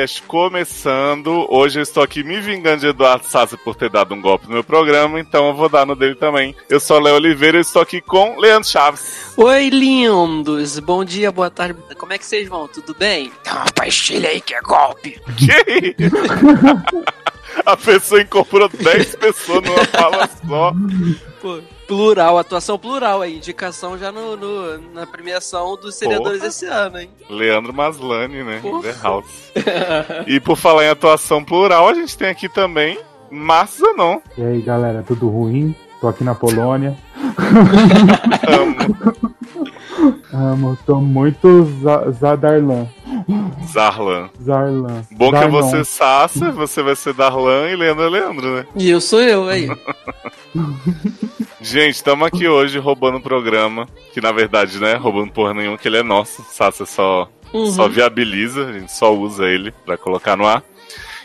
um Logado Cast começando. Hoje eu estou aqui me vingando de Eduardo Sassi por ter dado um golpe no meu programa, então eu vou dar no dele também. Eu sou Léo Oliveira e estou aqui com Leandro Chaves. Oi, lindos! Bom dia, boa tarde. Como é que vocês vão? Tudo bem? Dá uma pastilha aí que é golpe. Que? A pessoa incorporou 10 pessoas numa fala só. Pô, plural, atuação plural aí. Indicação já no, no- na premiação dos seriadores esse ano, hein? Leandro Maslany, né? Porra. The House. E por falar em atuação plural, a gente tem aqui também Márcio Zanon. E aí, galera, tudo ruim? Tô aqui na Polônia. Amo. Amo, tô muito za Zadarlan. Zarlan. Zarlan. Bom que é Zarnon. você Sassa, você vai ser Darlan e Leandro é Leandro, né? E eu sou eu aí. Gente, estamos aqui hoje roubando o programa. Que na verdade, né, roubando porra nenhuma, que ele é nosso. Sassa só, Uhum. só viabiliza, a gente só usa ele pra colocar no ar.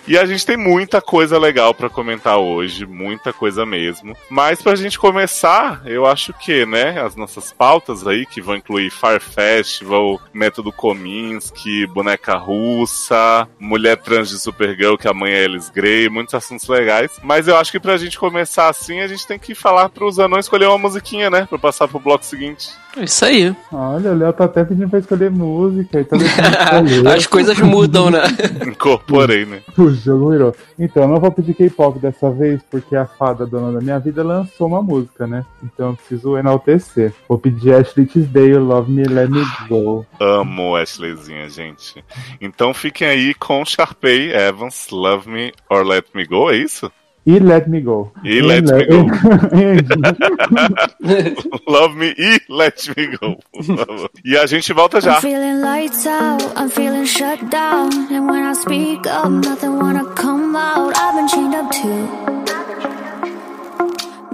E a gente tem muita coisa legal pra comentar hoje, muita coisa mesmo. Mas pra gente começar, eu acho que, né, as nossas pautas aí, que vão incluir Fire Festival, Método Kominsky, Boneca Russa, Mulher Trans de Supergirl, que amanhã é Alice Grey, muitos assuntos legais. Mas eu acho que pra gente começar assim, a gente tem que falar pros anões escolher uma musiquinha, né, pra passar pro bloco seguinte. Isso aí. Olha, o Léo tá até pedindo pra escolher música. Então. As coisas mudam, né? Incorporei, né? O jogo virou. Então, eu não vou pedir K-pop dessa vez, porque a fada dona da minha vida lançou uma música, né? Então eu preciso enaltecer. Vou pedir Ashley Tisdale, Love Me, Let Me Go. Amo Ashleyzinha, gente. Então fiquem aí com Sharpay Evans, Love Me or Let Me Go, é isso? E Let Me Go. E Let Me Go. Love Me e Let Me Go, por favor. E a gente volta já. I'm feeling lights out, I'm feeling shut down. And when I speak up, nothing wanna come out. I've been chained up to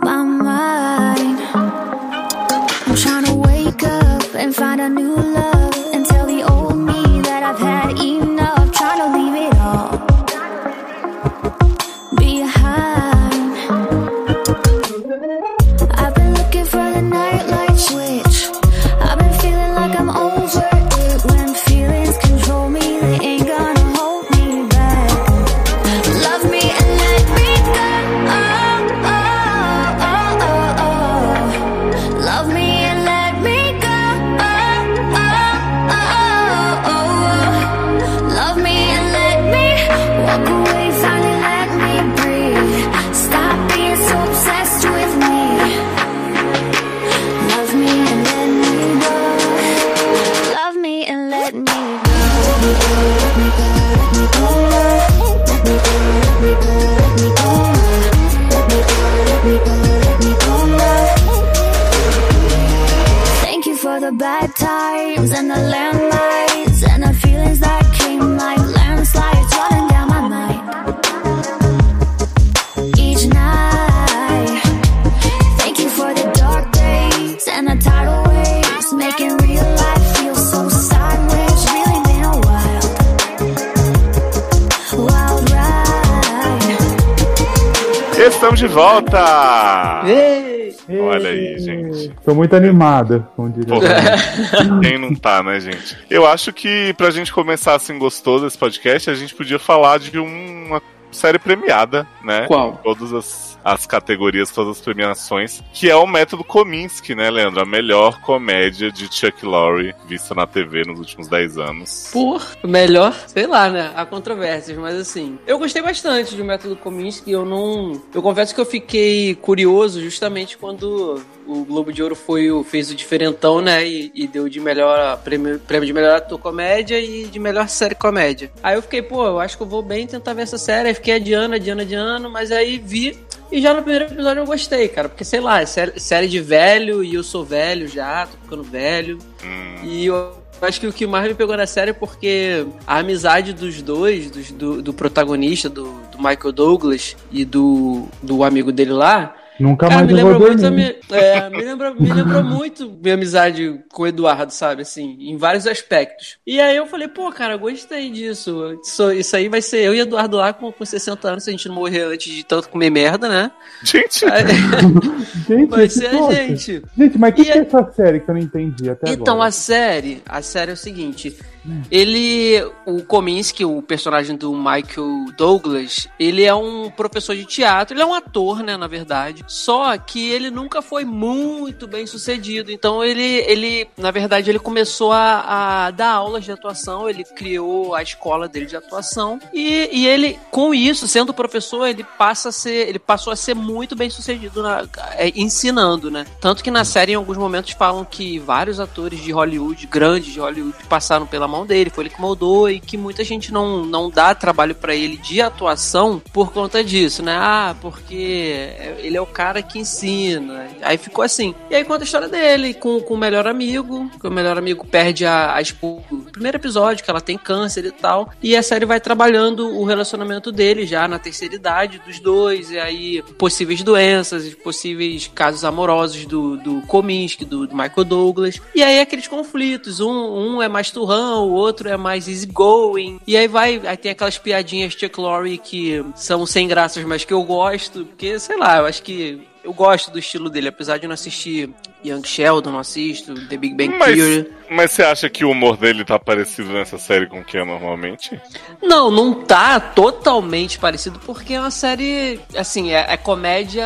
my mind. I'm trying to wake up and find a new love. Tô muito animado, como diria. Quem não tá, né, gente? Eu acho que pra gente começar assim gostoso esse podcast, a gente podia falar de uma série premiada, né? Qual? Todas as as categorias, todas as premiações, que é o método Kominsky, né, Leandro? A melhor comédia de Chuck Lorre vista na TV nos últimos 10 anos. Por melhor, sei lá, né? Há controvérsias, mas assim. Eu gostei bastante do método Kominsky. Eu não. Eu confesso que eu fiquei curioso justamente quando o Globo de Ouro foi o, fez o diferentão, né? E, e deu de melhor prêmio, prêmio de melhor ator comédia e de melhor série comédia. Aí eu fiquei, pô, eu acho que eu vou bem tentar ver essa série. Aí fiquei adiando, adiando, adiando, mas aí vi. E já no primeiro episódio eu gostei, cara. Porque, sei lá, é série, de velho e eu sou velho já, tô ficando velho. E eu acho que o que mais me pegou na série é porque a amizade dos dois, dos- do, do protagonista, do, do Michael Douglas e do, do amigo dele lá, Nunca Cara, mais me lembrou muito minha, é, me, lembrou, me lembrou muito minha amizade com o Eduardo, sabe? Assim, em vários aspectos. E aí eu falei, pô, cara, gostei disso. Isso, isso aí vai ser eu e Eduardo lá com, com 60 anos, se a gente não morrer antes de tanto comer merda, né? Gente, Aí, Gente, vai ser a gente. Gente, mas o que, que é essa série que eu não entendi até Então, agora? a série, a série é o seguinte. Ele, o Kominsky, o personagem do Michael Douglas, ele é um professor de teatro, ele é um ator, né, na verdade. Só que ele nunca foi muito bem sucedido. Então ele, ele na verdade, ele começou a, a dar aulas de atuação, ele criou a escola dele de atuação e, e ele, com isso, sendo professor, ele passa a ser, ele passou a ser muito bem sucedido na, é, ensinando, né? Tanto que na série, em alguns momentos, falam que vários atores de Hollywood, grandes de Hollywood, passaram pela mão dele, foi ele que moldou e que muita gente não, não dá trabalho pra ele de atuação por conta disso, né? Ah, porque ele é o cara que ensina. Aí ficou assim. E aí conta a história dele com, com o melhor amigo, que o melhor amigo perde a, a esposa primeiro episódio, que ela tem câncer e tal. E a série vai trabalhando o relacionamento dele já na terceira idade dos dois, e aí possíveis doenças, possíveis casos amorosos do, do Kominsky, do, do Michael Douglas. E aí aqueles conflitos, um, um é mais turrão, o outro é mais easygoing. E aí vai, aí tem aquelas piadinhas Chuck Lorre que são sem graças, mas que eu gosto, porque, sei lá, eu acho que eu gosto do estilo dele, apesar de não assistir Young Sheldon, não assisto, The Big Bang Mas, Theory. mas você acha que o humor dele tá parecido nessa série com o que é normalmente? Não, não tá totalmente parecido, porque é uma série, assim, é, é comédia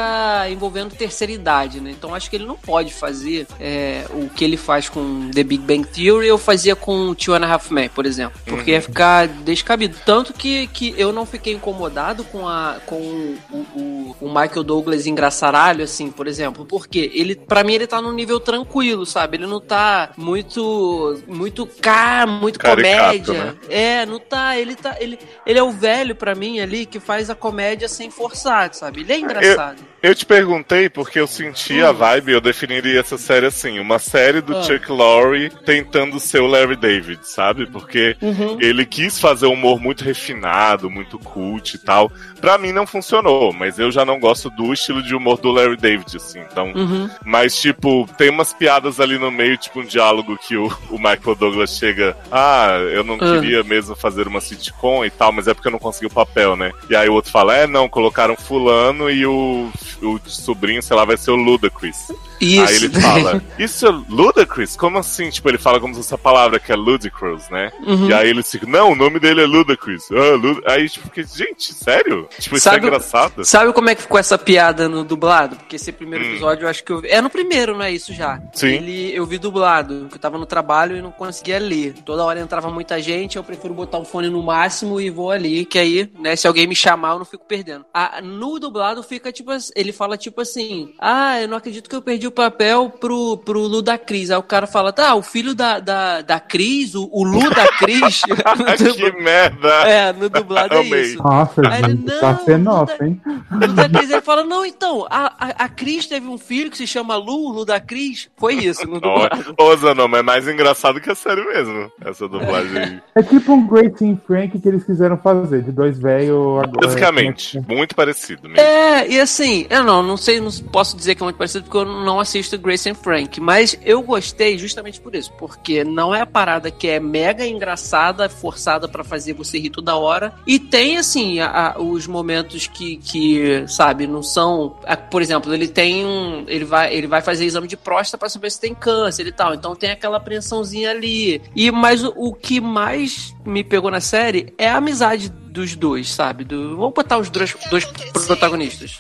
envolvendo terceira idade, né? Então acho que ele não pode fazer é, o que ele faz com The Big Bang Theory ou fazia com Two and a Half Men, por exemplo. Porque ia ficar descabido. Tanto que, que eu não fiquei incomodado com, a, com o, o, o Michael Douglas engraçaralho, assim, por exemplo, porque ele, pra mim, ele tá num nível tranquilo, sabe? Ele não tá muito, muito cá, muito Caricato, comédia. né? É, não tá. Ele tá. Ele, ele é o velho pra mim ali que faz a comédia sem forçar, sabe? Ele é engraçado. Eu te perguntei porque eu senti a vibe, eu definiria essa série assim, uma série do Ah. Chuck Lorre tentando ser o Larry David, sabe? Porque Uhum. ele quis fazer um humor muito refinado, muito cult e tal. Pra mim não funcionou, mas eu já não gosto do estilo de humor do Larry David, assim. Então, Uhum. mas, tipo, tem umas piadas ali no meio, tipo um diálogo que o, o Michael Douglas chega. Ah, eu não Ah. queria mesmo fazer uma sitcom e tal, mas é porque eu não consegui o papel, né? E aí o outro fala: é, não, colocaram Fulano e o, o sobrinho, sei lá, vai ser o Ludacris. Isso. Aí ele fala: Isso é Ludacris? Como assim? Tipo, ele fala como se essa palavra que é ludicrous, né? Uhum. E aí eles ficam: Não, o nome dele é Ludacris. Ah, Lud aí, tipo, fiquei, gente, sério? Tipo, isso é Sabe- engraçado. Sabe como é que ficou essa piada no dublado? Porque esse primeiro Hum. episódio eu acho que eu vi. É no primeiro, não é isso já? Sim. Ele, eu vi dublado, eu tava no trabalho e não conseguia ler. Toda hora entrava muita gente, eu prefiro botar o fone no máximo e vou ali, que aí, né, se alguém me chamar, eu não fico perdendo. Ah, no dublado fica tipo assim, ele fala tipo assim: Ah, eu não acredito que eu perdi o papel pro, pro Lu da Cris. Aí o cara fala, tá, o filho da, da, da Cris, o, o Lu da Cris. que merda! é, no dublado é isso. Nossa, Aí ele, tá não, não nossa, dá- hein? Luda Cris, ele fala, não, então, a, a, a Cris teve um filho que se chama Lu, Luda Cris. Foi isso, no dublado. Ô, é mais engraçado que a série mesmo, essa dublagem aí. É tipo um Grace and Frank que eles quiseram fazer, de dois velhos agora. Basicamente, muito parecido mesmo. É, e assim, eu não, não sei, não posso dizer que é muito parecido porque eu não assisto Grace and Frank, mas eu gostei justamente por isso, porque não é a parada que é mega engraçada, forçada pra fazer você rir toda hora, e tem assim, a- a- os momentos que, que, sabe, não são, a- por exemplo, ele tem um, ele vai, ele vai fazer exame de próstata pra saber se tem câncer e tal, então tem aquela apreensãozinha ali, e mas o, o que mais me pegou na série é a amizade dos dois, sabe? Do, vamos botar os dois, dois protagonistas.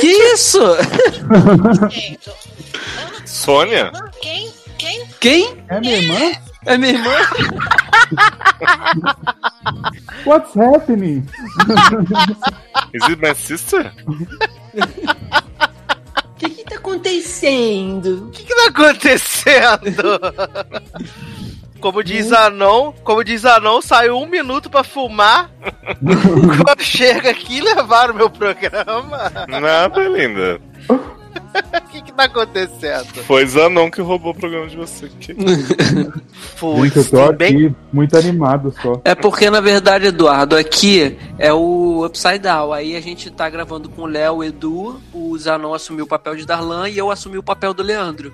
Gente. Que isso? Sônia? Quem? Quem? Quem? É minha irmã? É minha irmã? What's happening? Is it my sister? O que que tá acontecendo? O que, que tá acontecendo? Como diz Anon, como diz Anon, saiu um minuto pra fumar. Quando chega aqui, levaram meu programa. Nada, linda. O que, que tá acontecendo? Foi Zanon que roubou o programa de você. Que- Fui, Gente, eu tô sim, bem, aqui muito animado só. É porque, na verdade, Eduardo, aqui é o Upside Down. Aí a gente tá gravando com o Léo, o Edu, o Zanon assumiu o papel de Darlan e eu assumi o papel do Leandro.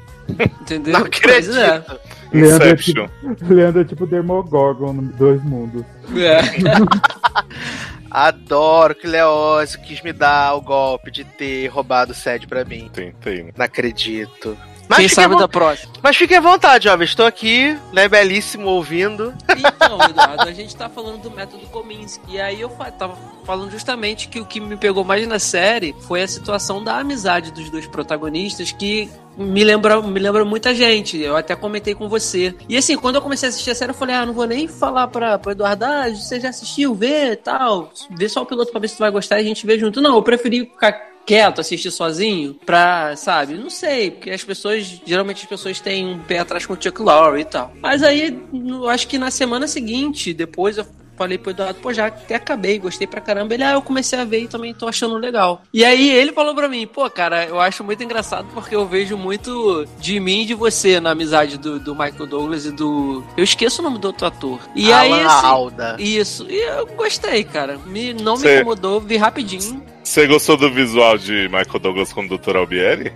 Entendeu? não Pois acredito. é. Leandro é tipo, Leandro é tipo Demogorgon Dois Mundos. É. Adoro que Leózio quis me dar o golpe de ter roubado o sede pra mim. Tentei, né? Não acredito. Mas Quem fique, à sabe vo- da próxima. mas fique à vontade, jovem. Estou aqui, né, belíssimo, ouvindo. Então, Eduardo, a gente tá falando do método Kominsky. E aí eu tava falando justamente que o que me pegou mais na série foi a situação da amizade dos dois protagonistas, que me lembra, me lembra muita gente. Eu até comentei com você. E assim, quando eu comecei a assistir a série, eu falei, ah, não vou nem falar pra, pro Eduardo, ah, você já assistiu, vê e tal. Vê só o piloto pra ver se tu vai gostar e a gente vê junto. Não, eu preferi ficar quieto, assistir sozinho, pra, sabe, não sei, porque as pessoas, geralmente as pessoas têm um pé atrás com o Chuck Lorre e tal. Mas aí, eu acho que na semana seguinte, depois eu falei pro Eduardo, pô, já até acabei, gostei pra caramba. Ele, ah, eu comecei a ver e também tô achando legal. E aí ele falou pra mim, pô, cara, eu acho muito engraçado porque eu vejo muito de mim e de você na amizade do, do Michael Douglas e do. Eu esqueço o nome do outro ator. E aí, Alan assim, Alda. Isso, e eu gostei, cara. Me, não me Cê- incomodou, vi rapidinho. Você gostou do visual de Michael Douglas com o Dr. Albieri?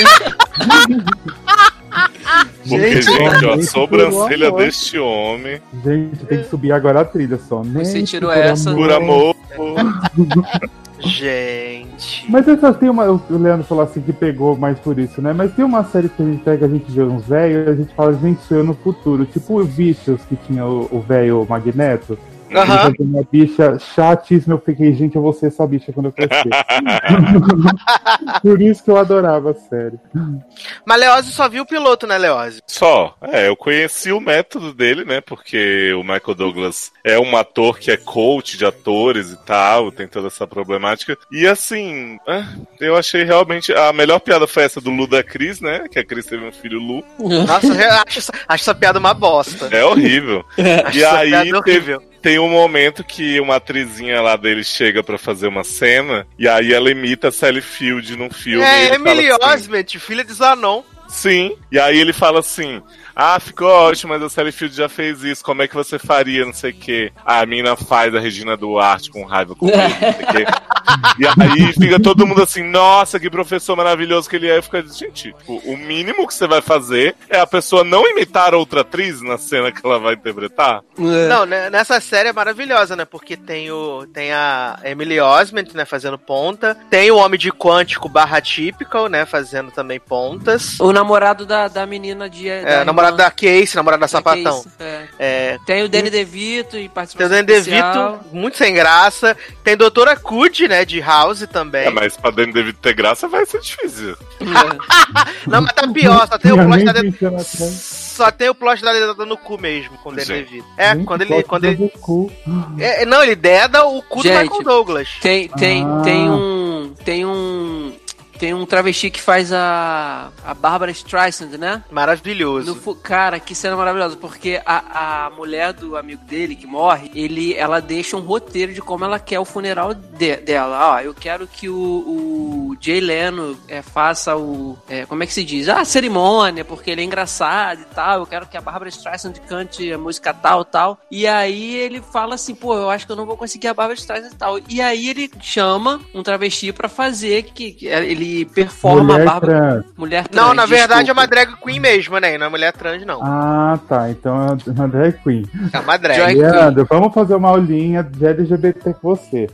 Porque, Gente, gente, ó, a sobrancelha deste homem, Gente, tem que subir agora a trilha só. Você Nem tirou essa. por amor. Gente. Mas essa tem uma. O Leandro falou assim que pegou mais por isso, né? Mas tem uma série que a gente pega, a gente vê uns velhos e a gente fala, gente, sou eu no futuro. Tipo o Bichos que tinha o o velho Magneto. Fazia Uma bicha chatíssima. Eu fiquei, gente, eu vou ser essa bicha quando eu crescer. por isso que eu adorava a série. Mas Leózio só viu o piloto, né, Leózio? Só, é, eu conheci o método dele, né? Porque o Michael Douglas é um ator que é coach de atores e tal, tem toda essa problemática. E assim, é, eu achei realmente. A melhor piada foi essa do Lu da Cris, né? Que a Cris teve um filho Lu. Nossa, eu acho, essa- acho essa piada uma bosta. É horrível. Acho E essa aí piada teve, horrível. Tem um momento que uma atrizinha lá dele chega pra fazer uma cena, e aí ela imita a Sally Field num filme. É, Emily assim, Osment, filha de Zanon. Sim. E aí ele fala assim: Ah, ficou ótimo, mas a Sally Field já fez isso. Como é que você faria? Não sei o quê. A mina faz a Regina Duarte com raiva comigo, não sei o quê. E aí fica todo mundo assim, nossa, que professor maravilhoso que ele é. Eu fico, gente, tipo, o mínimo que você vai fazer é a pessoa não imitar outra atriz na cena que ela vai interpretar. Não, né, nessa série é maravilhosa, né? Porque tem o tem a Emily Osment, né, fazendo ponta. Tem o Homem de Quântico barra Typical, né, fazendo também pontas. O namorado da, da menina de. É, namorado da Casey, namorado da Sapatão. É. É, Tem o Danny DeVito e tem participação o Dan especial. DeVito, muito sem graça. Tem Doutora Cud, né, de House também. É, mas pra Danny DeVito ter graça vai ser difícil. Não, mas tá pior, só tem o plot da dentro... pensando atrás. Só tem o plot da dedada no cu mesmo, com o Dan Gente. DeVito. É, Gente, quando ele... Quando do ele cu. é, não, ele deda o cu Gente. do Michael Douglas. Tem, tem, Ah. tem um. Tem um. Tem um travesti que faz a. A Bárbara Streisand, né? Maravilhoso. No, cara, que cena maravilhosa, porque a, a mulher do amigo dele que morre, ele, ela deixa um roteiro de como ela quer o funeral de- dela. Ó, eu quero que o, o Jay Leno é, faça o. é, como é que se diz? Ah, a cerimônia, porque ele é engraçado e tal. Eu quero que a Bárbara Streisand cante a música tal tal. E aí ele fala assim, pô, eu acho que eu não vou conseguir a Bárbara Streisand e tal. E aí ele chama um travesti pra fazer que que ele performa a Mulher barba. trans. Mulher trans. Não, na verdade é uma drag queen mesmo, né? Não é mulher trans, não. Ah, tá. Então é uma drag queen. É uma drag. Drag- Leandro, vamos fazer uma aulinha de LGBT com você.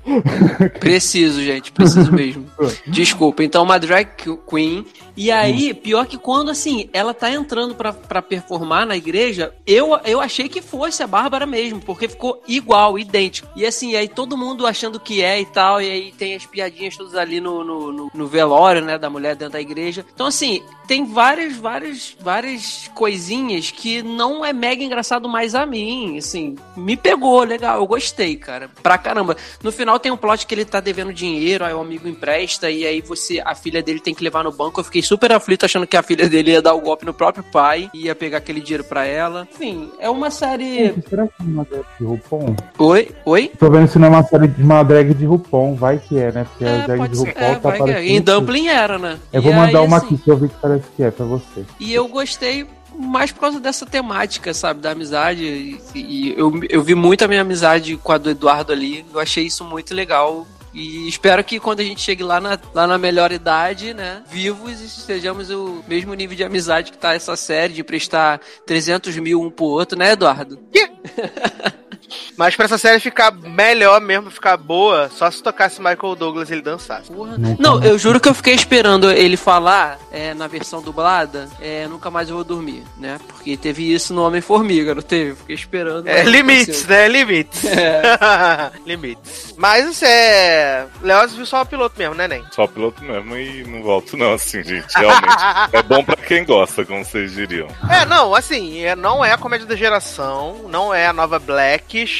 Preciso, gente, preciso mesmo. Desculpa. Então, uma drag queen. E aí, pior que quando, assim, ela tá entrando pra, pra performar na igreja, eu, eu achei que fosse a Bárbara mesmo, porque ficou igual, idêntico. E assim, aí todo mundo achando que é e tal, e aí tem as piadinhas todas ali no, no, no- no velório, né, da mulher dentro da igreja. Então, assim, tem várias, várias, várias coisinhas que não é mega engraçado mais a mim, assim, me pegou, legal, eu gostei, cara, pra caramba. No final tem um plot que ele tá devendo dinheiro, aí o amigo empresta, e aí você, a filha dele tem que levar no banco, eu fiquei super aflito achando que a filha dele ia dar o golpe no próprio pai, ia pegar aquele dinheiro pra ela. Enfim, é uma série... Será que é uma drag de RuPaul? Oi? Oi? Tô vendo se não é uma série de uma drag de RuPaul. Vai que é, né? Porque a É, drag pode de ser. RuPaul É, tá é. Em Dumpling era, né? Eu E vou mandar aí, uma assim, aqui que eu vi que parece que é pra você. E eu gostei mais por causa dessa temática, sabe, da amizade. E, e eu, eu vi muito a minha amizade com a do Eduardo ali. Eu achei isso muito legal. E espero que quando a gente chegue lá na, lá na melhor idade, né, vivos, estejamos o mesmo nível de amizade que tá essa série, de prestar 300 mil um pro outro, né, Eduardo? Mas pra essa série ficar melhor mesmo, ficar boa, só se tocasse Michael Douglas e ele dançasse. Porra. Não, eu juro que eu fiquei esperando ele falar é, na versão dublada, é, nunca mais eu vou dormir, né? Porque teve isso no Homem-Formiga, não teve? Eu Fiquei esperando. É limites, aconteceu. né? Limites. É. limites. Mas isso é. Leoz viu só o piloto mesmo, né, Nen? Só piloto mesmo e não volto não, assim, gente. Realmente. é bom pra quem gosta, como vocês diriam. É, não, assim, é- não é a comédia da geração, não é a nova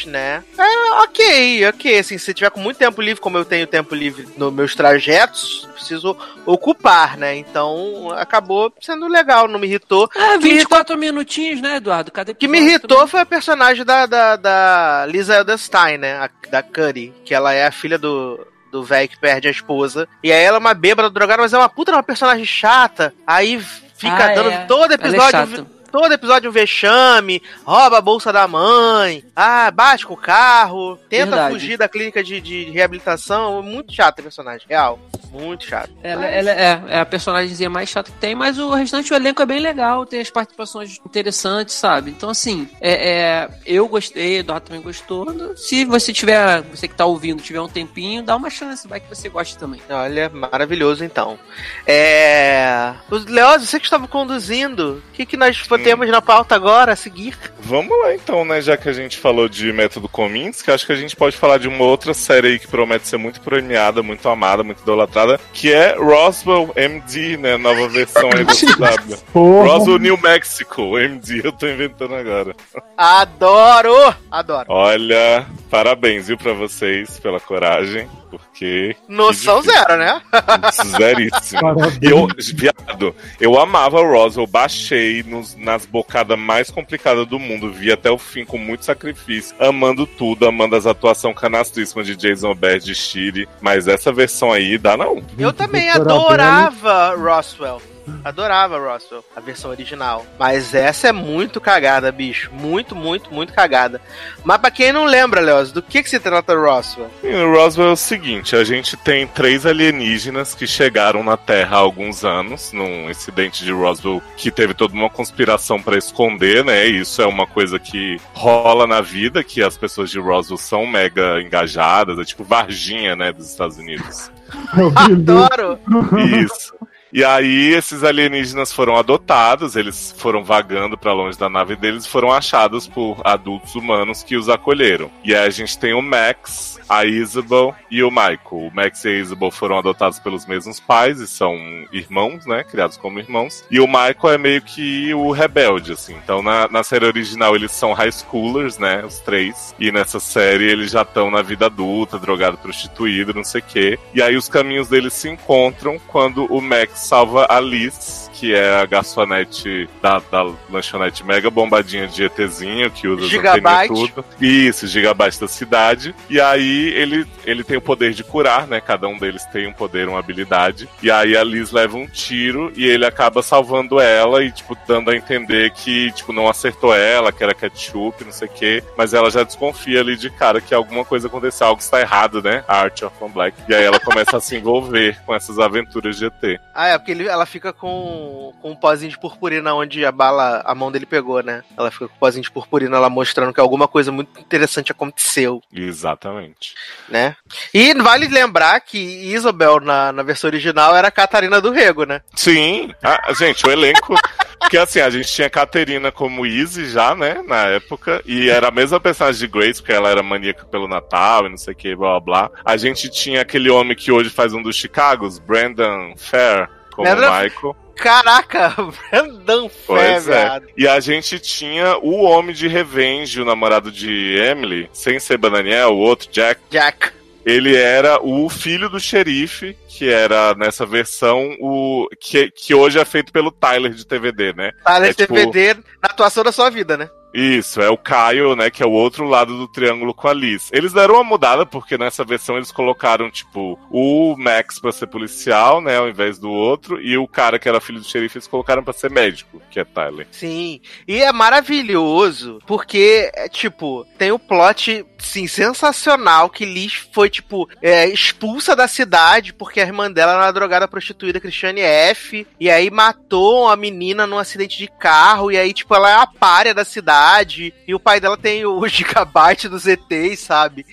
Né? É ok, ok, assim, se tiver com muito tempo livre, como eu tenho tempo livre nos meus trajetos, preciso ocupar, né? Então, acabou sendo legal, não me irritou. É, que, 24 minutinhos, né, Eduardo? Cada o que me irritou foi a personagem da, da, da Lisa Edelstein, né? A- da Cuddy, que ela é a filha do, do velho que perde a esposa. E aí ela é uma bêbada drogada, mas é uma puta uma personagem chata. Aí fica Ah, dando é. todo Ela é episódio. Todo episódio um vexame, rouba a bolsa da mãe, ah, bate com o carro, tenta Verdade. fugir da clínica de, de reabilitação. Muito chato o personagem, real. Muito chato. Ela, ela é, é a personagemzinha mais chata que tem, mas o restante do elenco é bem legal, tem as participações interessantes, sabe? Então, assim, é, é, eu gostei, Eduardo também gostou. Se você tiver, você que tá ouvindo, tiver um tempinho, dá uma chance, vai que você goste também. Olha, maravilhoso então. É. Os Leoz, você que estava conduzindo, o que, que nós temos na pauta agora a seguir? Vamos lá então, né? Já que a gente falou de método Kominsky, acho que a gente pode falar de uma outra série aí que promete ser muito premiada, muito amada, muito idolatrada, que é Roswell MD, né? Nova versão aí da CW. Roswell New Mexico, MD, eu tô inventando agora. Adoro! Adoro. Olha, parabéns, viu, pra vocês pela coragem, porque. Noção zero, né? Zeríssimo. Parabéns. E eu, viado, eu amava o Roswell, baixei nos, nas bocadas mais complicadas do mundo, vi até o fim com muito sacrifício, amando tudo, amando as atuações canastríssimas de Jason Bad de Shiri, mas essa versão aí dá não. Eu também adorava Roswell. Adorava Roswell, a versão original. Mas essa é muito cagada, bicho. Muito, muito, muito cagada. Mas pra quem não lembra, Leoz, do que, que se trata Roswell? E o Roswell é o seguinte, a gente tem três alienígenas que chegaram na Terra há alguns anos, num incidente de Roswell que teve toda uma conspiração pra esconder, né? E Isso é uma coisa que rola na vida, que as pessoas de Roswell são mega engajadas, é tipo Varginha, né, dos Estados Unidos. Adoro! Isso. E aí esses alienígenas foram adotados, eles foram vagando pra longe da nave deles e foram achados por adultos humanos que os acolheram. E aí a gente tem o Max, a Isabel e o Michael. O Max e a Isabel foram adotados pelos mesmos pais e são irmãos, né? Criados como irmãos. E o Michael é meio que o rebelde, assim. Então na, na série original eles são high schoolers, né? Os três. E nessa série eles já estão na vida adulta, drogado, prostituído, não sei o quê. E aí os caminhos deles se encontram quando o Max salva a Liz, que é a garçonete da, da lanchonete mega bombadinha de ETzinho, que usa as Gigabyte. anteninhas tudo. Isso, gigabyte da cidade. E aí ele, ele tem o poder de curar, né? Cada um deles tem um poder, uma habilidade. E aí a Liz leva um tiro e ele acaba salvando ela e, tipo, dando a entender que, tipo, não acertou ela, que era ketchup, não sei o quê. Mas ela já desconfia ali de cara que alguma coisa aconteceu, algo está errado, né? A Art of One Black. E aí ela começa a se envolver com essas aventuras de ET. Ah, é, porque ele- ela fica com, com um pozinho de purpurina onde a bala, a mão dele pegou, né? Ela fica com o pozinho de purpurina lá mostrando que alguma coisa muito interessante aconteceu, Exatamente. né? E vale lembrar que Isabel, na, na versão original, era a Catarina do Rego, né? Sim, Ah, gente, o elenco. Porque assim, a gente tinha Caterina como Izzy já, né, na época, e era a mesma personagem de Grace, porque ela era maníaca pelo Natal e não sei o que, blá blá blá. A gente tinha aquele homem que hoje faz um dos Chicagos, Brandon Fair, como Brandon- Michael. Caraca, Brandon Pois é. E a gente tinha o homem de Revenge, o namorado de Emily, sem ser Bananiel, o outro, Jack. Jack. Ele era o filho do xerife, que era nessa versão o que, que hoje é feito pelo Tyler de TVD, né? Nesse É tipo- DVD na atuação da sua vida, né? Isso, é o Caio, né, que é o outro lado do triângulo com a Liz. Eles deram uma mudada porque nessa versão eles colocaram, tipo, o Max pra ser policial, né, ao invés do outro, e o cara que era filho do xerife eles colocaram pra ser médico, que é Tyler. Sim. E é maravilhoso, porque, é, tipo, tem o plot, sim, sensacional, que Liz foi, tipo, é, expulsa da cidade porque a irmã dela era uma drogada prostituída Cristiane F. E aí matou uma menina num acidente de carro. E aí, tipo, ela é a párea da cidade. E o pai dela tem o gigabyte dos ETs, sabe?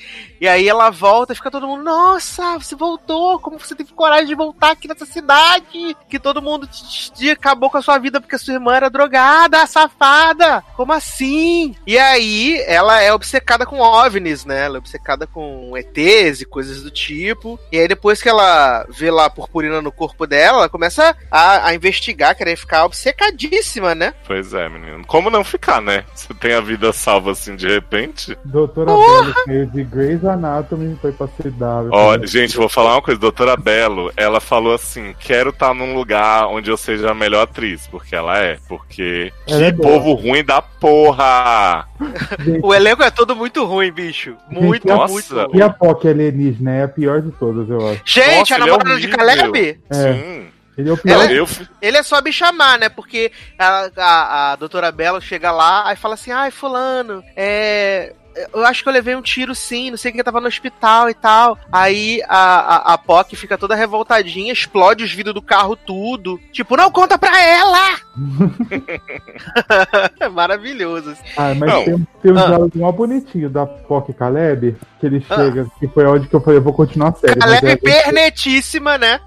E aí ela volta e fica todo mundo, nossa, você voltou, como você teve coragem de voltar aqui nessa cidade? Que todo mundo te, te- acabou com a sua vida porque a sua irmã era drogada, safada. Como assim? E aí ela é obcecada com OVNIs, né? Ela é obcecada com ETs e coisas do tipo. E aí depois que ela vê lá a purpurina no corpo dela, ela começa a, a investigar, querer ficar obcecadíssima, né? Pois é, menino. Como não ficar, né? Você tem a vida salva assim de repente. Doutora veio de Grey's Anatomy foi pra CW. Ó, gente, vou falar uma coisa. Doutora Belo, ela falou assim: quero estar num lugar onde eu seja a melhor atriz, porque ela é. Porque Ela que é boa. povo ruim da porra! O elenco é todo muito ruim, bicho. Muito, Gente, muito nossa. ruim. E a POC alienígena é a pior de todas, eu acho. Gente, Nossa, a ele é namorada de. Caleb? É. Sim. Ele é o pior. Eu, Ele é só me chamar, né? Porque a, a, a doutora Bela chega lá aí fala assim: ai, Fulano, é. Eu acho que eu levei um tiro sim, não sei o que, eu tava no hospital e tal. Aí a, a, a POC fica toda revoltadinha, explode os vidros do carro, tudo. Tipo, não conta pra ela! é maravilhoso. assim. Ah, mas Não. tem, tem um Ah. diálogo mó bonitinho da POC e Caleb, que ele chega, que foi onde que eu falei, eu vou continuar a série. Caleb é- pernetíssima, né?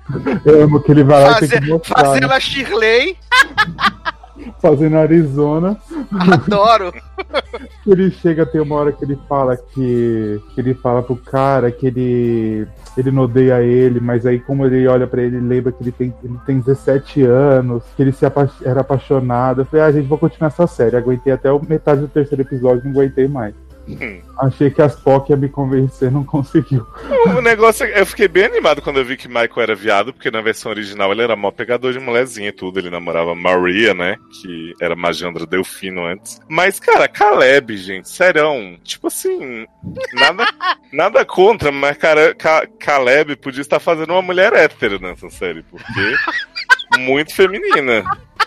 eu amo que ele vai lá e tem Faze- que mostrar, fazendo né? a Shirley. fazendo Arizona. Adoro. ele chega, tem uma hora que ele fala que, que ele fala pro cara que ele ele não odeia ele, mas aí como ele olha pra ele, ele lembra que ele tem, ele tem 17 anos, que ele se apa- era apaixonado. Eu falei, ah, gente, vou continuar essa série. Aguentei até metade do terceiro episódio, não aguentei mais. Hum. Achei que as POC ia me convencer, não conseguiu. O negócio é, eu fiquei bem animado quando eu vi que Michael era viado, porque na versão original ele era mó pegador de mulherzinha e tudo. Ele namorava Maria, né? Que era Magiandra Delfino antes. Mas, cara, Caleb, gente, serão. Tipo assim, nada, nada contra, mas cara, Ca- Caleb podia estar fazendo uma mulher hétero nessa série, porque. Muito feminina.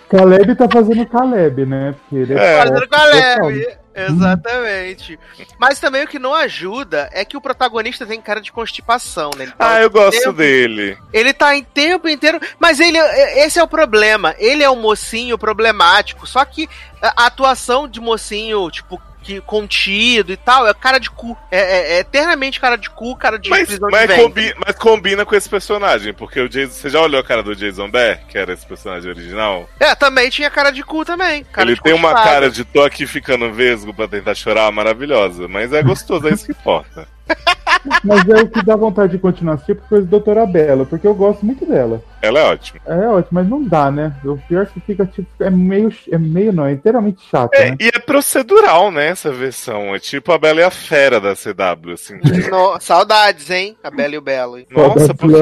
Caleb tá fazendo Caleb, né? Porque ele É. é, Fazendo POC Exatamente. Mas também o que não ajuda é que o protagonista tem cara de constipação, né? Tá Ah, eu gosto tempo- dele. Ele tá em tempo inteiro. Mas ele. Esse é o problema. Ele é um mocinho problemático. Só que a atuação de mocinho, tipo. Que contido e tal, é cara de cu. É, é- é eternamente cara de cu, cara de Mas, prisão mas, de combi- mas combina com esse personagem, porque o Jason. Você já olhou a cara do Jason Bear, que era esse personagem original? É, também tinha cara de cu também. cara Ele de tem uma cara de tô aqui ficando vesgo pra tentar chorar, maravilhosa. Mas é gostoso, é isso que importa. Mas é o que dá vontade de continuar assistindo por coisa da Doutora Bela, porque eu gosto muito dela. Ela é ótima. É ótimo, mas não dá, né? O pior é que fica, tipo, é meio. É meio não, é inteiramente chato, É, né? e é procedural, né, essa versão. É tipo a Bela e a Fera da CW, assim. No- saudades, hein? A Bela e o Belo. Nossa, porque,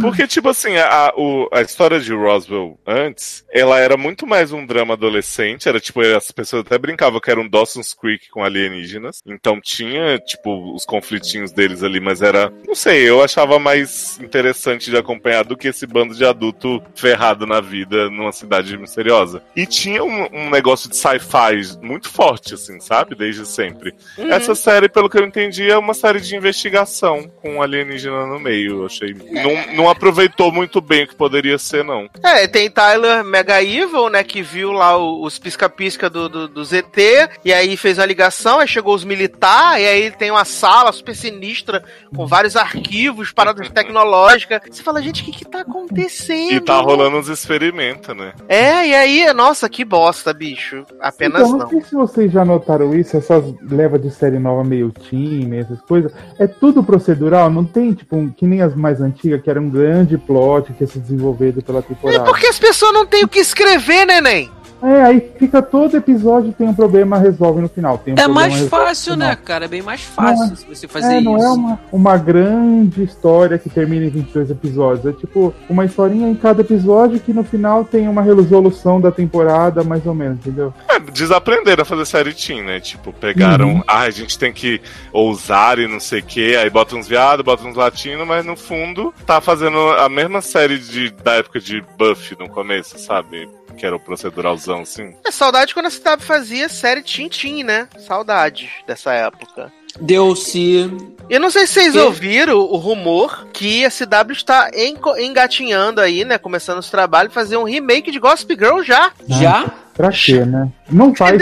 porque tipo assim, a, a- o- a história de Roswell antes, ela era muito mais um drama adolescente. Era tipo, as pessoas até brincavam que era um Dawson's Creek com alienígenas. Então tinha, tipo, os conflitinhos deles ali, mas era. Não sei, eu achava mais interessante de acompanhar do que esse bando de adulto ferrado na vida numa cidade misteriosa. E tinha um, um negócio de sci-fi muito forte, assim, sabe? Desde sempre. Uhum. Essa série, pelo que eu entendi, é uma série de investigação com um alienígena no meio. Eu achei. Não, não aproveitou muito bem o que poderia ser, não. É, tem Tyler Mega Evil, né, que viu lá os pisca-pisca do, do, do ZT, e aí fez a ligação, aí chegou os militares, e aí tem uma sala super sinistra, com vários arquivos, paradas tecnológicas. Você fala, gente, o que que tá acontecendo? E tá rolando uns experimentos, né? É, e aí, nossa, que bosta, bicho. Apenas então, não não. sei se vocês já notaram isso, essas levas de série nova meio time, essas coisas. É tudo procedural, não tem, tipo, um- que nem as mais antigas, que era um grande plot que ia se desenvolver pela É temporada. porque as pessoas não têm o que escrever, neném. É, aí fica todo episódio tem um problema, resolve no final. Tem um É mais fácil, né, cara? É bem mais fácil Não é- se você fazer É, não isso. é uma, uma grande história que termina em 22 episódios. É tipo uma historinha em cada episódio que no final tem uma resolução da temporada, mais ou menos, entendeu? É, desaprenderam a fazer série teen, né? Tipo, pegaram. Uhum. Ah, a gente tem que ousar e não sei o quê. Aí bota uns viados, bota uns latinos, mas no fundo tá fazendo a mesma série de, da época de Buffy no começo, sabe? Que era o proceduralzão, assim. É saudade quando a CW fazia série Tintin, né? Saudade dessa época. Deu-se. Eu não sei se vocês ouviram o rumor que a CW está engatinhando aí, né? Começando os trabalhos, fazer um remake de Gossip Girl já. Já? Pra quê, né? Não faz.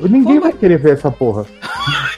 Ninguém Como vai querer ver essa porra.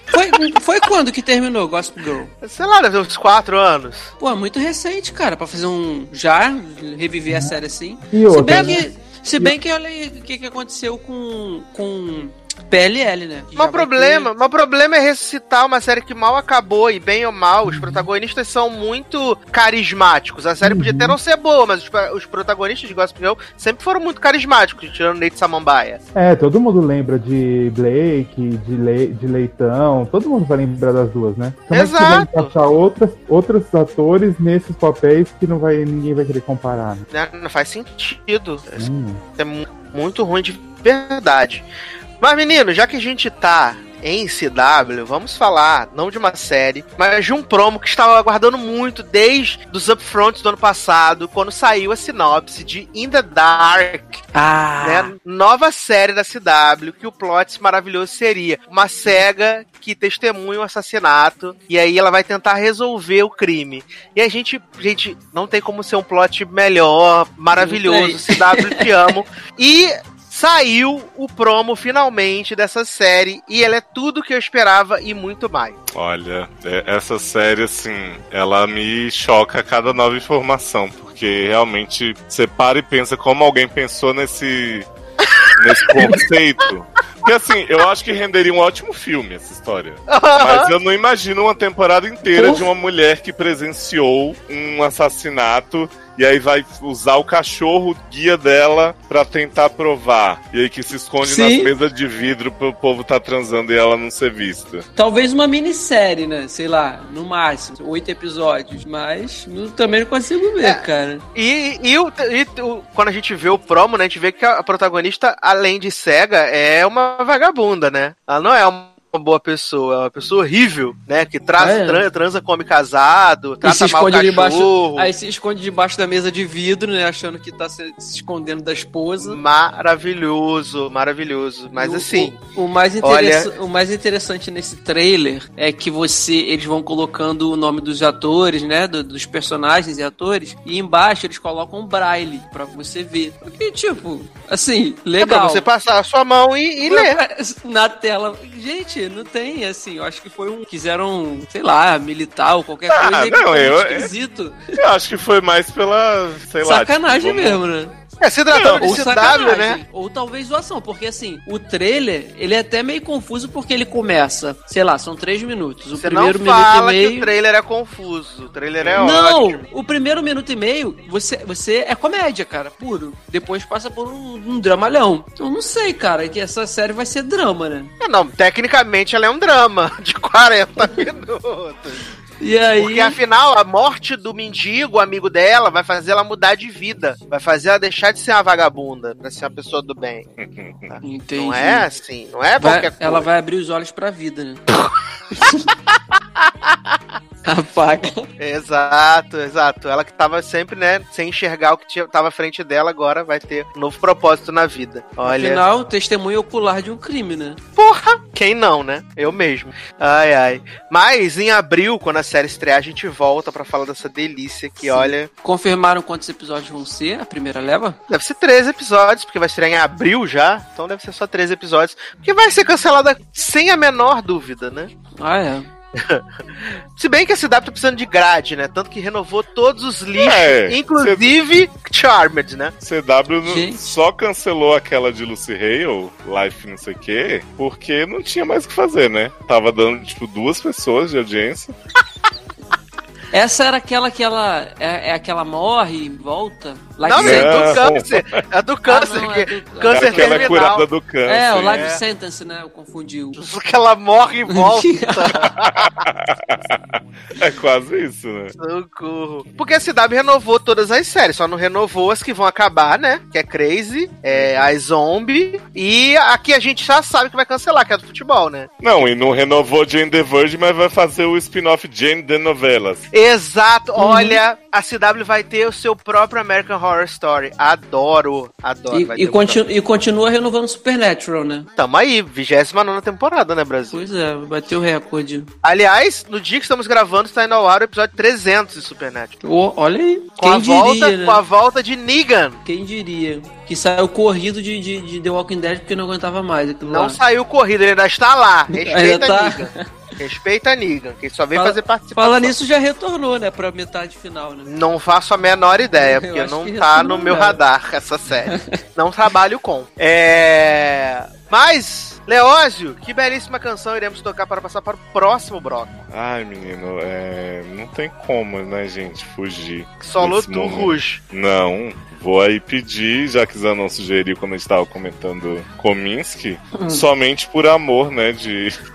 Foi, foi quando que terminou Gospel Girl? Sei lá, deve ter uns quatro anos. Pô, muito recente, cara, pra fazer um. Já, reviver a série assim. E Se outra, bem né? que. Se bem que olha aí o que, que aconteceu com. com PLL, né? Que Mas o problema, o problema é ressuscitar uma série que mal acabou, e bem ou mal, os protagonistas são muito carismáticos. A série podia até não ser boa, mas os, os protagonistas de Gossip Girl sempre foram muito carismáticos, tirando Nate Samambaia. É, todo mundo lembra de Blake, de, Le- de Leitão, todo mundo vai lembrar das duas, né? Como é que você vai Exato. encaixar outras, outros atores nesses papéis que não vai, ninguém vai querer comparar, né? Né? Não faz sentido. Hum. É mu- muito ruim de verdade. Mas, menino, já que a gente tá em CW, vamos falar não de uma série, mas de um promo que estava aguardando muito desde os upfronts do ano passado, quando saiu a sinopse de In the Dark, Ah! né? Nova série da CW, que o plot maravilhoso seria uma cega que testemunha um assassinato e aí ela vai tentar resolver o crime. E a gente, gente, não tem como ser um plot melhor, maravilhoso, CW te amo. E saiu o promo finalmente dessa série e ela é tudo que eu esperava e muito mais. Olha, é- essa série, assim, ela me choca a cada nova informação, porque realmente você para e pensa como alguém pensou nesse, nesse conceito. Porque, assim, eu acho que renderia um ótimo filme essa história. Mas eu não imagino uma temporada inteira de uma mulher que presenciou um assassinato e aí vai usar o cachorro guia dela pra tentar provar. E aí que se esconde Sim. nas mesas de vidro pro povo tá transando e ela não ser vista. Talvez uma minissérie, né? Sei lá, no máximo, oito episódios. Mas não- também não consigo ver, É. cara. E, e, o- e o- quando a gente vê o promo, né, a gente vê que a protagonista, além de cega, é uma vagabunda, né? Ela não é uma boa pessoa, é uma pessoa horrível, né? Que traz, Ah, é? tran- transa come casado, E trata se mal o esconde debaixo. Aí se esconde debaixo da mesa de vidro, né? Achando que tá se, se escondendo da esposa. Maravilhoso, maravilhoso. Mas O- assim, O, o mais olha- o mais interessante nesse trailer é que você eles vão colocando o nome dos atores, né, do- dos personagens e atores, e embaixo eles colocam um braille pra você ver. Porque tipo, assim, é legal. pra você passar a sua mão e, e ler. na tela. Gente, não tem assim, eu acho que foi um quiseram, sei lá, militar ou qualquer Ah, coisa, não, eu- esquisito. Eu acho que foi mais pela, sei lá. Sacanagem tipo, mesmo, né? É, se tratando Ou de CW, sacanagem, né? ou talvez zoação, porque assim, o trailer, ele é até meio confuso porque ele começa, sei lá, são três minutos. O Você não primeiro minuto fala e que o meio. trailer é confuso. O trailer é não, ótimo. o primeiro minuto e meio, você, você é comédia, cara, puro. Depois passa por um, um dramalhão. Eu não sei, cara, que essa série vai ser drama, né? É, Não, tecnicamente ela é um drama de 40 minutos. E aí. Porque afinal, a morte do mendigo, amigo dela, vai fazer ela mudar de vida. Vai fazer ela deixar de ser uma vagabunda pra ser uma pessoa do bem. Entendi. Não é assim, não é Vai- qualquer coisa. ela vai abrir os olhos pra vida, né? A faca. Exato, exato. Ela que tava sempre, né, sem enxergar o que tinha, tava à frente dela, agora vai ter um novo propósito na vida. Olha. Afinal, testemunha ocular de um crime, né? Porra! Quem não, né? Eu mesmo. Ai, ai. Mas em abril, quando a série estrear, a gente volta pra falar dessa delícia que, Sim. olha, Confirmaram quantos episódios vão ser? A primeira leva? deve ser 13 episódios, porque vai estrear em abril já. Então deve ser só 13 episódios. Porque vai ser cancelada sem a menor dúvida, né? Ah, é. Se bem que a CW tá precisando de grade, né? Tanto que renovou todos os lixos, É, inclusive Charmed, né? CW Gente. só cancelou aquela de Lucy Hale, Life não sei o quê, porque não tinha mais o que fazer, né? Tava dando, tipo, duas pessoas de audiência. Essa era aquela que ela. É, é aquela morre e volta? Life Não, é Não. do câncer. É do câncer. não, que- é do- Câncer Aquela é terminal. curada do câncer. É, o Life é. Sentence, né? Eu confundi. o- Que ela morre e volta. É quase isso, né? Socorro. Porque a CW renovou todas as séries, só não renovou as que vão acabar, né? Que é Crazy, é a Zombie e a que a gente já sabe que vai cancelar, que é a do futebol, né? Não, e não renovou Jane the Virgin, mas vai fazer o spin-off Jane the Novelas. Exato, olha, a CW vai ter o seu próprio American Horror Story. Adoro, adoro. E, e, continu- e continua renovando Supernatural, né? Tamo aí, 29 temporada, né, Brasil? Pois é, bateu o recorde. Aliás, no dia que estamos gravando, está indo ao ar o episódio 300 de Supernatural. Ô, olha aí. Com a, Quem diria, volta, né? com a volta de Negan. Quem diria? Que saiu corrido de, de, de The Walking Dead porque não aguentava mais Não lá. saiu corrida, ele ainda está lá. Respeita Ainda tá? Respeita Negan, que só veio Fala- fazer participação. Fala nisso, já retornou, né? Pra metade final, né? Não faço a menor ideia, porque não tá no meu radar essa série. não trabalho com. É. Mas, Leózio, que belíssima canção iremos tocar para passar para o próximo bloco. Ai, menino, é... não tem como, né, gente, fugir. Solo do. Rouge. Não, vou aí pedir, já que Zanon sugeriu quando a gente tava comentando Kominsky, Hum. somente por amor, né, de...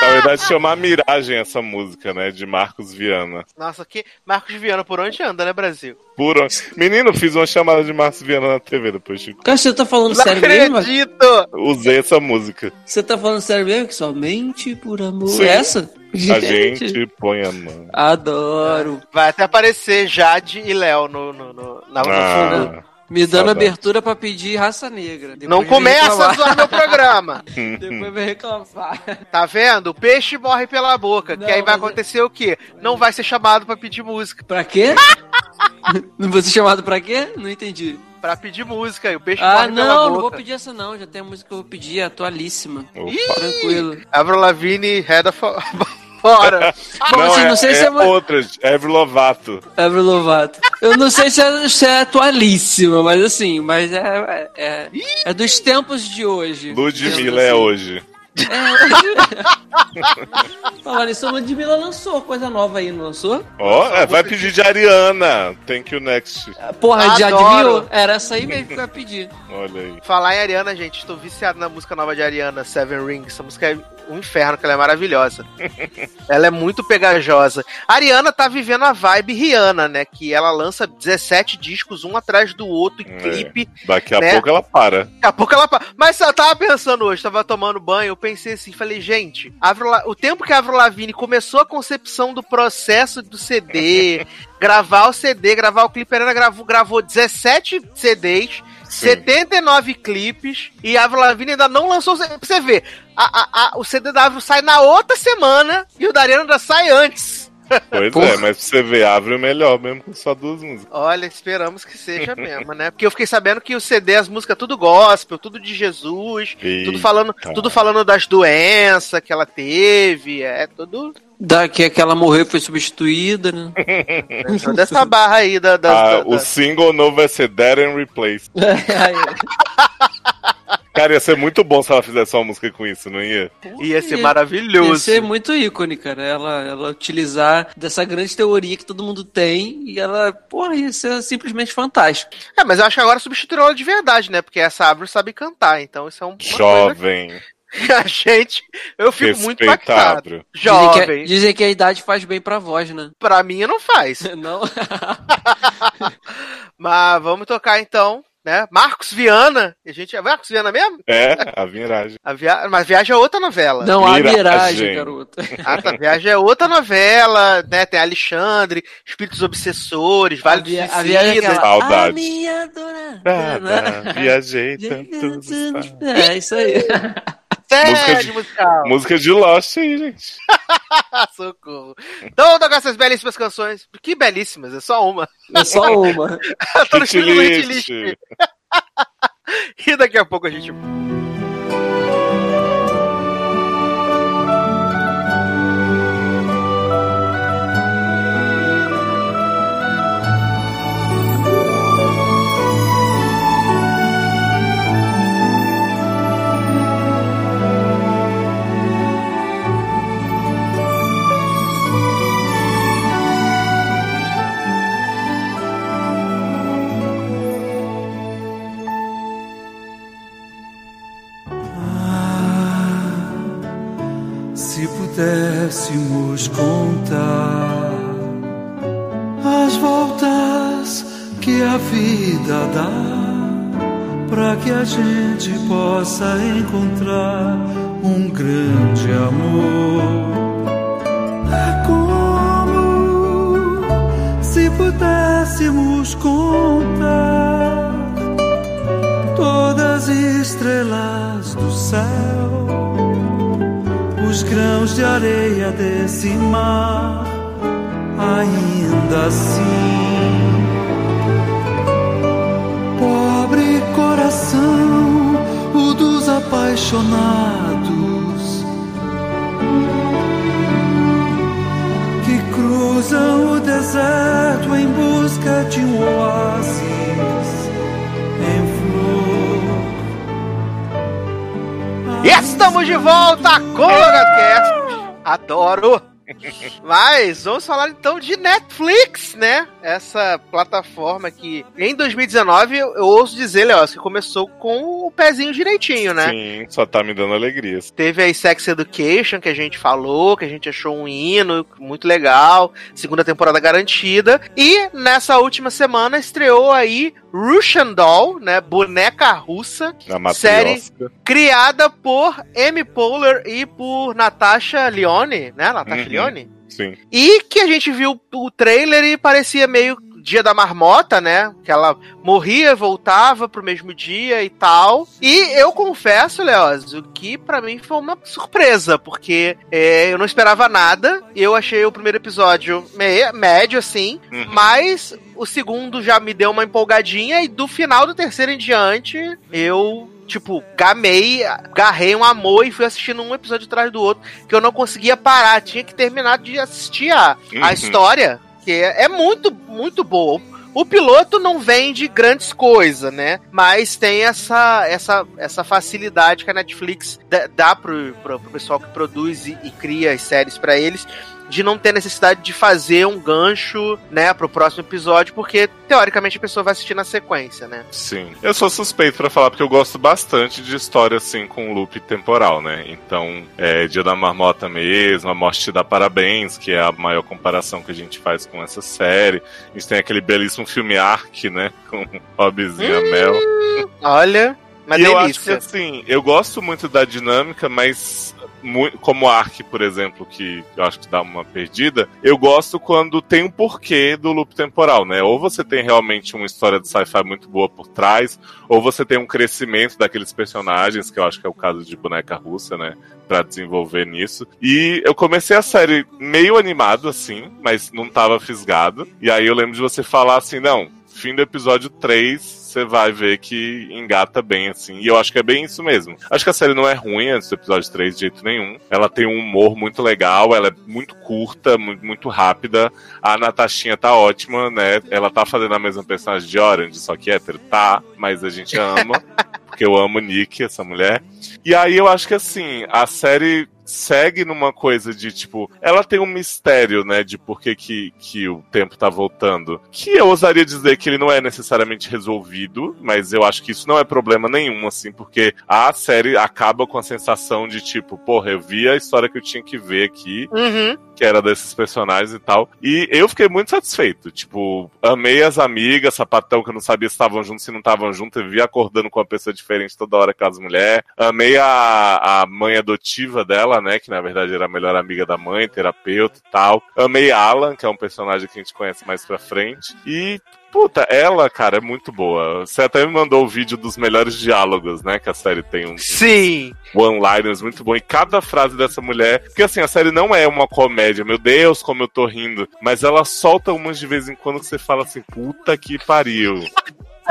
Na verdade, chamar Miragem essa música, né, de Marcos Viana. Nossa, que Marcos Viana, por onde anda, né, Brasil? Por onde... Menino, fiz uma chamada de Marcos Viana na TV depois, Chico. Cara, você tá falando Não sério mesmo? acredito! Usei essa música. Você tá falando sério mesmo? Que somente por amor. Sim. Essa? A gente põe a mão. Adoro. Vai até aparecer Jade e Léo no, no, no- na. Ah, Me dando Saudade. abertura pra pedir raça negra. Depois Não começa a zoar meu programa. Depois vai reclamar. Tá vendo? O peixe morre pela boca. Não, que aí vai é- acontecer o quê? Não vai ser chamado pra pedir música. Pra quê? Não vou ser chamado pra quê? Não entendi. Pra pedir música. E o peixe Ah, morre pela não, não vou pedir essa não. Já tem a música que eu vou pedir, é atualíssima. opa. Tranquilo. Avril Lavigne, Reda fo- fora. Bom, Não, assim, é, não sei é se é uma- outra, Ever Lovato. Avril Lovato. Eu não sei se é, se é atualíssima, mas assim, mas é, é, é, é dos tempos de hoje. Ludmilla é hoje. É. Falar nisso, a Ludmilla lançou coisa nova aí, não lançou? Ó, é, vai pedir de Ariana. Thank you next. Porra, já adivinhou? Era essa aí mesmo que eu ia pedir. Olha aí. Falar em Ariana, gente, estou viciado na música nova de Ariana, Seven Rings. Essa música é um inferno, que ela é maravilhosa. ela é muito pegajosa. A Ariana tá vivendo a vibe Rihanna, né? Que ela lança 17 discos, um atrás do outro, em É. clipe. Daqui a Né? pouco ela para. Daqui a pouco ela. pa- Mas eu tava pensando hoje, tava tomando banho, pensei assim, falei, gente, La- o tempo que a Avril Lavigne começou a concepção do processo do CD, gravar o CD, gravar o clipe, a Ariana gravou, gravou 17 CDs, Sim. 79 clipes, e a Avril Lavigne ainda não lançou. o CD. Pra você ver, a- a- a- o CD da Avril sai na outra semana e o da Ariana ainda sai antes. Pois Porra. é, mas pra você ver, abre o melhor mesmo com só duas músicas. Olha, esperamos que seja mesmo, né? Porque eu fiquei sabendo que o CD, as músicas, tudo gospel, tudo de Jesus, tudo falando, tudo falando das doenças que ela teve, é tudo Da, que, que ela morreu e foi substituída, né? Dessa barra aí da. da, Ah, da- o single novo vai ser Dead and Replaced. Cara, ia ser muito bom se ela fizesse uma música com isso, não ia? Ia ser Ia maravilhoso. ser muito ícone, cara. Ela, ela utilizar dessa grande teoria que todo mundo tem e ela, porra, ia ser simplesmente fantástico. É, mas eu acho que agora substituiu ela de verdade, né? Porque essa árvore sabe cantar, então isso é um, Jovem, coisa que a gente. Eu fico muito impactado. respeitado. Dizem que, Jovem. dizem que a idade faz bem pra voz, né? Pra mim não faz. Não? Mas vamos tocar então, né? Marcos Viana. A gente é Marcos Viana mesmo? É, a viragem. A via... Mas Viagem é outra novela. Não há Miragem. miragem, garota. Ah, tá. Viagem é outra novela, né? Tem Alexandre, Espíritos Obsessores, Vale a, dos via, a viagem é. Saudade. A minha dona. Tá. Viajei tanto. É, isso aí. Série Música de- musical. Música de Lost aí, gente. Socorro. Então, vou tocar essas belíssimas canções. Que belíssimas, é só uma. É só uma. Eu tô no Hit list. E daqui a pouco a gente. Pudéssemos contar as voltas que a vida dá, para que a gente possa encontrar um grande amor. É como se pudéssemos contar todas as estrelas do céu grãos de areia desse mar, ainda assim. Pobre coração, o dos apaixonados, que cruzam estamos de volta com o. Adoro! Mas vamos falar então de Netflix, né? Essa plataforma que em 2019 eu eu ouso dizer, Léo, que começou com o pezinho direitinho, né? Sim, só tá me dando alegrias. Teve aí Sex Education, que a gente falou, que a gente achou um hino muito legal, segunda temporada garantida. E nessa última semana estreou aí Russian Doll, né? Boneca russa, Na Série- criada por Amy Poehler e por Natasha Lyonne, né? Natasha Uhum. Lyonne. Sim. E que a gente viu o trailer e parecia meio dia da marmota, né? Que ela morria, voltava pro mesmo dia e tal. E eu confesso, Leoz, que pra mim foi uma surpresa, porque é, eu não esperava nada. Eu achei o primeiro episódio meio, médio, assim, Uhum. mas o segundo já me deu uma empolgadinha e do final do terceiro em diante, eu tipo, gamei, garrei um amor e fui assistindo um episódio atrás do outro que eu não conseguia parar, tinha que terminar de assistir a, a Uhum. história, que é, é muito, muito boa. O piloto não vende grandes coisas, né? Mas tem essa, essa, essa facilidade que a Netflix dá, dá pro, pro, pro pessoal que produz e, e cria as séries pra eles de não ter necessidade de fazer um gancho, né, pro próximo episódio, porque teoricamente a pessoa vai assistir na sequência, né? Sim. Eu sou suspeito pra falar porque eu gosto bastante de história assim com loop temporal, né? Então, é Dia da Marmota mesmo, A Morte te dá parabéns, que é a maior comparação que a gente faz com essa série. A gente tem aquele belíssimo filme Ark, né? Com Robzinha Mel. Olha, uma e eu acho que delícia. assim, eu gosto muito da dinâmica, mas como Ark, por exemplo, que eu acho que dá uma perdida, eu gosto quando tem um porquê do loop temporal, né? Ou você tem realmente uma história de sci-fi muito boa por trás, ou você tem um crescimento daqueles personagens, que eu acho que é o caso de Boneca Russa, né? Pra desenvolver nisso. E eu comecei a série meio animado, assim, mas não tava fisgado. E aí eu lembro de você falar assim, não, fim do episódio 3, você vai ver que engata bem, assim. E eu acho que é bem isso mesmo. Acho que a série não é ruim antes do episódio 3 de jeito nenhum. Ela tem um humor muito legal, ela é muito curta, muito, muito rápida. A Natashinha tá ótima, né? Ela tá fazendo a mesma personagem de Orange, só que hétero, tá, mas a gente ama. porque eu amo Nick, essa mulher. E aí eu acho que assim, a série segue numa coisa de tipo, ela tem um mistério, né, de por que, que, que o tempo tá voltando. Que eu ousaria dizer que ele não é necessariamente resolvido, mas eu acho que isso não é problema nenhum, assim, porque a série acaba com a sensação de tipo, porra, eu vi a história que eu tinha que ver aqui, Uhum. que era desses personagens e tal. E eu fiquei muito satisfeito. Tipo, amei as amigas, sapatão que eu não sabia se estavam juntos, se não estavam juntos. Eu via acordando com uma pessoa diferente toda hora com as mulheres. Amei a, a mãe adotiva dela, né? Que na verdade era a melhor amiga da mãe, terapeuta e tal. Amei Alan, que é um personagem que a gente conhece mais pra frente. E. Puta, ela, cara, é muito boa. Você até me mandou o vídeo dos melhores diálogos, né? Que a série tem um, Sim. one-liners muito bom. E cada frase dessa mulher. Porque assim, a série não é uma comédia, meu Deus, como eu tô rindo. Mas ela solta umas de vez em quando que você fala assim, puta que pariu.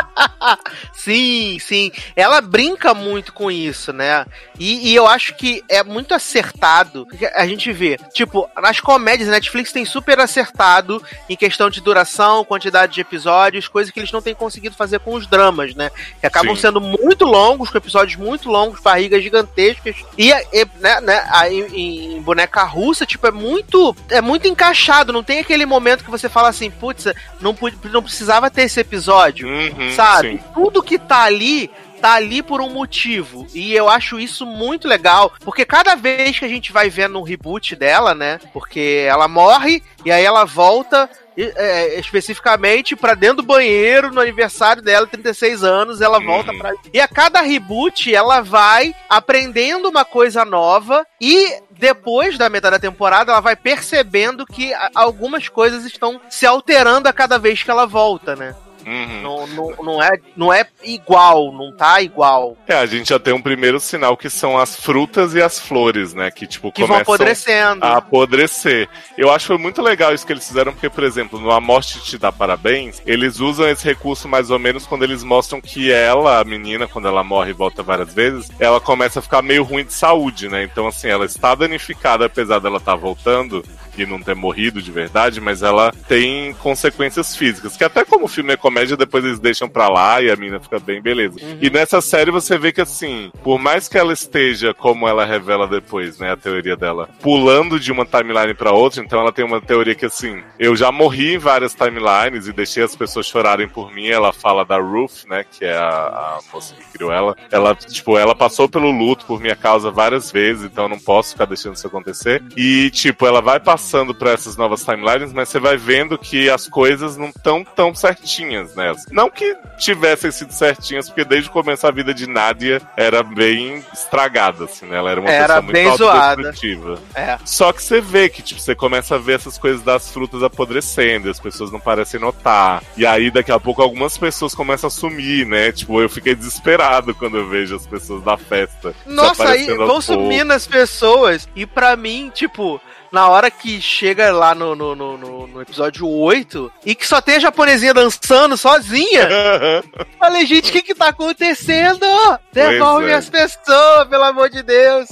Sim, sim. Ela brinca muito com isso, né? E, e eu acho que é muito acertado. A gente vê, tipo, nas comédias, a Netflix tem super acertado em questão de duração, quantidade de episódios, coisas que eles não têm conseguido fazer com os dramas, né? Que acabam Sim. sendo muito longos, com episódios muito longos, barrigas gigantescas. E, e, né, né, aí em, boneca russa, tipo, é muito. É muito encaixado. Não tem aquele momento que você fala assim, putz, não, não precisava ter esse episódio Uhum, sabe? sim. Tudo que tá ali tá ali por um motivo. E eu acho isso muito legal, porque cada vez que a gente vai vendo um reboot dela, né? Porque ela morre e aí ela volta é, especificamente pra dentro do banheiro no aniversário dela, 36 anos, ela volta pra. E a cada reboot ela vai aprendendo uma coisa nova e depois da metade da temporada ela vai percebendo que algumas coisas estão se alterando a cada vez que ela volta, né? Uhum. Não, não, não, é, não é igual, não tá igual. É, a gente já tem um primeiro sinal que são as frutas e as flores, né? Que, tipo, Que vão começam apodrecendo. a apodrecer. Eu acho que foi muito legal isso que eles fizeram, porque, por exemplo, no A Morte Te Dá Parabéns, eles usam esse recurso mais ou menos quando eles mostram que ela, a menina, quando ela morre e volta várias vezes, ela começa a ficar meio ruim de saúde, né? Então, assim, ela está danificada, apesar dela estar voltando não ter morrido de verdade, mas ela tem consequências físicas, que até como o filme é comédia, depois eles deixam pra lá e a mina fica bem, beleza. E nessa série você vê que assim, por mais que ela esteja, como ela revela depois, né, a teoria dela, pulando de uma timeline pra outra, então ela tem uma teoria que assim, eu já morri em várias timelines e deixei as pessoas chorarem por mim, ela fala da Ruth, né, que é a, a moça que criou ela, ela, tipo, ela passou pelo luto por minha causa várias vezes, então eu não posso ficar deixando isso acontecer. E, tipo, ela vai passando pra essas novas timelines, mas você vai vendo que as coisas não estão tão certinhas nelas. Não que tivessem sido certinhas, porque desde o começo a vida de Nádia era bem estragada, assim, né? Ela era uma Era pessoa muito autodestrutiva. É. Só que você vê que, tipo, você começa a ver essas coisas das frutas apodrecendo, e as pessoas não parecem notar. E aí, daqui a pouco, algumas pessoas começam a sumir, né? Tipo, eu fiquei desesperado quando eu vejo as pessoas da festa. Nossa, aí vão sumindo as pessoas. E pra mim, tipo, na hora que chega lá no, no, no, no- episódio 8 e que só tem a japonesinha dançando sozinha. Falei, gente, o que que tá acontecendo? Devolve é. minhas pessoas, pelo amor de Deus.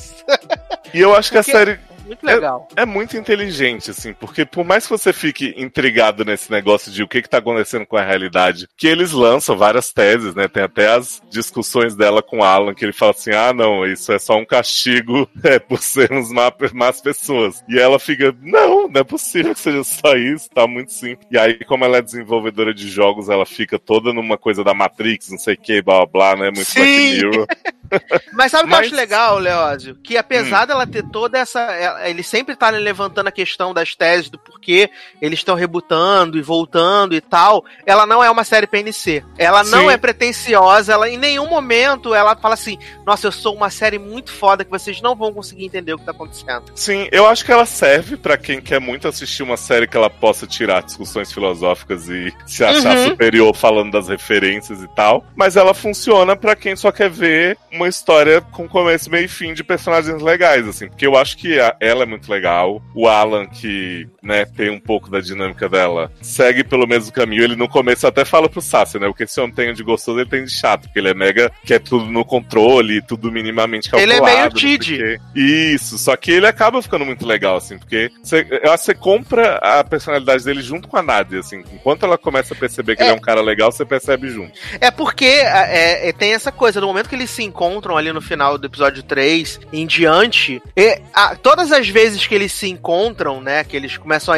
e eu acho que a Porque- série Muito legal. é muito inteligente, assim, porque por mais que você fique intrigado nesse negócio de o que, que tá acontecendo com a realidade, que eles lançam várias teses, né? Tem até as discussões dela com o Alan, que ele fala assim: ah, não, isso é só um castigo é, por sermos má, más pessoas. E ela fica, não, não é possível que seja só isso, tá muito simples. E aí, como ela é desenvolvedora de jogos, ela fica toda numa coisa da Matrix, não sei o que, blá blá blá, né? Muito Sim. Black Mirror. Mas sabe o que eu acho legal, Leózio? Que apesar dela ter toda essa. ela- Eles sempre estarem levantando a questão das teses do porquê eles estão rebutando e voltando e tal, ela não é uma série PNC. Ela não Sim. é pretensiosa, ela em nenhum momento ela fala assim: nossa, eu sou uma série muito foda que vocês não vão conseguir entender o que tá acontecendo. Sim, eu acho que ela serve pra quem quer muito assistir uma série que ela possa tirar discussões filosóficas e se achar Uhum. superior falando das referências e tal. Mas ela funciona pra quem só quer ver uma história com começo, meio e fim de personagens legais, assim. Porque eu acho que a- ela é muito legal. O Alan, que, né, tem um pouco da dinâmica dela, segue pelo mesmo caminho. Ele no começo até fala pro Sassi, né? O que esse homem tem de gostoso, ele tem de chato. Porque ele é mega, quer tudo no controle, tudo minimamente Ele calculado. é meio Tid. Isso, só que ele acaba ficando muito legal, assim, porque você, eu acho que você compra a personalidade dele junto com a Nadia, assim. Enquanto ela começa a perceber que ele é um cara legal, você percebe junto. É porque é, é, tem essa coisa, no momento que eles se encontram ali no final do episódio 3 em diante, e, a- todas as vezes que eles se encontram, né, que eles começam a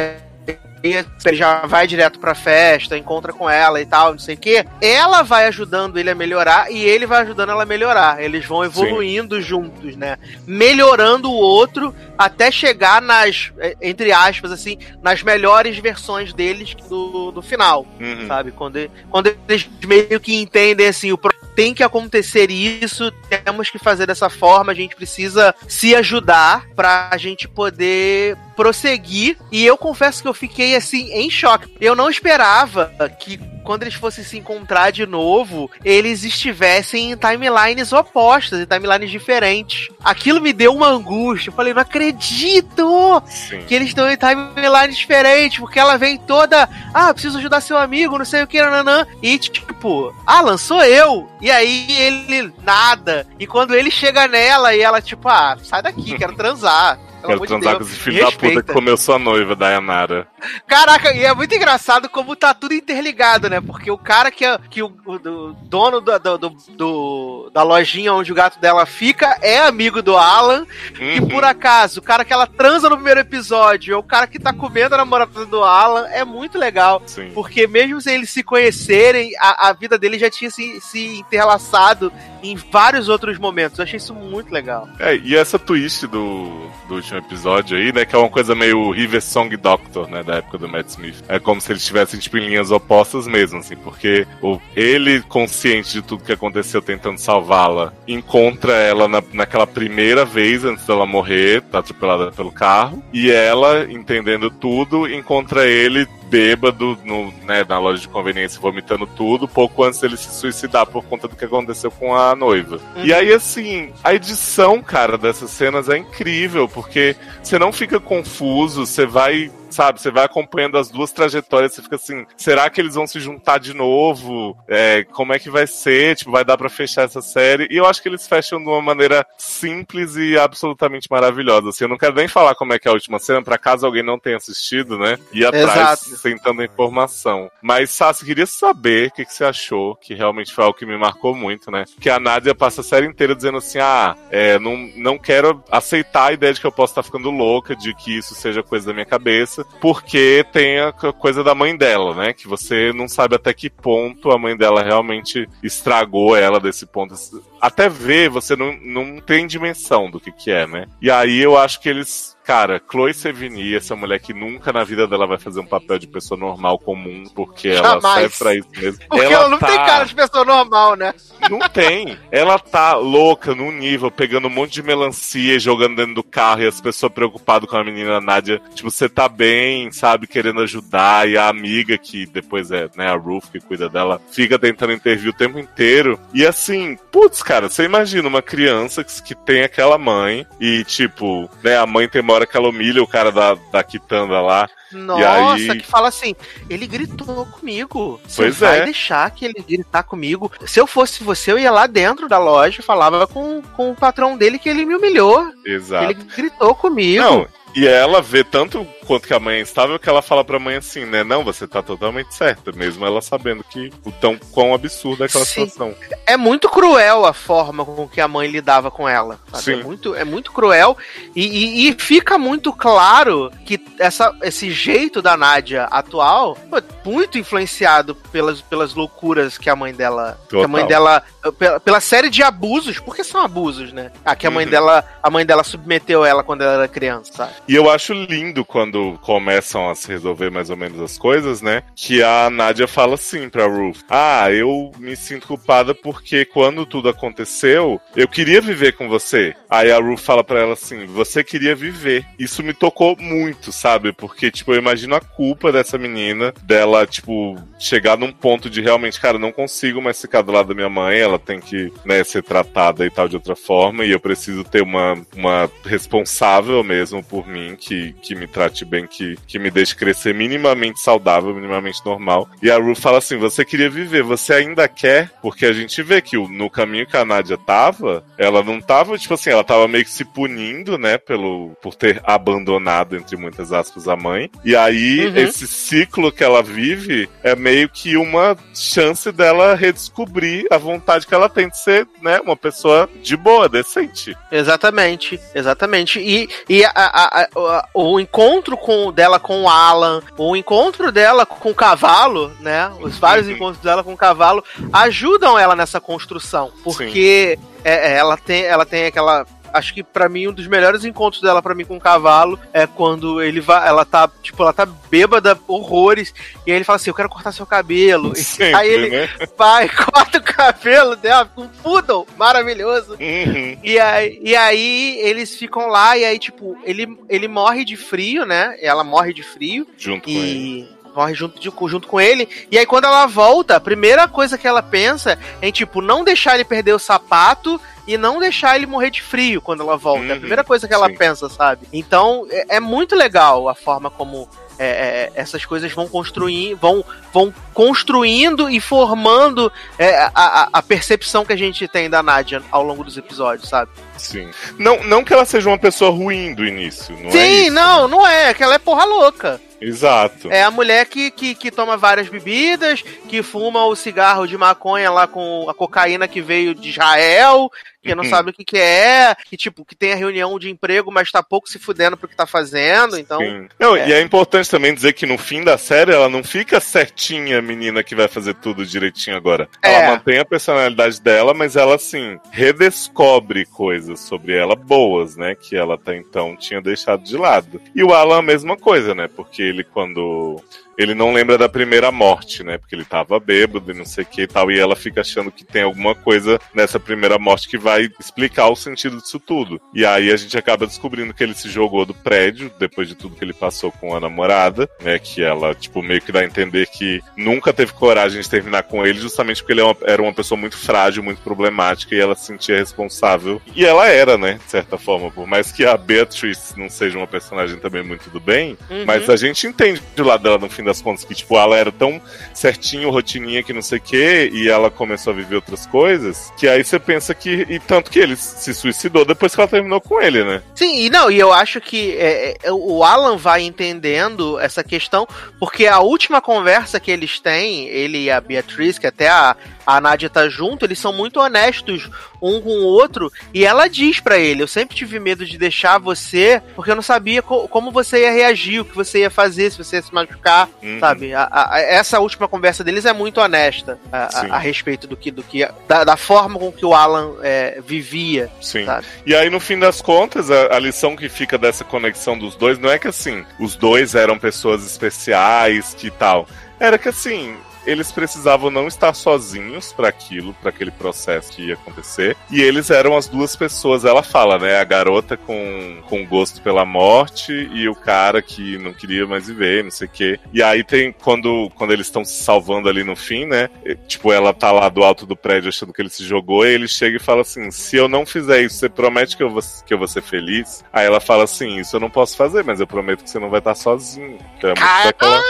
ele já vai direto pra festa, encontra com ela e tal, não sei o quê. Ela vai ajudando ele a melhorar e ele vai ajudando ela a melhorar. Eles vão evoluindo juntos, né? Melhorando o outro até chegar nas, eh, entre aspas, assim, nas melhores versões deles do, do final Uhum. sabe? Quando, e- quando eles meio que entendem assim, o tem que acontecer isso, temos que fazer dessa forma, a gente precisa se ajudar pra gente poder prosseguir. E eu confesso que eu fiquei assim em choque. Eu não esperava que quando eles fossem se encontrar de novo, eles estivessem em timelines opostas, em timelines diferentes. Aquilo me deu uma angústia. Eu falei, não acredito! Sim. que eles estão em timelines diferentes, porque ela vem toda, ah, preciso ajudar seu amigo, não sei o que, nananã. E tipo, Alan, sou eu. E aí ele, nada. E quando ele chega nela e ela, tipo, ah, sai daqui, quero transar. Quero transar com esse filho da puta que comeu sua noiva, Dayanara. Caraca, e é muito engraçado como tá tudo interligado, né? Porque o cara que é que o, o- do- dono do, do- do- da lojinha onde o gato dela fica é amigo do Alan. E Uhum. por acaso, o cara que ela transa no primeiro episódio é o cara que tá comendo a namorada do Alan. É muito legal. Sim. Porque mesmo sem eles se conhecerem, a, a vida dele já tinha se, se interlaçado em vários outros momentos. Eu achei isso muito legal. É, e essa twist do, do último episódio aí, né, que é uma coisa meio River Song Doctor, né, da época do Matt Smith. É como se eles estivessem, tipo, em linhas opostas mesmo, assim, porque o, ele, consciente de tudo que aconteceu, tentando salvá-la, encontra ela na, naquela primeira vez, antes dela morrer, tá atropelada pelo carro, e ela, entendendo tudo, encontra ele bêbado no, né, na loja de conveniência, vomitando tudo, pouco antes dele se suicidar por conta do que aconteceu com a noiva. E aí, assim, a edição, cara, dessas cenas é incrível, porque você não fica confuso, você vai. Sabe, você vai acompanhando as duas trajetórias, você fica assim, será que eles vão se juntar de novo? É, como é que vai ser? Tipo, vai dar pra fechar essa série? E eu acho que eles fecham de uma maneira simples e absolutamente maravilhosa. Assim, eu não quero nem falar como é que é a última cena, pra caso alguém não tenha assistido, né? Ir atrás Exato. tentando a informação. Mas, Sassi, queria saber o que, que você achou, que realmente foi algo que me marcou muito, né? Que a Nádia passa a série inteira dizendo assim: ah, é, não, não quero aceitar a ideia de que eu posso estar ficando louca, de que isso seja coisa da minha cabeça, porque tem a co- coisa da mãe dela, né? Que você não sabe até que ponto a mãe dela realmente estragou ela desse ponto. Até ver, você não, não tem dimensão do que, que é, né? E aí eu acho que eles. Cara, Chloe Sevigny, essa mulher que nunca na vida dela vai fazer um papel de pessoa normal, comum, porque ela Jamais. serve pra isso mesmo. Porque ela, não tem tá- cara de pessoa normal, né? não tem. Ela tá louca num nível, pegando um monte de melancia e jogando dentro do carro e as pessoas preocupadas com a menina Nádia. Tipo, você tá bem, sabe, querendo ajudar. E a amiga, que depois é, né, a Ruth, que cuida dela, fica tentando intervir o tempo inteiro. E assim, putz, cara, você imagina uma criança que, que tem aquela mãe e, tipo, né, a mãe tem uma hora que ela humilha o cara da, da quitanda lá. Nossa, aí- que fala assim, ele gritou comigo. Você Pois vai é. deixar que ele gritar comigo? Se eu fosse você, eu ia lá dentro da loja e falava com, com o patrão dele que ele me humilhou. Exato. Ele gritou comigo. Não, e ela vê tanto quanto que a mãe é instável que ela fala pra mãe assim, né? Não, você tá totalmente certa, mesmo ela sabendo que o tão quão absurda é aquela Sim. situação. É muito cruel a forma com que a mãe lidava com ela. sabe? Sim. É, muito, é muito cruel. E, e- e fica muito claro que essa, esse jeito da Nádia atual foi muito influenciado pelas, pelas loucuras que a mãe dela. Que a mãe dela. Pela, pela série de abusos, porque são abusos, né? A que a mãe Uhum. dela. A mãe dela submeteu ela quando ela era criança, sabe? E eu acho lindo quando quando começam a se resolver mais ou menos as coisas, né? Que a Nadia fala assim pra Ruth: Ah, eu me sinto culpada porque quando tudo aconteceu, eu queria viver com você. Aí a Ruth fala pra ela assim: Você queria viver. Isso me tocou muito, sabe? Porque, tipo, eu imagino a culpa dessa menina, dela, tipo, chegar num ponto de realmente, cara, não consigo mais ficar do lado da minha mãe, ela tem que, né, ser tratada e tal de outra forma, e eu preciso ter uma, uma responsável mesmo por mim, que, que me trate bem, que, que me deixe crescer minimamente saudável, minimamente normal. E a Ruth fala assim: você queria viver, você ainda quer? Porque a gente vê que no caminho que a Nádia tava, ela não tava, tipo assim, ela tava meio que se punindo, né, pelo, por ter abandonado, entre muitas aspas, a mãe. E aí, Uhum. esse ciclo que ela vive é meio que uma chance dela redescobrir a vontade que ela tem de ser, né, uma pessoa de boa, decente. Exatamente, exatamente. E, e a- a- a- o encontro com, dela com o Alan, o encontro dela com o cavalo, né? Os vários Uhum. encontros dela com o cavalo ajudam ela nessa construção. Porque é, é, ela, tem, ela tem aquela. Acho que pra mim um dos melhores encontros dela pra mim com o cavalo é quando ele vai, ela tá, tipo, ela tá bêbada horrores e aí ele fala assim: "Eu quero cortar seu cabelo". Sempre, aí ele né? vai, corta o cabelo dela com um poodle maravilhoso. Uhum. E aí, e aí eles ficam lá, e aí, tipo, ele, ele morre de frio, né? Ela morre de frio Junto com ele. Morre junto, de, junto com ele. E aí, quando ela volta, a primeira coisa que ela pensa é em, tipo, não deixar ele perder o sapato e não deixar ele morrer de frio quando ela volta. é a Uhum, primeira coisa que ela sim. pensa, sabe? Então, é, é muito legal a forma como. É, é, essas coisas vão construir, vão, vão construindo e formando é, a, a, percepção que a gente tem da Nadia ao longo dos episódios, sabe? Sim. Não, não que ela seja uma pessoa ruim do início, não é Sim, não, não é, que ela é porra louca. Exato. É a mulher que, que, que toma várias bebidas, que fuma o cigarro de maconha lá com a cocaína que veio de Israel, que não Uhum. sabe o que, que é, que tipo, que tem a reunião de emprego, mas tá pouco se fudendo pro que tá fazendo, então. Sim. Não, é. E é importante também dizer que no fim da série ela não fica certinha a menina que vai fazer tudo direitinho agora. É. Ela mantém a personalidade dela, mas ela, assim, redescobre coisas sobre ela boas, né? Que ela até então tinha deixado de lado. E o Alan, a mesma coisa, né? Porque ele, quando. Ele não lembra da primeira morte, né? Porque ele tava bêbado e não sei o que e tal. E ela fica achando que tem alguma coisa nessa primeira morte que vai explicar o sentido disso tudo. E aí a gente acaba descobrindo que ele se jogou do prédio depois de tudo que ele passou com a namorada, né? Que ela, tipo, meio que dá a entender que nunca teve coragem de terminar com ele, justamente porque ele é era uma pessoa muito frágil, muito problemática e ela se sentia responsável. E ela era, né? De certa forma. Por mais que a Beatrice não seja uma personagem também muito do bem, Uhum. mas a gente entende do lado dela no fim das contas que, tipo, ela era tão certinho, rotininha que não sei o quê, e ela começou a viver outras coisas, que aí você pensa que. E tanto que ele se suicidou depois que ela terminou com ele, né? Sim, e não, e eu acho que é, é, o Alan vai entendendo essa questão, porque a última conversa que eles têm, ele e a Beatriz, que até a, a Nádia tá junto, eles são muito honestos um com o outro, e ela diz pra ele: Eu sempre tive medo de deixar você, porque eu não sabia co- como você ia reagir, o que você ia fazer, se você ia se machucar, Uhum. sabe? A- a- essa última conversa deles é muito honesta a, a- respeito do que, do que da, da forma com que o Alan é, vivia, Sim. sabe? E aí, no fim das contas, a, a lição que fica dessa conexão dos dois não é que assim, os dois eram pessoas especiais que tal. Era que assim. Eles precisavam não estar sozinhos para aquilo, para aquele processo que ia acontecer. E eles eram as duas pessoas, ela fala, né? A garota com, com gosto pela morte e o cara que não queria mais viver, não sei o quê. E aí tem quando, quando eles estão se salvando ali no fim, né? Tipo, ela tá lá do alto do prédio achando que ele se jogou, e ele chega e fala assim: se eu não fizer isso, você promete que eu vou, que eu vou ser feliz? Aí ela fala assim: isso eu não posso fazer, mas eu prometo que você não vai estar sozinho. Que é muito daquela.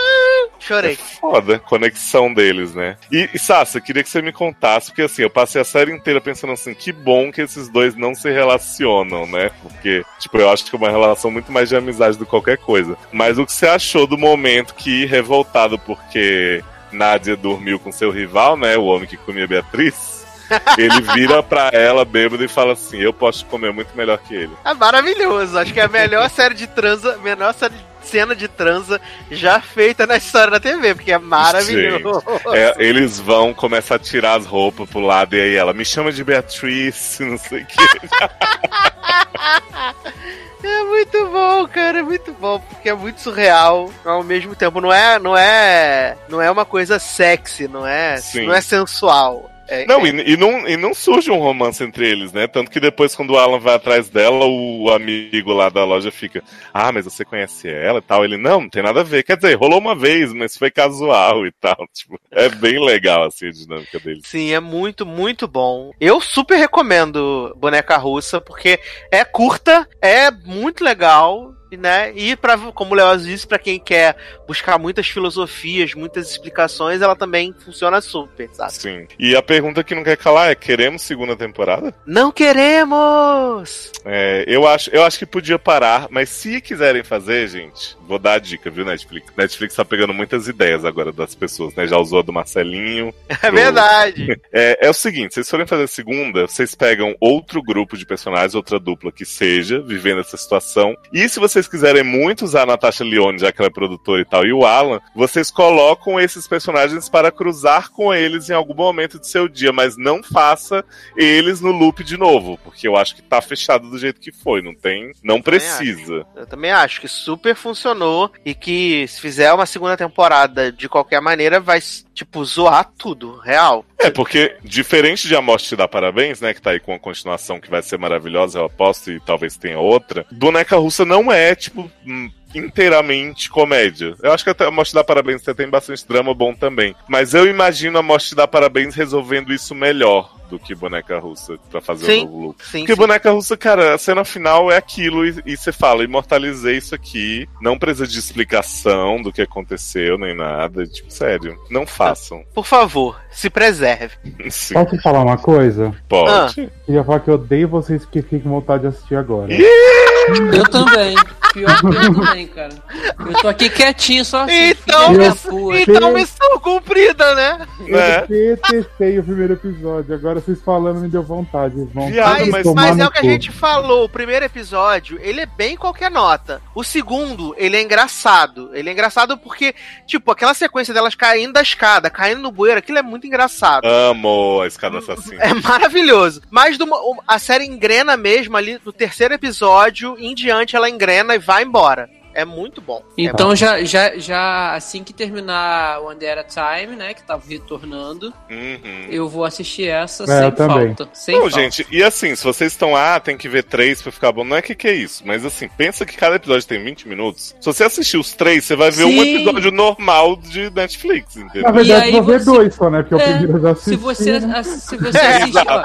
Chorei. É foda, conexão deles, né? E, e Sassa, queria que você me contasse, porque assim, eu passei a série inteira pensando assim, que bom que esses dois não se relacionam, né? Porque, tipo, eu acho que é uma relação muito mais de amizade do que qualquer coisa. Mas o que você achou do momento que, revoltado porque Nádia dormiu com seu rival, né? O homem que comia Beatriz. Ele vira pra ela bêbado e fala assim: Eu posso comer muito melhor que ele. É maravilhoso. Acho que é a melhor série de transa, melhor série de cena de transa já feita na história da TV, porque é maravilhoso. É, eles vão começar a tirar as roupas pro lado e aí ela me chama de Beatriz, não sei o que. É muito bom, cara, é muito bom, porque é muito surreal ao mesmo tempo. Não é, não é, não é uma coisa sexy, não é, Sim. não é sensual. É- Não, é- e, e não, e não surge um romance entre eles, né? Tanto que depois, quando o Alan vai atrás dela, o amigo lá da loja fica: Ah, mas você conhece ela e tal. Ele, não, não tem nada a ver. Quer dizer, rolou uma vez, mas foi casual e tal. Tipo, é bem legal, assim, a dinâmica deles. Sim, é muito, muito bom. Eu super recomendo Boneca Russa, porque é curta, é muito legal, né? E para como o Léo disse, pra quem quer buscar muitas filosofias, muitas explicações, ela também funciona super, sabe? Sim. E a pergunta que não quer calar é: queremos segunda temporada? Não queremos! É, eu, acho, eu acho que podia parar, mas se quiserem fazer, gente, vou dar a dica, viu, Netflix? Netflix tá pegando muitas ideias agora das pessoas, né? Já usou a do Marcelinho. É do- verdade. É, é o seguinte, vocês forem fazer a segunda, vocês pegam outro grupo de personagens, outra dupla que seja, vivendo essa situação. E se vocês quiserem muito usar a Natasha Lyonne, já que ela é produtora e tal, e o Alan, vocês colocam esses personagens para cruzar com eles em algum momento do seu dia, mas não faça eles no loop de novo, porque eu acho que tá fechado do jeito que foi, não tem, não precisa. Eu também acho que super funcionou e que se fizer uma segunda temporada de qualquer maneira, vai, tipo, zoar tudo, real. É, porque diferente de A Morte Te Dá Parabéns, né, que tá aí com a continuação que vai ser maravilhosa, eu aposto, e talvez tenha outra, Boneca Russa não é, tipo, hum, inteiramente comédia. Eu acho que até A Morte Te Dá Parabéns até tem bastante drama bom também. Mas eu imagino A Morte Te Dá Parabéns resolvendo isso melhor do que Boneca Russa pra fazer Sim, o novo look. Sim, Porque sim. Boneca Russa, cara, a cena final é aquilo e, você fala, imortalizei isso aqui, não precisa de explicação do que aconteceu, nem nada. Tipo, sério, não façam. Por favor, se preserve. Sim, Posso falar uma coisa? pode. Queria falar que eu odeio vocês que ficam com vontade de assistir agora. Ih! Eu também. Pior que eu também, cara. Eu tô aqui quietinho, só assim. Então, filha da isso- puta. então missão cumprida, né? É. Eu detestei o primeiro episódio, agora vocês falando me deu vontade. Vontade Viado, de mas- Mas é o que a gente falou, o primeiro episódio, ele é bem qualquer nota. O segundo, ele é engraçado. Ele é engraçado porque, tipo, aquela sequência delas caindo da escada, caindo no bueiro, aquilo é muito engraçado. Amo a escada assassina. É maravilhoso. Mas do- a série engrena mesmo ali no terceiro episódio, em diante ela engrena e vai embora. É muito bom. Então já, já, já assim que terminar One Day at a Time, né, que tava retornando, Uhum. eu vou assistir essa É, sem eu também. falta. Sem Não, falta. gente, e assim, se vocês estão, ah, tem que ver três pra ficar bom, não é que que é isso, mas assim, pensa que cada episódio tem 20 minutos. Se você assistir os três, você vai ver um Sim. episódio normal de Netflix, entendeu? Na verdade, aí vou ver dois só, né? Porque o É, primeiro eu já assisti. Se você, né? se você É, assistir, ó,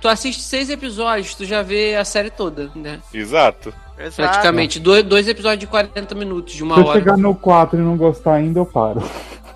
tu assiste seis episódios, tu já vê a série toda, né? Exato. Exato. Praticamente. Dois, dois episódios de 40 minutos, de uma Se eu hora. chegar no 4 e não gostar ainda, eu paro.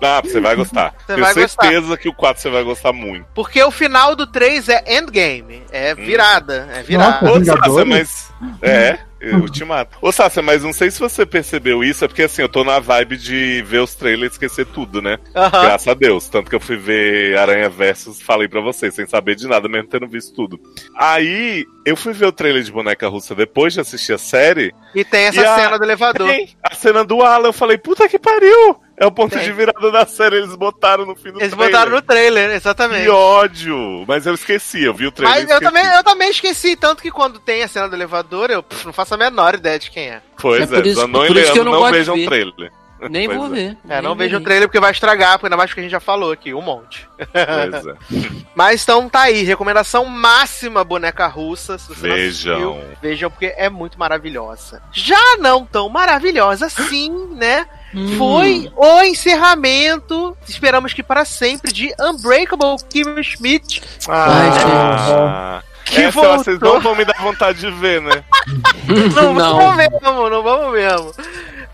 Ah, você vai gostar. Você Tenho vai certeza que o 4 você vai gostar muito. Porque o final do 3 é endgame. É virada. É virada. Nossa. Ô, Sácia, mas. É, Ultimato. Ô, Sácia, mas não sei se você percebeu isso, é porque assim, eu tô na vibe de ver os trailers e esquecer tudo, né? Aham. Graças a Deus. Tanto que eu fui ver Aranha Versus, falei pra vocês, sem saber de nada, mesmo tendo visto tudo. Aí, eu fui ver o trailer de Boneca Russa depois de assistir a série. E tem essa E a- cena do elevador. Tem a cena do Alan, eu falei, puta que pariu! É o ponto Tem. de virada da série, eles botaram no fim do Eles trailer. botaram no trailer, exatamente. Que ódio! Mas eu esqueci, eu vi o trailer Mas e eu esqueci. também, eu também esqueci, tanto que quando tem a cena do elevador, eu pff, não faço a menor ideia de quem é. Pois É é, por isso- Zanon por e isso que eu Leandro não não, vejam ver. trailer. Nem Pois vou é. ver. É, não vejo o trailer porque vai estragar, ainda mais que a gente já falou aqui, um monte. Pois é. Mas então tá aí, recomendação máxima boneca russa. Se você não Vejam. assistiu, vejam porque é muito maravilhosa. Já não tão maravilhosa assim, né? Hum. Foi o encerramento, esperamos que para sempre, de Unbreakable Kimmy Schmidt. Ah, Que essa vocês voltou. não vão me dar vontade de ver, né? Não, Não. vamos mesmo, não vamos mesmo.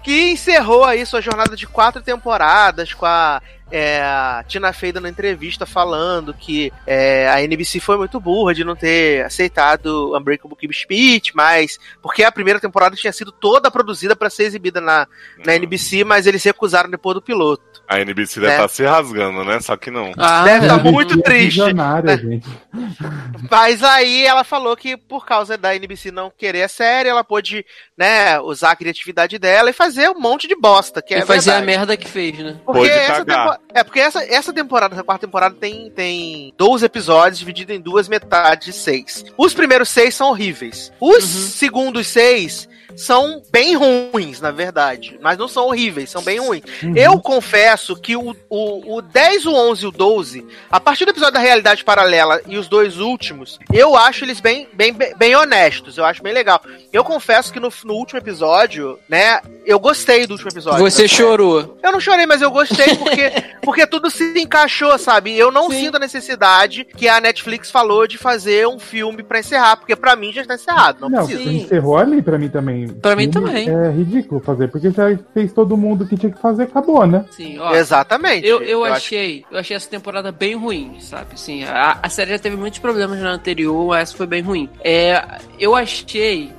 Que encerrou aí sua jornada de quatro temporadas com a é, a Tina Fey dando entrevista falando que é, a NBC foi muito burra de não ter aceitado Unbreakable Kimmy Schmidt, mas porque a primeira temporada tinha sido toda produzida para ser exibida na, na NBC, mas eles recusaram depois do piloto. A NBC deve É. estar se rasgando, né? Só que não. Ah, Deve é. tá muito É triste, né? gente. Mas aí ela falou que por causa da NBC não querer a série, ela pôde, né, usar a criatividade dela e fazer um monte de bosta, que é E fazer a verdade. merda que fez, né? Porque Pôde essa cagar. tempo- É, porque essa, essa temporada, essa quarta temporada, tem, tem 12 episódios divididos em duas metades de seis. Os primeiros seis são horríveis. Os segundos seis são bem ruins, na verdade. Mas não são horríveis, são bem ruins. Uhum. Eu confesso que o, o, o 10, o 11 e o 12, a partir do episódio da realidade paralela e os dois últimos, eu acho eles bem, bem, bem, honestos. Eu acho bem legal. Eu confesso que no, no último episódio, né, eu gostei do último episódio. Você chorou. Eu não chorei, mas eu gostei porque, porque tudo se encaixou, sabe? Eu não Sim. sinto a necessidade que a Netflix falou de fazer um filme pra encerrar, porque pra mim já está encerrado, não, Não, precisa. Encerrou ali pra mim também. Pra mim também. É ridículo fazer, porque já fez todo mundo que tinha que fazer, acabou, né? Sim, ó. Exatamente. Eu, eu, acho- achei, eu achei essa temporada bem ruim, sabe? Assim, a, a série já teve muitos problemas na anterior, essa foi bem ruim. É, eu achei,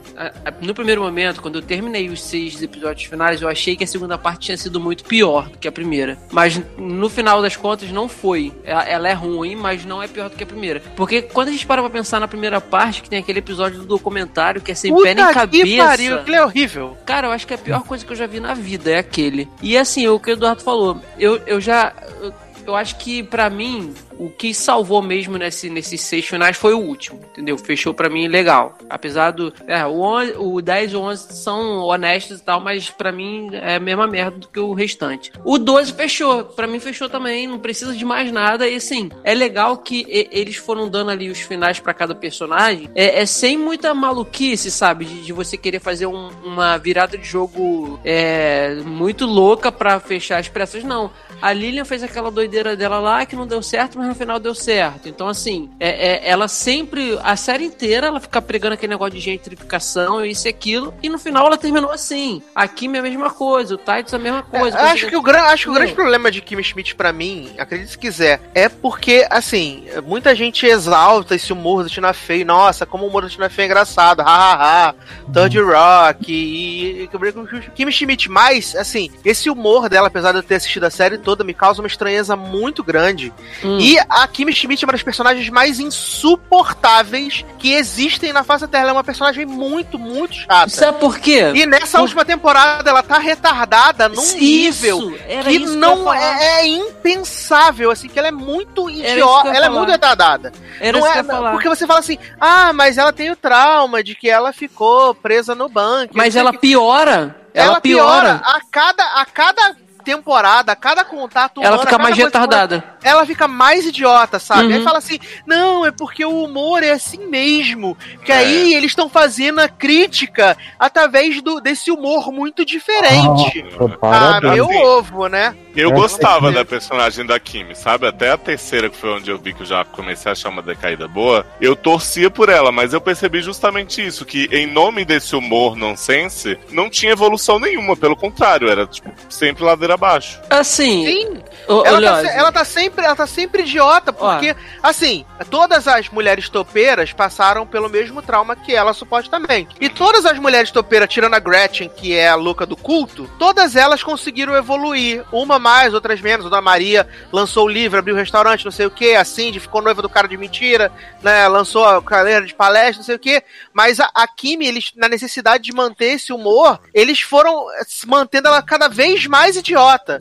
no primeiro momento, quando eu terminei os seis episódios finais, eu achei que a segunda parte tinha sido muito pior do que a primeira. Mas no final das contas não foi. Ela, ela é ruim, mas não é pior do que a primeira. Porque quando a gente para pra pensar na primeira parte, que tem aquele episódio do documentário que é sem pé nem Puta cabeça. que pariu, aquilo é horrível. Cara, eu acho que é a pior coisa que eu já vi na vida é aquele. E assim, o que o Eduardo falou, eu, eu já. Eu, eu acho que pra mim, o que salvou mesmo nesse, nesses seis finais foi o último, entendeu? Fechou pra mim legal. Apesar do. É, o, 11, o 10 e o 11 são honestos e tal, mas pra mim é a mesma merda do que o restante. O 12 fechou, pra mim fechou também, não precisa de mais nada. E assim, é legal que eles foram dando ali os finais pra cada personagem, é, é sem muita maluquice, sabe? De, de você querer fazer um- uma virada de jogo é, muito louca pra fechar as pressas, não. A Lilian fez aquela doideira dela lá que não deu certo, mas no final deu certo. Então, assim, é, é- ela sempre, a série inteira, ela fica pregando aquele negócio de gentrificação, isso e aquilo, e no final ela terminou assim. A Kim é a mesma coisa, o Titus é a mesma coisa. É, acho que o, gran, acho que o grande problema de Kim Schmidt pra mim, acredite se quiser, é porque, assim, muita gente exalta esse humor do Tina Fey. Nossa, como o humor do Tina Fey é engraçado. Hahaha. Third Rock e, e Kim Schmidt. Mas, assim, esse humor dela, apesar de eu ter assistido a série toda, me causa uma estranheza muito grande. Hum. E a Kim Schmidt é uma das personagens mais insuportáveis que existem na face da Terra. Ela é uma personagem muito, muito chata. Sabe por quê? E nessa Por- última temporada ela tá retardada num Isso, nível que não é, é impensável, assim, que ela é muito idiota, ela é muito retardada. Era não é, falar. porque você fala assim, ah, mas ela tem o trauma de que ela ficou presa no banco. Mas ela que. piora. ela, Ela, piora. piora. a cada a cada temporada, cada contato Ela humano, fica a cada mais retardada. ela fica mais idiota, sabe? Uhum. Aí fala assim, não, é porque o humor é assim mesmo. Que É. aí eles estão fazendo a crítica através do, desse humor muito diferente. Ah, meu ovo, né? Eu É. gostava da personagem da Kimi, sabe? Até a terceira, que foi onde eu vi que eu já comecei a achar uma decaída boa, eu torcia por ela, mas eu percebi justamente isso, que em nome desse humor nonsense, não tinha evolução nenhuma, pelo contrário, era tipo, sempre ladeira abaixo. Assim, Sim. Ela tá, Leoz, se- ela tá sempre, ela tá sempre idiota, porque, assim, todas as mulheres topeiras passaram pelo mesmo trauma que ela, supostamente. E todas as mulheres topeiras, tirando a Gretchen, que é a louca do culto, todas elas conseguiram evoluir. Uma mais, outras menos. A Dona Maria lançou o livro, abriu o restaurante, não sei o que. A Cindy ficou noiva do cara de mentira, né? Lançou a carreira de palestra, não sei o que. Mas a, a Kimi, eles, na necessidade de manter esse humor, eles foram se mantendo ela cada vez mais idiota.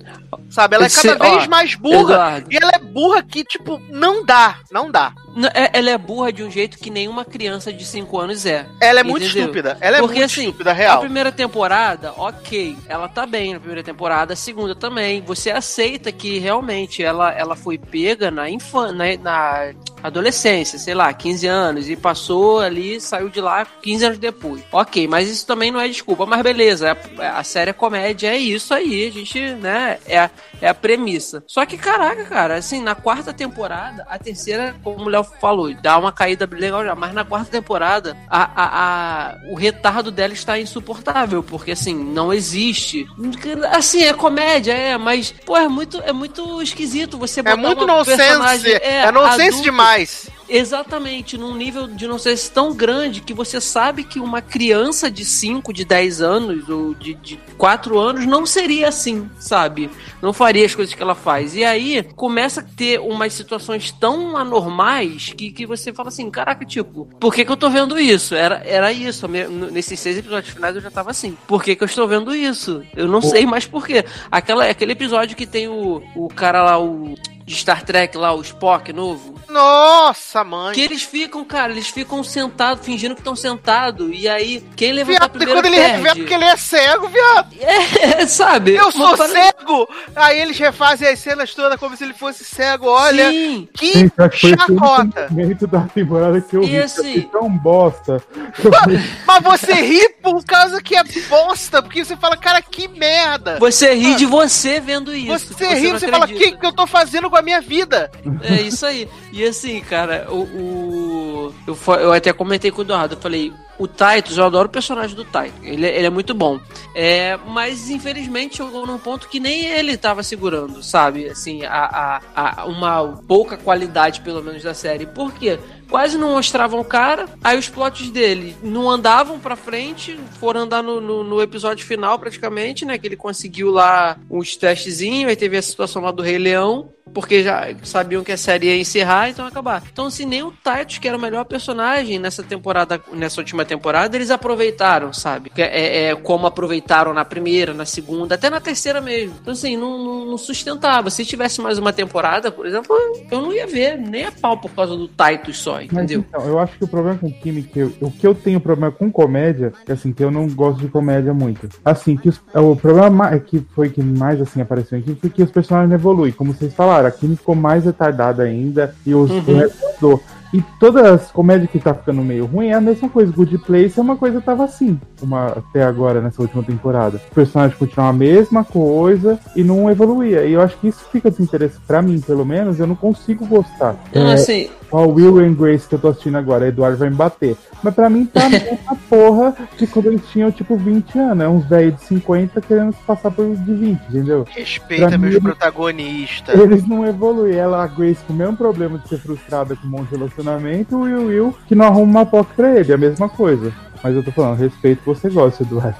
Sabe? Ela é Esse- cada ó, vez mais burra. Eduardo. E ela é burra que, tipo, não dá. Não dá. É- Ela é burra de um jeito que nenhuma criança de 5 anos é. Ela é muito Entendeu? estúpida. Ela é Porque muito assim, estúpida, a real. primeira temporada, ok, ela tá bem na primeira temporada, a segunda também. Você aceita que realmente ela, ela foi pega na infância, na, na adolescência, sei lá, 15 anos, e passou ali, saiu de lá 15 anos depois. Ok, mas isso também não é desculpa, mas beleza, a, a série é comédia, é isso aí, a gente, né, é a, é a premissa. Só que, caraca, cara, assim, na quarta temporada, a terceira, como o Léo falou, dá uma caída legal já, mas na quarta temporada, a, a, a- o retardo dela está insuportável, porque, assim, não existe. Assim, é comédia, é, mas, pô, é muito, é muito esquisito você botar É muito nonsense. personagem- É, nonsense adulto, demais. Exatamente, num nível de não sei se tão grande que você sabe que uma criança de 5, de 10 anos ou de, de 4 anos não seria assim, sabe? Não faria as coisas que ela faz. E aí começa a ter umas situações tão anormais que, que você fala assim: caraca, tipo, por que, que eu tô vendo isso? Era, era isso. Nesses seis episódios finais eu já tava assim: por que, que eu estou vendo isso? Eu não sei mais por quê. Aquela, aquele episódio que tem o, o cara lá, o de Star Trek lá, o Spock novo. Nossa, mãe. Que eles ficam, cara, eles ficam sentados, fingindo que estão sentados. E aí, quem levantar Viado, e primeiro quando ele perde. revela porque ele é cego, viado. É, sabe? Eu sou cego! Aí eles refazem as cenas todas como se ele fosse cego. Olha, Sim. que que foi o chacota. da temporada que eu E vi. que assim- tão bosta. Mas você ri por causa que é bosta, porque você fala, cara, que merda. Você ri de você vendo isso. Você, ri, não você fala, o acredita. que, que eu tô fazendo com a minha vida? É isso aí. E assim, cara, o. o- eu, eu até comentei com o Eduardo, eu falei. O Titus, eu adoro o personagem do Titus. Ele, é- ele é muito bom. É, mas, infelizmente, chegou num ponto que nem ele tava segurando, sabe? Assim, a, a, a- uma pouca qualidade, pelo menos, da série. Por quê? Quase não mostravam o cara, aí os plots dele não andavam pra frente, foram andar no, no, no episódio final, praticamente, né? Que ele conseguiu lá uns testezinhos, aí teve a situação lá do Rei Leão, porque já sabiam que a série ia encerrar, então ia acabar. Então, assim, nem o Titus, que era o melhor personagem nessa temporada, nessa última temporada, eles aproveitaram, sabe? É, é como aproveitaram na primeira, na segunda, até na terceira mesmo. Então, assim, não, não, não sustentava. Se tivesse mais uma temporada, por exemplo, eu não ia ver nem a pau por causa do Titus só, Mas entendeu? então, eu acho que o problema com Kimi, que eu- o que eu tenho problema com comédia, é assim, que eu não gosto de comédia muito. Assim, que os- o problema ma- é que foi que mais assim apareceu aqui foi que os personagens evoluem. Como vocês falaram, a Kimi ficou mais retardada ainda e os Uhum. o mudou. E todas as comédias que tá ficando meio ruim é a mesma coisa. Good Place é uma coisa que tava assim, uma, até agora, nessa última temporada. Os personagens continuam a mesma coisa e não evoluía. E eu acho que isso fica desinteressante. Pra mim, pelo menos, eu não consigo gostar. Então, É, assim, Ó, o Will and Grace que eu tô assistindo agora, Eduardo vai me bater. Mas pra mim tá a mesma porra de quando eles tinham tipo 20 anos. É uns velhos de 50 querendo se passar por de 20, entendeu? Respeita Pra meus mim- protagonistas. Eles não evoluem. Ela, a Grace, com o mesmo problema de ser frustrada com um monte de relacionamento, o Will que não arruma uma POC pra ele, é a mesma coisa. Mas eu tô falando, respeito você gosta, Eduardo.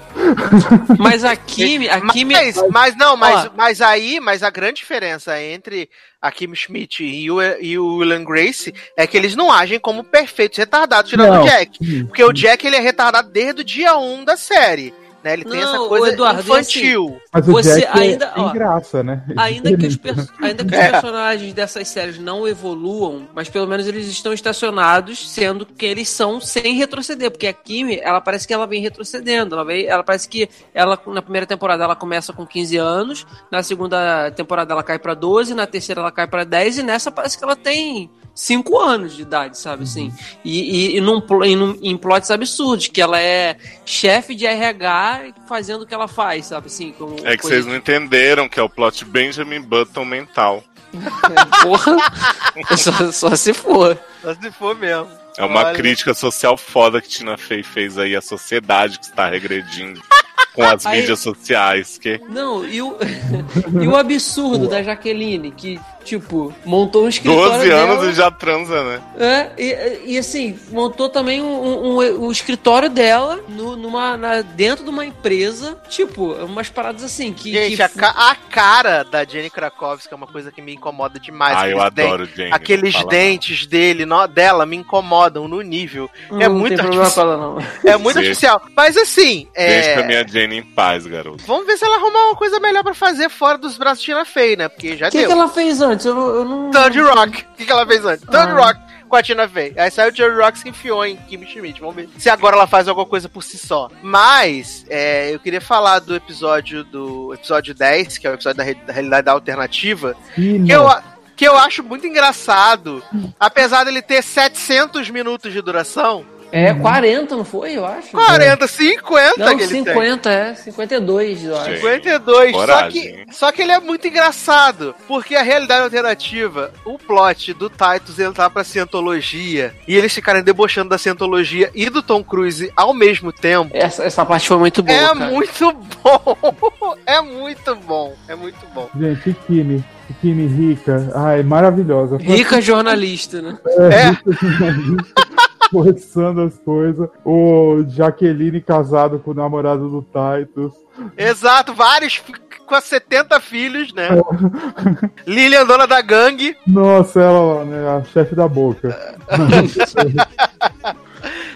mas a Kimi, a Kimi Mas, mas não, mas, mas aí, mas a grande diferença entre a Kim Schmidt e o, e o Will Grace é que eles não agem como perfeitos retardados, tirando Não. o Jack. Porque o Jack ele é retardado desde o dia 1 da série. Né? Ele tem Não, essa o coisa Eduardo, e infantil. Mas o Você Jack ainda- é, tem ó, graça, né? Ainda que, os, ainda que os É. personagens dessas séries não evoluam, mas pelo menos eles estão estacionados, sendo que eles são sem retroceder, porque a Kimi, ela parece que ela vem retrocedendo, ela, vem, ela parece que ela na primeira temporada ela começa com 15 anos, na segunda temporada ela cai pra 12, na terceira ela cai pra 10 e nessa parece que ela tem 5 anos de idade, sabe assim? E, e, e, num, pl- e num- em plots absurdos, que ela é chefe de RH fazendo o que ela faz, sabe assim? Com É que vocês não entenderam que é o plot Benjamin Button mental. Porra, só, só se for. Só se for mesmo. É uma Olha. crítica social foda que Tina Fey fez aí à sociedade que está regredindo com as Aí- mídias sociais. Que Não, e o, e o absurdo da Jaqueline, que, tipo, montou um escritório 12 anos dela, e já transa, né? É, e, e assim, montou também um, um- um escritório dela no- numa, na- dentro de uma empresa, tipo, umas paradas assim, que... Gente, que a, ca- a cara da Jenny Krakowski é uma coisa que me incomoda demais. ah, eu adoro Jane. Aqueles dentes dele, no- dela, me incomodam no nível. não, é não muito artificial. ela, não. É muito Deixa- artificial. Mas assim, não. Deixa a é... minha Jane em paz, garoto. vamos ver se ela arrumar uma coisa melhor pra fazer fora dos braços de Tina Fey, né? Porque já O que, deu. que ela fez antes? Eu, não- eu não... Third Rock. O que, que ela fez antes? Third Ah. Rock com a Tina Fey. Aí saiu o Third Rock se enfiou em Kim Schmidt. Vamos ver se agora ela faz alguma coisa por si só. Mas, é, eu queria falar do episódio do episódio 10, que é o episódio da, re- da realidade alternativa, que eu, que eu acho muito engraçado, apesar dele ter 700 minutos de duração. É 40, não foi, eu acho? 40, 50 Não, que ele tem. 50, é. 52, eu acho. Gente. 52. Só que, só que ele é muito engraçado. Porque a realidade alternativa, o plot do Titus entrar pra cientologia e eles ficarem debochando da cientologia e do Tom Cruise ao mesmo tempo. Essa, essa parte foi muito boa, é cara. muito bom. É muito bom. É muito bom. Gente, Kimi? Kimi rica. Ai, maravilhosa. Rica jornalista, né? É. Forçando as coisas. O Jaqueline casado com o namorado do Titus. Exato, vários com as 70 filhos, né? Lilian, dona da gangue. Nossa, ela né? A chefe da boca.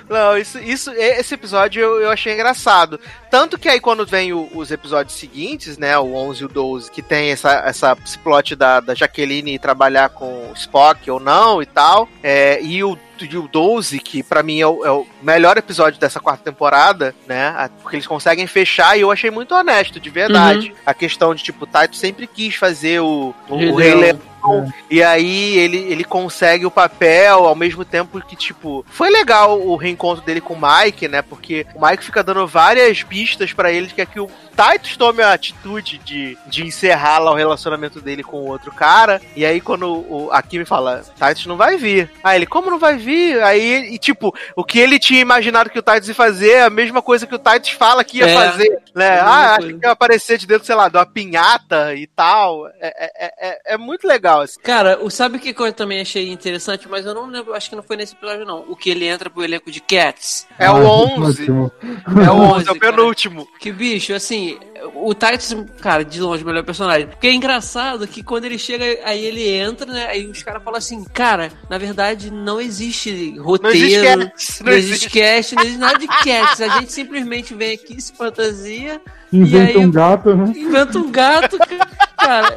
Não, isso, isso, esse episódio eu, eu achei engraçado. Tanto que aí quando vem o- os episódios seguintes, né, o 11 e o 12, que tem essa, essa esse plot da, da Jaqueline trabalhar com o Spock ou não e tal, é, e o e o 12, que pra mim é o, é o melhor episódio dessa quarta temporada, né? Porque eles conseguem fechar e eu achei muito honesto, de verdade. A questão de, tipo, o Taito sempre quis fazer o, o, o Rei Leão. Leão. E aí ele, ele consegue o papel ao mesmo tempo que, tipo, foi legal o reencontro dele com o Mike, né? Porque o Mike fica dando várias pistas pra ele que é que o Titus tome a atitude de, de encerrar lá o relacionamento dele com o outro cara. E aí, quando o, a Kimi fala, Titus não vai vir. Aí ele, como não vai vir? Aí, e, tipo, o que ele tinha imaginado que o Titus ia fazer é a mesma coisa que o Titus fala que ia É. fazer. Né? É Ah, acho coisa. que ia aparecer de dentro, sei lá, de uma pinhata e tal. É, é, é, é muito legal, assim. Cara, o, sabe o que eu também achei interessante, mas eu não lembro, acho que não foi nesse episódio, não. O que ele entra pro elenco de Cats. É Ah, o 11. ótimo. É o 11, é o 11, cara. penúltimo. Que bicho, assim, o Titus, cara, de longe, o melhor personagem. Porque é engraçado que quando ele chega, aí ele entra, né? Aí os caras falam assim, cara, na verdade não existe roteiro. Não existe Não existe cast, não existe nada de cats. A gente simplesmente vem aqui, se fantasia, Inventa E aí- um gato, né? inventa um gato, cara.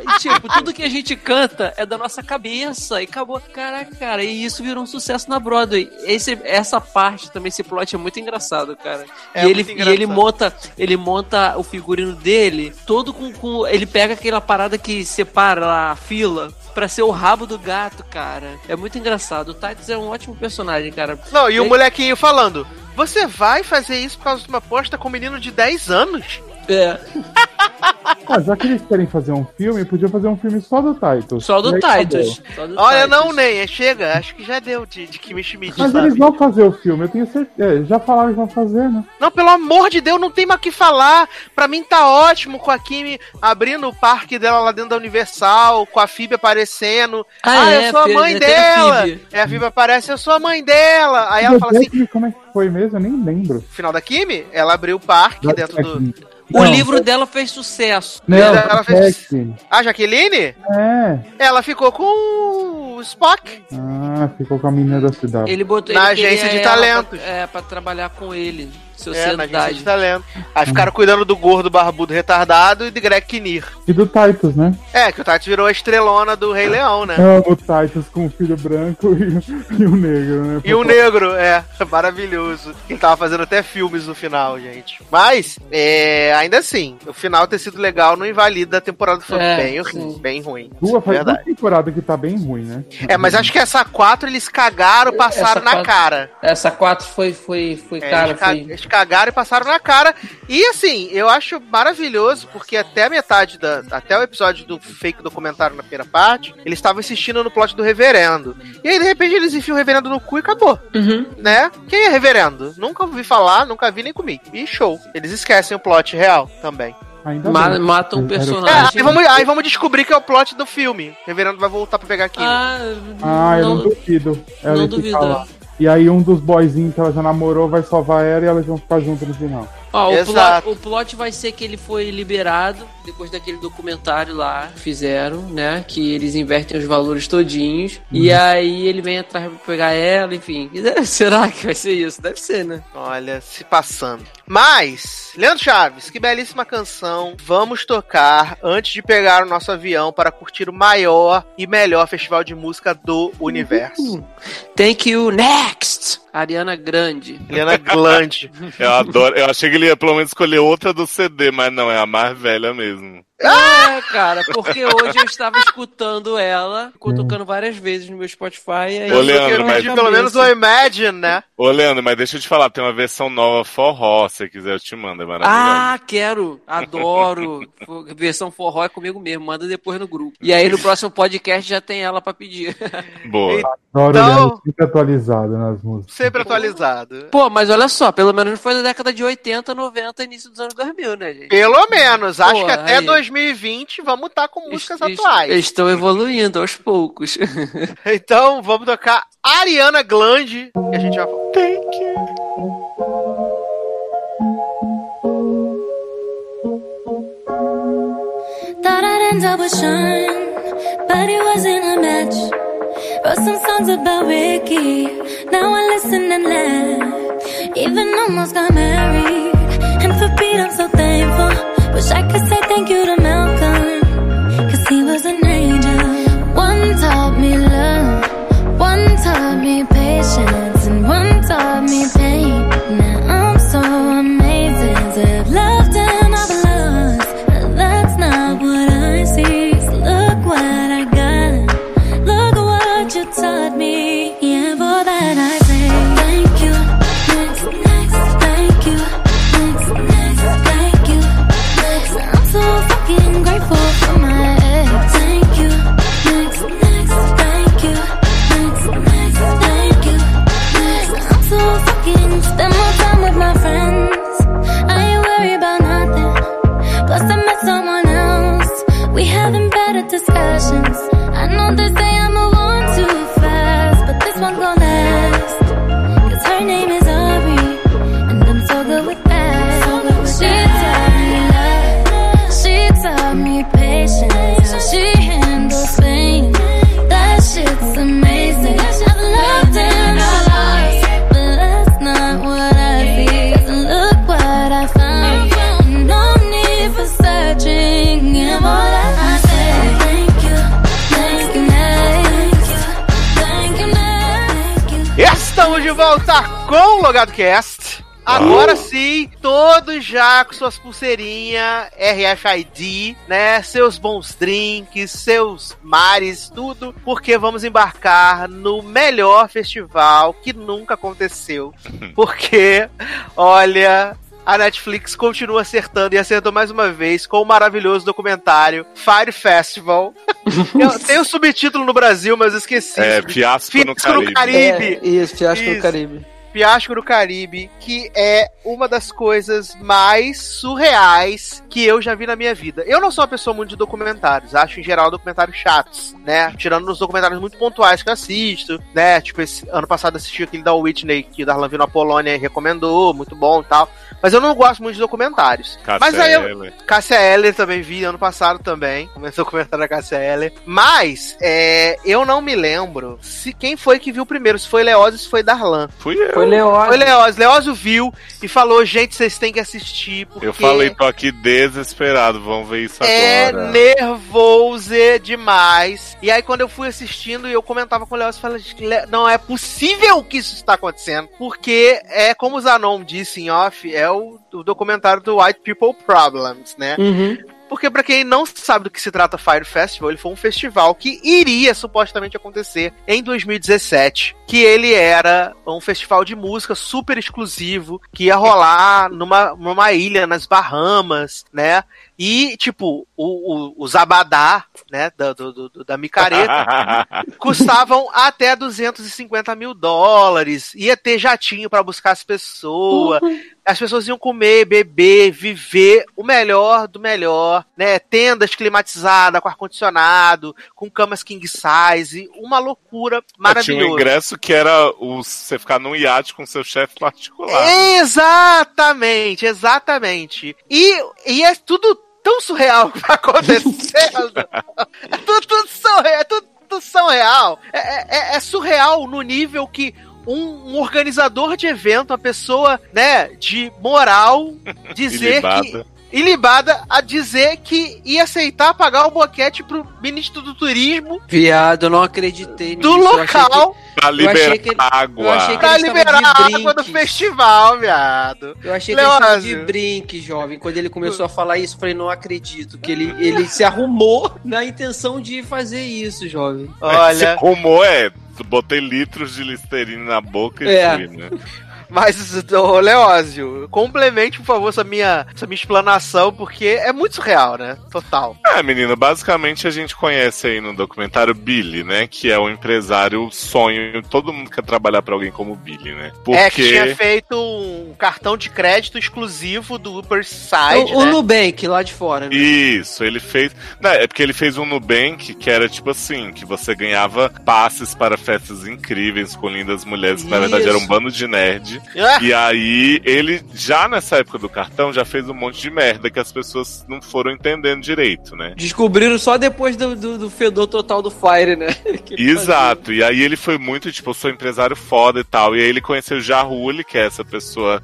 E, tipo, tudo que a gente canta é da nossa cabeça. E acabou. Caraca, cara, e isso virou um sucesso na Broadway. Esse, essa parte também, esse plot é muito engraçado, cara. É e, ele, muito e engraçado. ele monta, ele monta o figurino dele todo com, com. Ele pega aquela parada que separa lá a fila. Pra ser o rabo do gato, cara. É muito engraçado. O Titus é um ótimo personagem, cara. Não, e o E- molequinho falando: Você vai fazer isso por causa de uma aposta com um menino de 10 anos? É, Ah, já que eles querem fazer um filme, podiam fazer um filme só do Titus. só do Titus. acabou. Só do Olha, Titus. não, Ney, chega. Acho que já deu de, de Kimi Schmidt, Mas sabe? eles vão fazer o filme, eu tenho certeza. É, já falaram que vão fazer, né? Não, pelo amor de Deus, não tem mais o que falar. Pra mim tá ótimo com a Kimi abrindo o parque dela lá dentro da Universal, com a Phoebe aparecendo. Ah, Ah, é, eu sou a mãe a dela. Phoebe. É, a Phoebe aparece, eu sou a mãe dela. Aí ela fala assim, Detetive, Como é que foi mesmo? Eu nem lembro. final da Kimi, ela abriu o parque dentro do... O Não, livro dela fez sucesso. Não, Ela fez-. A Jaqueline, É. ela ficou com o Spock. Ah, ficou com a menina da cidade. Ele botou Na ele agência de talentos. Pra, é, pra trabalhar com ele. É, na agência de Sociedade. talento. Aí ficaram cuidando do gordo barbudo retardado e de Greg Kinnear. E do Titus, né? É, que o Tati virou a estrelona do Rei Leão, né? Amo o Titus com o filho branco e, e o negro, né? E o negro, é, maravilhoso. Ele tava fazendo até filmes no final, gente. Mas, é, ainda assim, o final ter sido legal não invalida a temporada foi É, bem, ruim, bem ruim. Duas, faz Verdade. duas temporadas que tá bem ruim, né? É, mas acho que essa quatro eles cagaram, passaram Essa na quatro- cara. Essa 4 foi, foi, foi É, cara, eles, foi. eles cagaram e passaram na cara. E assim, eu acho maravilhoso, porque até a metade da. Até o episódio do fake documentário na primeira parte, eles estavam insistindo no plot do reverendo. E aí, de repente, eles enfiam o reverendo no cu e acabou. Uhum. Né? Quem é reverendo? Nunca ouvi falar, nunca vi nem comi. E show. Eles esquecem o plot real também. Ainda Ma- mata um Era- É, personagem. aí, vamos, aí vamos descobrir que é o plot do filme. O reverendo vai voltar pra pegar aquilo. Ah, Ah, eu não não, duvido. Ela não ia duvido. lá. E aí um dos boyzinhos que ela já namorou vai salvar ela e elas vão ficar juntas no final. Ó, o, plot, o plot vai ser que ele foi liberado depois daquele documentário lá que fizeram, né? Que eles invertem os valores todinhos. E aí ele vem atrás pra pegar ela, enfim. Será que vai ser isso? Deve ser, né? Olha, se passando. Mas, Leandro Chaves, que belíssima canção. Vamos tocar antes de pegar o nosso avião para curtir o maior e melhor festival de música do universo. Thank you, next! Ariana Grande. Helena Gland. Eu adoro. Eu achei que ele ia pelo menos escolher outra do CD, mas não, é a mais velha mesmo. É, cara, porque hoje eu estava escutando ela, ficou tocando várias vezes no meu Spotify. e aí Ô, eu Leandro, mas- Pelo menos o. Imagine, né? Ô, Leandro, mas deixa eu te falar, tem uma versão nova forró, se você quiser eu te mando, é maravilhoso. Ah, quero, adoro. Versão forró é comigo mesmo, manda depois no grupo. E aí no próximo podcast já tem ela pra pedir. Boa. Adoro Então- ela sempre atualizada nas músicas. Sempre atualizado. Pô, mas olha só, pelo menos não foi da década de 80, 90, início dos anos 2000, né, gente? Pelo menos. Acho Pô, que até aí. 2020 vamos estar com músicas Eles- atuais. Eles estão evoluindo aos poucos. Então vamos tocar Ariana Gland. E a gente já volta. Thought I'd end up with Sean, but it wasn't a match. Wrote some songs about Ricky, now I listen and laugh. Even almost got married. And for Pete, I'm so thankful. Wish I could say thank you to Malcolm. Logado Cast. Agora sim, todos já com suas pulseirinhas, RFID, né? Seus bons drinks, seus mares, tudo, porque vamos embarcar no melhor festival que nunca aconteceu. Porque, olha, a Netflix continua acertando e acertou mais uma vez com o maravilhoso documentário Fire Festival. Eu- Tem o subtítulo no Brasil, mas eu esqueci. É, Fiasco no Fiasco no Caribe. Caribe. É, isso, Fiasco no Isso. Caribe. Fiasco no Caribe, que é uma das coisas mais surreais que eu já vi na minha vida. Eu não sou uma pessoa muito de documentários, acho em geral documentários chatos, né? Tirando os documentários muito pontuais que eu assisto, né? Tipo, esse ano passado assisti aquele da Whitney, que o Darlan viu na Polônia e recomendou, muito bom e tal. Mas eu não gosto muito de documentários. Mas aí eu, Cássia Cássia Eller também vi ano passado também. Começou a comentar da Cássia Eller. Mas é, eu não me lembro se quem foi que viu primeiro, se foi Leózio ou se foi Darlan. Fui eu. Foi Leózio. Foi Leózio. Leózio viu e falou: gente, vocês têm que assistir. Porque Eu falei, tô aqui desesperado, vamos ver isso é agora. nervoso demais. E aí, quando eu fui assistindo e eu comentava com o Leózio, eu falei: "Le- não é possível que isso está acontecendo. Porque é como o Zanon disse em off, é o, o documentário do White People Problems, né? Uhum. Porque pra quem não sabe do que se trata Fire Festival, ele foi um festival que iria supostamente acontecer em 2017, que ele era um festival de música super exclusivo, que ia rolar numa, numa ilha nas Bahamas, né? E, tipo, o, o, o Zabadá, né, da, do, do- da micareta, custavam até 250 mil dólares. Ia ter jatinho pra buscar as pessoas. As pessoas iam comer, beber, viver o melhor do melhor, né? Tendas climatizadas, com ar-condicionado, com camas king size. Uma loucura Tinha um maravilhosa. ingresso que era o, você ficar num iate com seu chefe particular. Exatamente, exatamente. E, e é tudo tão surreal que vai acontecendo. é tudo, tudo surreal, é tudo, tudo surreal. É, é- é surreal no nível que um, um organizador de evento, uma pessoa, né, de moral, dizer que Ilibada. a dizer que ia aceitar pagar o boquete pro ministro do turismo Viado, eu não acreditei nisso. do local Pra liberar ele- água. pra liberar água do festival, viado. Eu achei que ele estava de brinque, jovem. Quando ele começou a falar isso, eu falei, não acredito. Que ele, ele se arrumou na intenção de fazer isso, jovem. Se Olha, arrumou, é. Botei litros de Listerine na boca e É. fui, né? Mas, ô, Leózio, complemente, por favor, essa minha, essa minha explanação, porque é muito surreal, né? Total. É, menino, basicamente a gente conhece aí no documentário Billy, né? Que é o empresário sonho. Todo mundo quer trabalhar pra alguém como Billy, né? Porque. É que tinha feito um cartão de crédito exclusivo do Upper Side, o, o né? Nubank, lá de fora, né? Isso, ele fez. Não, é porque ele fez um Nubank que era tipo assim: que você ganhava passes para festas incríveis com lindas mulheres, que na verdade era um bando de nerd. Ah, E aí, ele, já nessa época do cartão, já fez um monte de merda que as pessoas não foram entendendo direito, né? Descobriram só depois do, do, do fedor total do Fire, né? Exato, e aí ele foi muito, tipo, eu sou empresário foda e tal. E aí ele conheceu o Jahuli, que é essa pessoa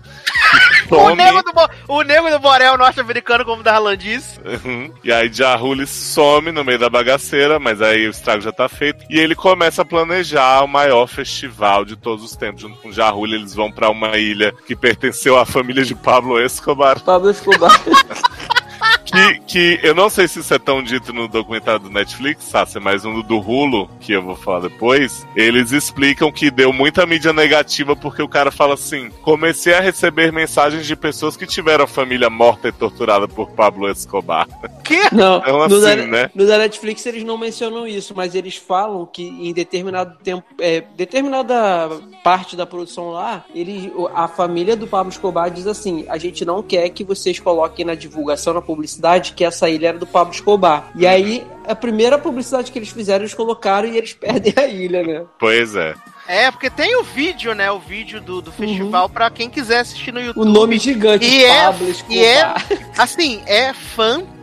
o, nego do, o nego do Borel norte-americano, como o Darlan disse. Uhum. E aí Jahuli some no meio da bagaceira, mas aí o estrago já tá feito. E ele começa a planejar o maior festival de todos os tempos. Junto com o Jahuli, eles vão pra uma ilha que pertenceu à família de Pablo Escobar. Pablo Escobar. Que, que eu não sei se isso é tão dito no documentário do Netflix, Sassi, mas um do Hulu, que eu vou falar depois, eles explicam que deu muita mídia negativa porque o cara fala assim: comecei a receber mensagens de pessoas que tiveram a família morta e torturada por Pablo Escobar. Que? Não, Então, no, assim, da, né? no da Netflix eles não mencionam isso, mas eles falam que em determinado tempo, é, determinada parte da produção lá, eles, a família do Pablo Escobar diz assim: a gente não quer que vocês coloquem na divulgação, na publicidade, que essa ilha era do Pablo Escobar. E aí, a primeira publicidade que eles fizeram, eles colocaram e eles perdem a ilha, né? Pois é. É, porque tem o vídeo, né? O vídeo do, do festival pra quem quiser assistir no O YouTube. nome gigante, E é- Pablo Escobar. e é- Assim, é fantástico,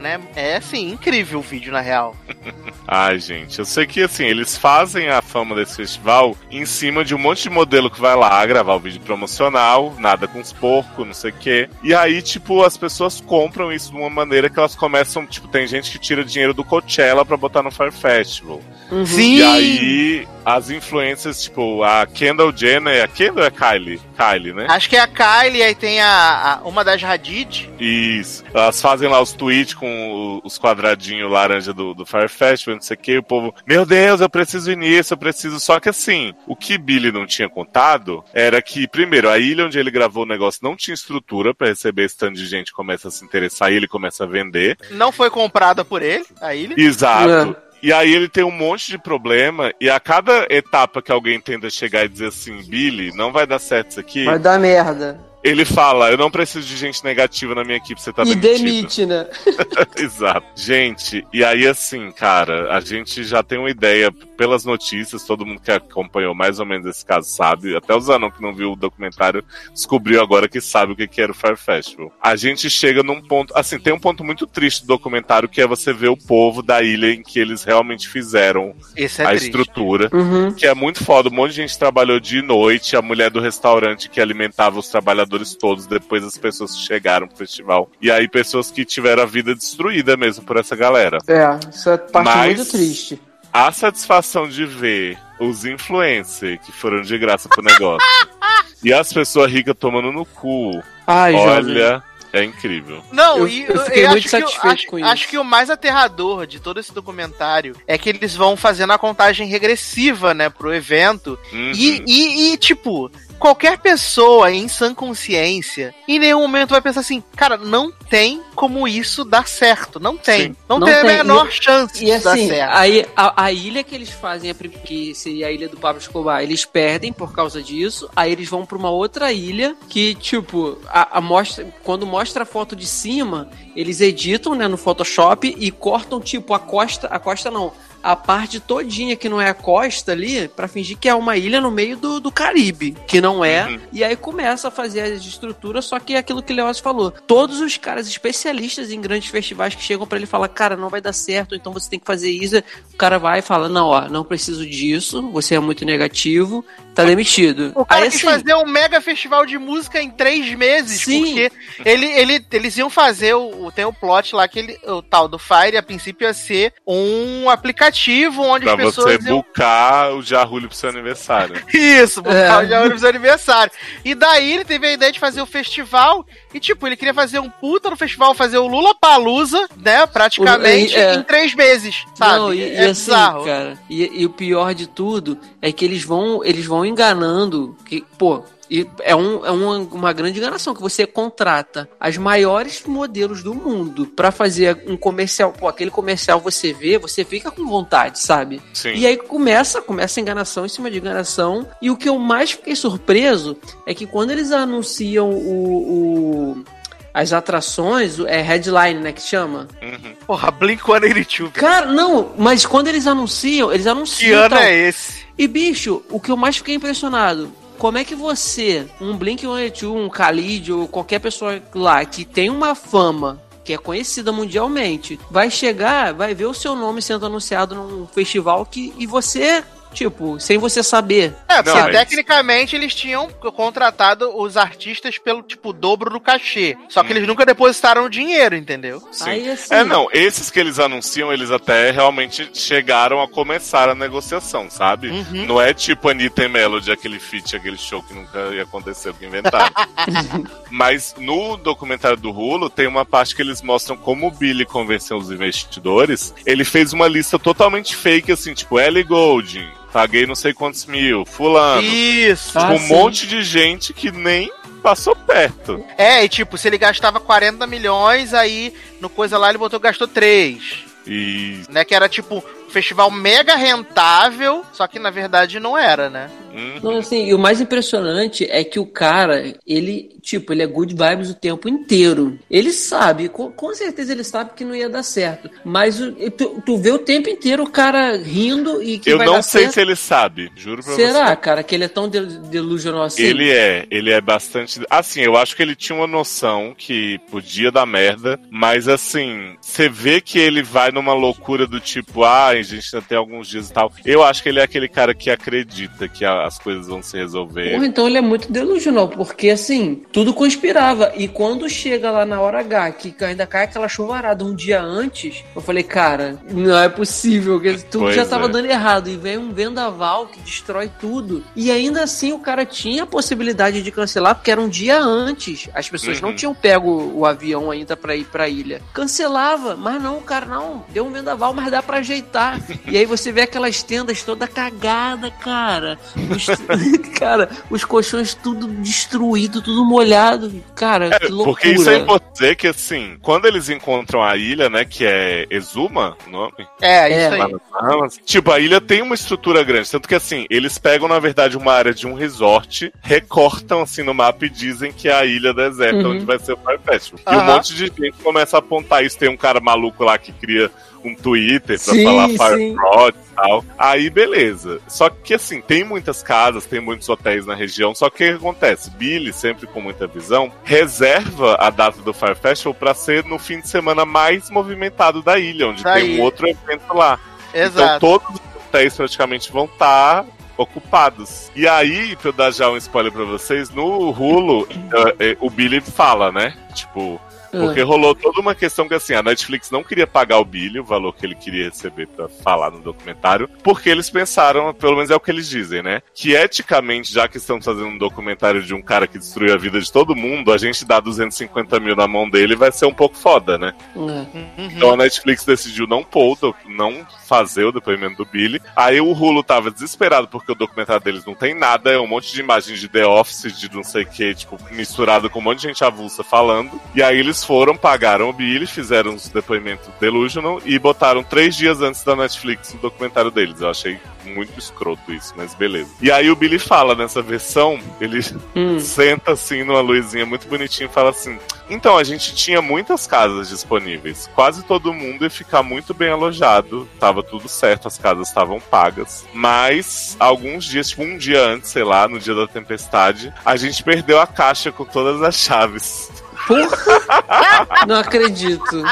né? É, assim, incrível o vídeo, na real. Ai, gente, eu sei que assim, eles fazem a fama desse festival em cima de um monte de modelo que vai lá gravar o vídeo promocional, nada com os porcos, não sei o quê. E aí, tipo, as pessoas compram isso de uma maneira que elas começam, tipo, tem gente que tira dinheiro do Coachella pra botar no Fire Festival. Uhum. Sim! E aí, as influências, tipo, a Kendall Jenner, a Kendall é Kylie? Kylie, né? Acho que é a Kylie, aí tem a, a- uma das Hadid. Isso. Elas fazem lá os tweets com o- os quadradinhos laranja do, do Fire Festival, não sei o que, o povo, meu Deus, eu preciso ir nisso, eu preciso. Só que assim, o que Billy não tinha contado era que, primeiro, a ilha onde ele gravou o negócio não tinha estrutura pra receber esse tanto de gente começa a se interessar e ele começa a vender. Não foi comprada por ele, a ilha. Exato. E aí ele tem um monte de problema, e a cada etapa que alguém tenta chegar e dizer assim, Billy, não vai dar certo isso aqui, Vai dar merda. Ele fala, eu não preciso de gente negativa na minha equipe, você tá e demitido. demite, né? Exato. Gente, e aí assim, cara, a gente já tem uma ideia pelas notícias, todo mundo que acompanhou mais ou menos esse caso sabe, até o Zanon que não viu o documentário descobriu agora que sabe o que era o Fire Festival. A gente chega num ponto, assim, tem um ponto muito triste do documentário que é você ver o povo da ilha em que eles realmente fizeram é a triste. estrutura. Uhum. Que é muito foda, um monte de gente trabalhou de noite, a mulher do restaurante que alimentava os trabalhadores todos, depois as pessoas que chegaram pro festival. E aí pessoas que tiveram a vida destruída mesmo por essa galera. É, isso é parte Mas- muito triste. A satisfação de ver os influencers que foram de graça pro negócio e as pessoas ricas tomando no cu, Ai, jovem. olha, é incrível. Não, Eu- e eu fiquei acho muito que o- satisfeito acho, com isso. acho que o mais aterrador de todo esse documentário é que eles vão fazendo a contagem regressiva, né, pro evento. Uhum. E, e, e, tipo, qualquer pessoa em sã consciência, em nenhum momento vai pensar assim, cara, não tem como isso dar certo. Não tem. Sim. Não, Não tem, tem. a menor E- chance E de dar assim, certo. aí, a, a ilha que eles fazem, que seria a ilha do Pablo Escobar, eles perdem por causa disso. Aí eles vão pra uma outra ilha que, tipo, a, a mostra, quando mostra a foto de cima, eles editam, né, no Photoshop e cortam, tipo, a costa. A costa não. A parte todinha que não é a costa ali, pra fingir que é uma ilha no meio do, do Caribe, que não é. Uhum. E aí começa a fazer as estruturas, só que é aquilo que o Leoz falou. Todos os caras especialistas em grandes festivais que chegam pra ele e falam, cara, não vai dar certo, então você tem que fazer isso. O cara vai e fala, não, ó, não preciso disso, você é muito negativo, tá demitido. O cara aí, quis assim, fazer um mega festival de música em três meses, Sim. porque ele, ele, eles iam fazer o, o- tem o plot lá que ele, o tal do Fire, a princípio ia ser um aplicativo onde Pra as você pessoas iam bucar o Jarulho pro seu aniversário. Isso, por É. causa de Aurus aniversário. E daí ele teve a ideia de fazer o festival. E, tipo, ele queria fazer um puta no festival, fazer o Lula Palusa, né? Praticamente O- é. em três meses. Sabe? Não, e, é e assim, bizarro. cara, e, e o pior de tudo é que eles vão, eles vão enganando, que, pô, e é, um, é uma, uma grande enganação que você contrata as maiores modelos do mundo pra fazer um comercial, pô, aquele comercial você vê, você fica com vontade, sabe? Sim. E aí começa, começa a enganação em cima de enganação. E o que eu mais fiquei surpreso é que quando eles anunciam o, o- as atrações, é headline, né, que chama? Uhum. Porra, Blink-182. velho. Cara, não, mas quando eles anunciam, eles Que anunciam. ano tal. é esse? E bicho, o que eu mais fiquei impressionado, como é que você, um Blink-182, um Khalid ou qualquer pessoa lá que tem uma fama que é conhecida mundialmente, vai chegar, vai ver o seu nome sendo anunciado num festival que e você Tipo, sem você saber. É, Não, porque mas- tecnicamente eles tinham contratado os artistas pelo, tipo, dobro do cachê. Só que eles nunca depositaram o dinheiro, entendeu? Sim. Aí, assim, É, não, esses que eles anunciam, eles até realmente chegaram a começar a negociação, sabe? Uhum. Não é tipo Anitta e Melody, aquele feat, aquele show que nunca ia acontecer, que inventaram. Mas no documentário do Hulu, tem uma parte que eles mostram como o Billy convenceu os investidores. Ele fez uma lista totalmente fake, assim, tipo, Ellie Goulding, paguei não sei quantos mil, fulano. Isso. Ah, com um sim. monte de gente que nem passou perto. É, e tipo, se ele gastava 40 milhões, aí no coisa lá ele botou gastou 3. E. Né? Que era tipo festival mega rentável, só que na verdade não era, né? hum, Não, assim, e o mais impressionante é que o cara, ele, tipo, ele é good vibes o tempo inteiro. Ele sabe, com, com certeza ele sabe que não ia dar certo. Mas o- tu, tu vê o tempo inteiro o cara rindo e que eu vai não dar sei certo. se ele sabe, juro pra Será, você. cara, que ele é tão de- delusional assim? Ele é, ele é bastante. Assim, eu acho que ele tinha uma noção que podia dar merda, mas assim, você vê que ele vai numa loucura do tipo, ah, a gente tem alguns dias e tal. Eu acho que ele é aquele cara que acredita que a- as coisas vão se resolver. Porra, então ele é muito delusional, porque assim, tudo conspirava. E quando chega lá na hora H, que ainda cai aquela chuvarada um dia antes, eu falei, cara, não é possível, que tudo Pois já tava é. dando errado. E vem um vendaval que destrói tudo. E ainda assim o cara tinha a possibilidade de cancelar, porque era um dia antes. As pessoas não Uhum. tinham pego o avião ainda pra ir pra ilha. Cancelava, mas não, cara, não. Deu um vendaval, mas dá pra ajeitar. E aí você vê aquelas tendas toda cagada, cara. Os- cara, os colchões tudo destruído, tudo molhado. Cara, que loucura. É, Porque isso é importante dizer que, assim, quando eles encontram a ilha, né, que é Exuma, o nome? É, É. isso aí. Bahamas. Tipo, a ilha tem uma estrutura grande. Tanto que, assim, eles pegam, na verdade, uma área de um resort, recortam, assim, no mapa e dizem que é a ilha deserta Uhum. onde vai ser o Fire Festival. E um monte de gente começa a apontar isso. Tem um cara maluco lá que cria um Twitter pra Sim, falar Fire sim. Fraud e tal. Aí, beleza. Só que, assim, tem muitas casas, tem muitos hotéis na região. Só que o que acontece? Billy, sempre com muita visão, reserva a data do Fire Festival pra ser no fim de semana mais movimentado da ilha, onde Da tem ilha. um outro evento lá. Então Exato. todos os hotéis praticamente vão estar ocupados. E aí, pra eu dar já um spoiler pra vocês, no Hulu, eh, eh, o Billy fala, né? Tipo, porque rolou toda uma questão que assim, a Netflix não queria pagar o Billy, o valor que ele queria receber pra falar no documentário, porque eles pensaram, pelo menos é o que eles dizem, né? Que eticamente, já que estamos fazendo um documentário de um cara que destruiu a vida de todo mundo, a gente dá 250 mil na mão dele vai ser um pouco foda, né? É. Uhum. Então a Netflix decidiu não pôr, não fazer o depoimento do Billy. Aí o Hulu tava desesperado porque o documentário deles não tem nada, é um monte de imagens de The Office, de não sei o que, tipo, misturado com um monte de gente avulsa falando. E aí eles foram, pagaram o Billy, fizeram os depoimentos Delusional e botaram três dias antes da Netflix o documentário deles. Eu achei muito escroto isso, mas beleza. E aí o Billy fala nessa versão, ele Hum. senta assim numa luzinha muito bonitinha e fala assim: Então, a gente tinha muitas casas disponíveis. Quase todo mundo ia ficar muito bem alojado. Tava tudo certo, as casas estavam pagas. Mas, alguns dias, tipo um dia antes, sei lá, no dia da tempestade, a gente perdeu a caixa com todas as chaves. Porra! Não acredito.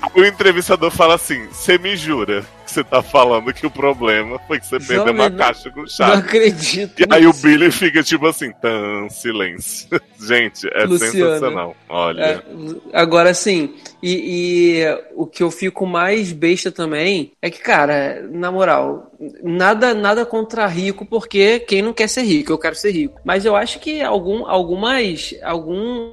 O entrevistador fala assim: Você me jura que você tá falando que o problema foi que você perdeu Jovem, uma não- caixa com Não chave? acredito. E aí o. Billy fica tipo assim, tan, silêncio. Gente, é sensacional. Olha. É, agora sim, e, e o que eu fico mais besta também é que, cara, na moral, nada nada contra rico, porque quem não quer ser rico, eu quero ser rico. Mas eu acho que algum, algumas. Algum,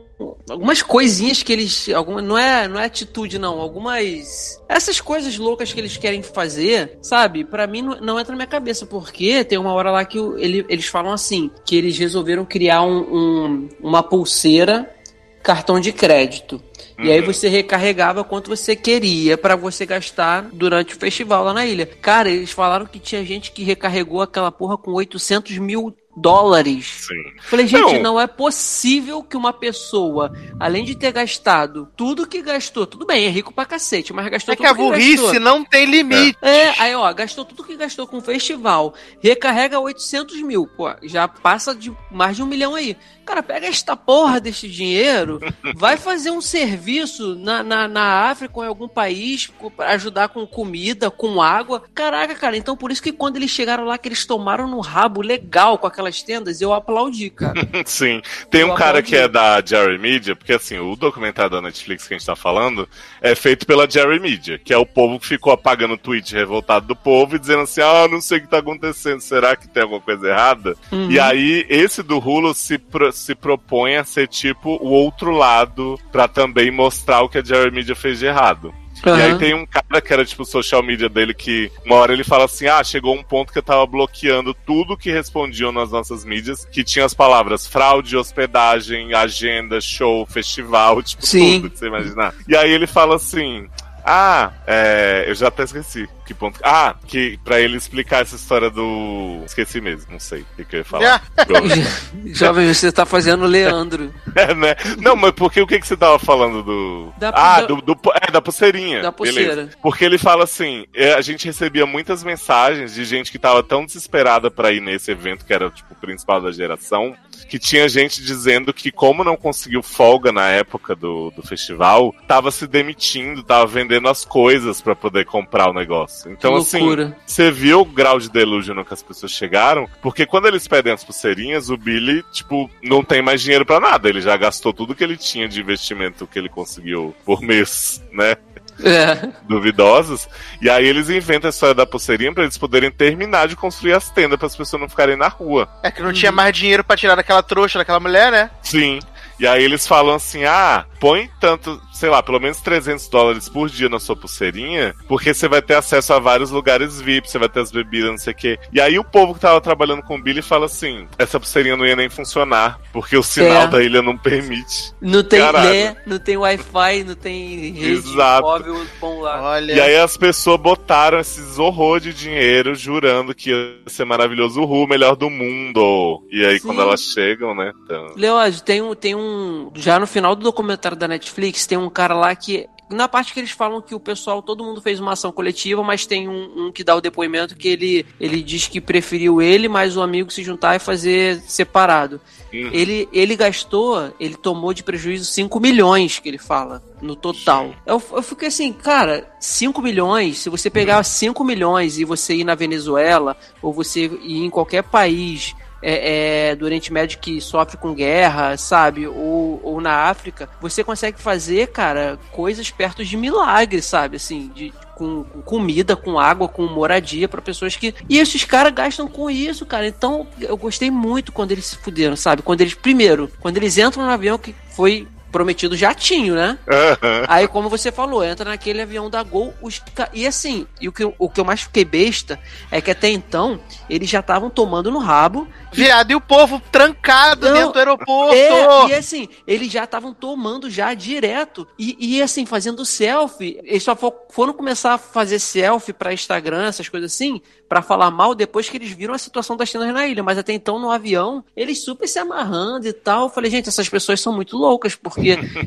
algumas coisinhas que eles. Alguma, não, é, não é atitude, não. Algumas. Essas coisas loucas que eles querem fazer, sabe? Pra mim não, não entra na minha cabeça, porque tem uma hora lá que ele- eles falam assim: que eles resolveram criar um- um- uma pulseira cartão de crédito. E aí Uhum. você recarregava quanto você queria pra você gastar durante o festival lá na ilha. Cara, eles falaram que tinha gente que recarregou aquela porra com 800 mil dólares. Sim. Falei, gente, Não. não. é possível que uma pessoa, além de ter gastado tudo que gastou, tudo bem, é rico pra cacete, mas gastou É que tudo a burrice gastou. não tem limite. É, aí ó, gastou tudo que gastou com o festival, recarrega 800 mil, pô, já passa de mais de um milhão aí. Cara, pega esta porra deste dinheiro, vai fazer um serviço na, na, na África ou em algum país pra ajudar com comida, com água. Caraca, cara, então por isso que quando eles chegaram lá, que eles tomaram no rabo legal com aquelas tendas, eu aplaudi, cara. Sim. Tem um Eu cara aplaudi. que é da Jerry Media, porque assim, o documentário da Netflix que a gente tá falando é feito pela Jerry Media, que é o povo que ficou apagando o tweet revoltado do povo e dizendo assim: ah, não sei o que tá acontecendo, será que tem alguma coisa errada? Uhum. E aí, esse do Hulu se, pro- se propõe a ser tipo o outro lado pra também mostrar o que a Jerry Media fez de errado. E aí tem um cara que era tipo o social media dele que uma hora ele fala assim: Ah, chegou um ponto que eu tava bloqueando tudo que respondiam nas nossas mídias, que tinha as palavras fraude, hospedagem, agenda, show, festival, tipo Sim. tudo que você imaginar. E aí ele fala assim. Ah, é, eu já até esqueci que ponto. Ah, que pra ele explicar essa história do. Esqueci mesmo, não sei o que, que eu ia falar. Jovem, você tá fazendo Leandro. É, né? Não, mas porque o que, que você tava falando do. Da- ah, da- do, do- é, da pulseirinha. Da pulseira. Beleza. Porque ele fala assim: é, a gente recebia muitas mensagens de gente que tava tão desesperada pra ir nesse evento, que era tipo o principal da geração, que tinha gente dizendo que, como não conseguiu folga na época do, do festival, tava se demitindo, tava vendendo as coisas pra poder comprar o negócio. Então, Que assim, você viu o grau de delusion que as pessoas chegaram? Porque quando eles pedem as pulseirinhas, o Billy, tipo, não tem mais dinheiro pra nada. Ele já gastou tudo que ele tinha de investimento que ele conseguiu por mês, né? É. Duvidosos. E aí eles inventam a história da pulseirinha pra eles poderem terminar de construir as tendas para as pessoas não ficarem na rua. É que não tinha mais dinheiro pra tirar daquela trouxa daquela mulher, né? Sim. E aí eles falam assim: ah, põe tanto, sei lá, pelo menos 300 dólares por dia na sua pulseirinha, porque você vai ter acesso a vários lugares VIP, você vai ter as bebidas, não sei o quê. E aí o povo que tava trabalhando com o Billy fala assim: essa pulseirinha não ia nem funcionar, porque o sinal É. da ilha não permite. Não tem né, não tem Wi-Fi, não tem rede Exato. móvel bom lá. Olha. E aí as pessoas botaram esses horror de dinheiro, jurando que ia ser maravilhoso, o melhor do mundo. E aí Sim. quando elas chegam, né? Então... Leoz, tem um, tem um. Já no final do documentário da Netflix, tem um cara lá que. Na parte que eles falam que o pessoal, todo mundo fez uma ação coletiva, mas tem um, um que dá o depoimento que ele, ele diz que preferiu ele mais o amigo se juntar e fazer separado. Uhum. Ele, ele gastou, ele tomou de prejuízo 5 milhões, que ele fala, no total. Eu, eu fiquei assim, cara, 5 milhões, se você pegar 5 milhões e você ir na Venezuela, ou você ir em qualquer país é, é, do Oriente Médio que sofre com guerra, sabe? Ou, ou na África, você consegue fazer, cara, coisas perto de milagres, sabe? Assim, de, com, com comida, com água, com moradia para pessoas que. E esses caras gastam com isso, cara. Então, eu gostei muito quando eles se fuderam, sabe? Quando eles, primeiro, quando eles entram no avião que foi prometido jatinho, né? Aham. Aí, como você falou, entra naquele avião da Gol. Os... E assim, e o, que, eu- o que eu mais fiquei besta é que até então eles já estavam tomando no rabo. Viado, e o povo trancado Não, dentro do aeroporto. É, e assim, eles já estavam tomando já direto. E, e assim, fazendo selfie. Eles só fo- foram começar a fazer selfie pra Instagram, essas coisas assim, pra falar mal depois que eles viram a situação das tendas na ilha. Mas até então, no avião, eles super se amarrando e tal. Eu falei, gente, essas pessoas são muito loucas, porque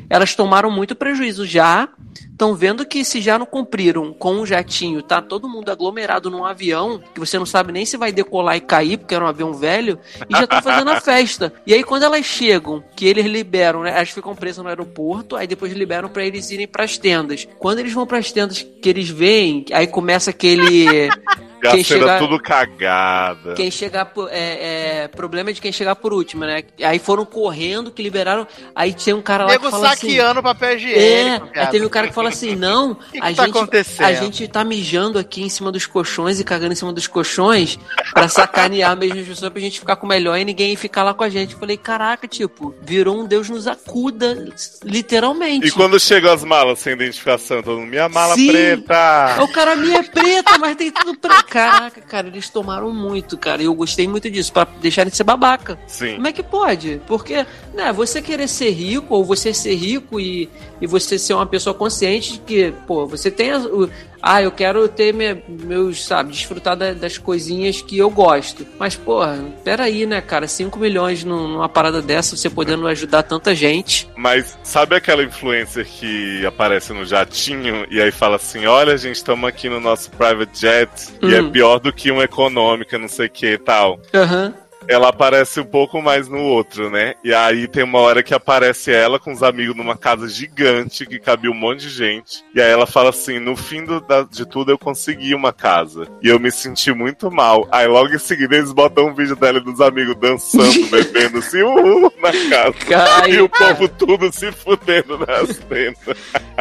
elas tomaram muito prejuízo já. Estão vendo que se já não cumpriram com um jatinho, tá todo mundo aglomerado num avião, que você não sabe nem se vai decolar e cair, porque era um avião velho, e já estão fazendo a festa. E aí quando elas chegam, que eles liberam, né, elas ficam presas no aeroporto, aí depois liberam pra eles irem pras tendas. Quando eles vão pras tendas que eles veem, aí começa aquele Quem chegar- tudo cagada. quem chegar por, é, é, problema de quem chegar por último, né? Aí foram correndo, que liberaram. Aí tem um cara lá Nego que fala assim. saqueando papel É, higiênico. aí teve um cara que fala assim: não, que a, tá gente, acontecendo? a gente tá mijando aqui em cima dos colchões e cagando em cima dos colchões pra sacanear mesmo as pessoas pra gente ficar com o melhor e ninguém ficar lá com a gente. Eu falei, caraca, tipo, virou um Deus nos acuda, literalmente. E quando chegam as malas sem identificação, todo mundo, minha mala Sim. preta! O cara, minha é preta, mas tem tudo preto. Caraca, cara, eles tomaram muito, cara. E eu gostei muito disso, pra deixarem de ser babaca. Sim. Como é que pode? Porque, né, você querer ser rico, ou você ser rico e, e você ser uma pessoa consciente de que, pô, você tem a, o- ah, eu quero ter me- meus, sabe, desfrutar da- das coisinhas que eu gosto. Mas, porra, peraí, né, cara? 5 milhões num- numa parada dessa, você podendo ajudar tanta gente. Mas sabe aquela influencer que aparece no jatinho e aí fala assim: olha, gente, estamos aqui no nosso private jet e é Hum. pior do que uma econômica, não sei o que e tal. Aham. Ela aparece um pouco mais no outro, né? E aí tem uma hora que aparece ela com os amigos numa casa gigante que cabia um monte de gente. E aí ela fala assim: no fim do- da- de tudo eu consegui uma casa. E eu me senti muito mal. Aí logo em seguida eles botam um vídeo dela e dos amigos dançando, bebendo assim, uhul, na casa. Cara, E o povo tudo se fudendo nas tendas.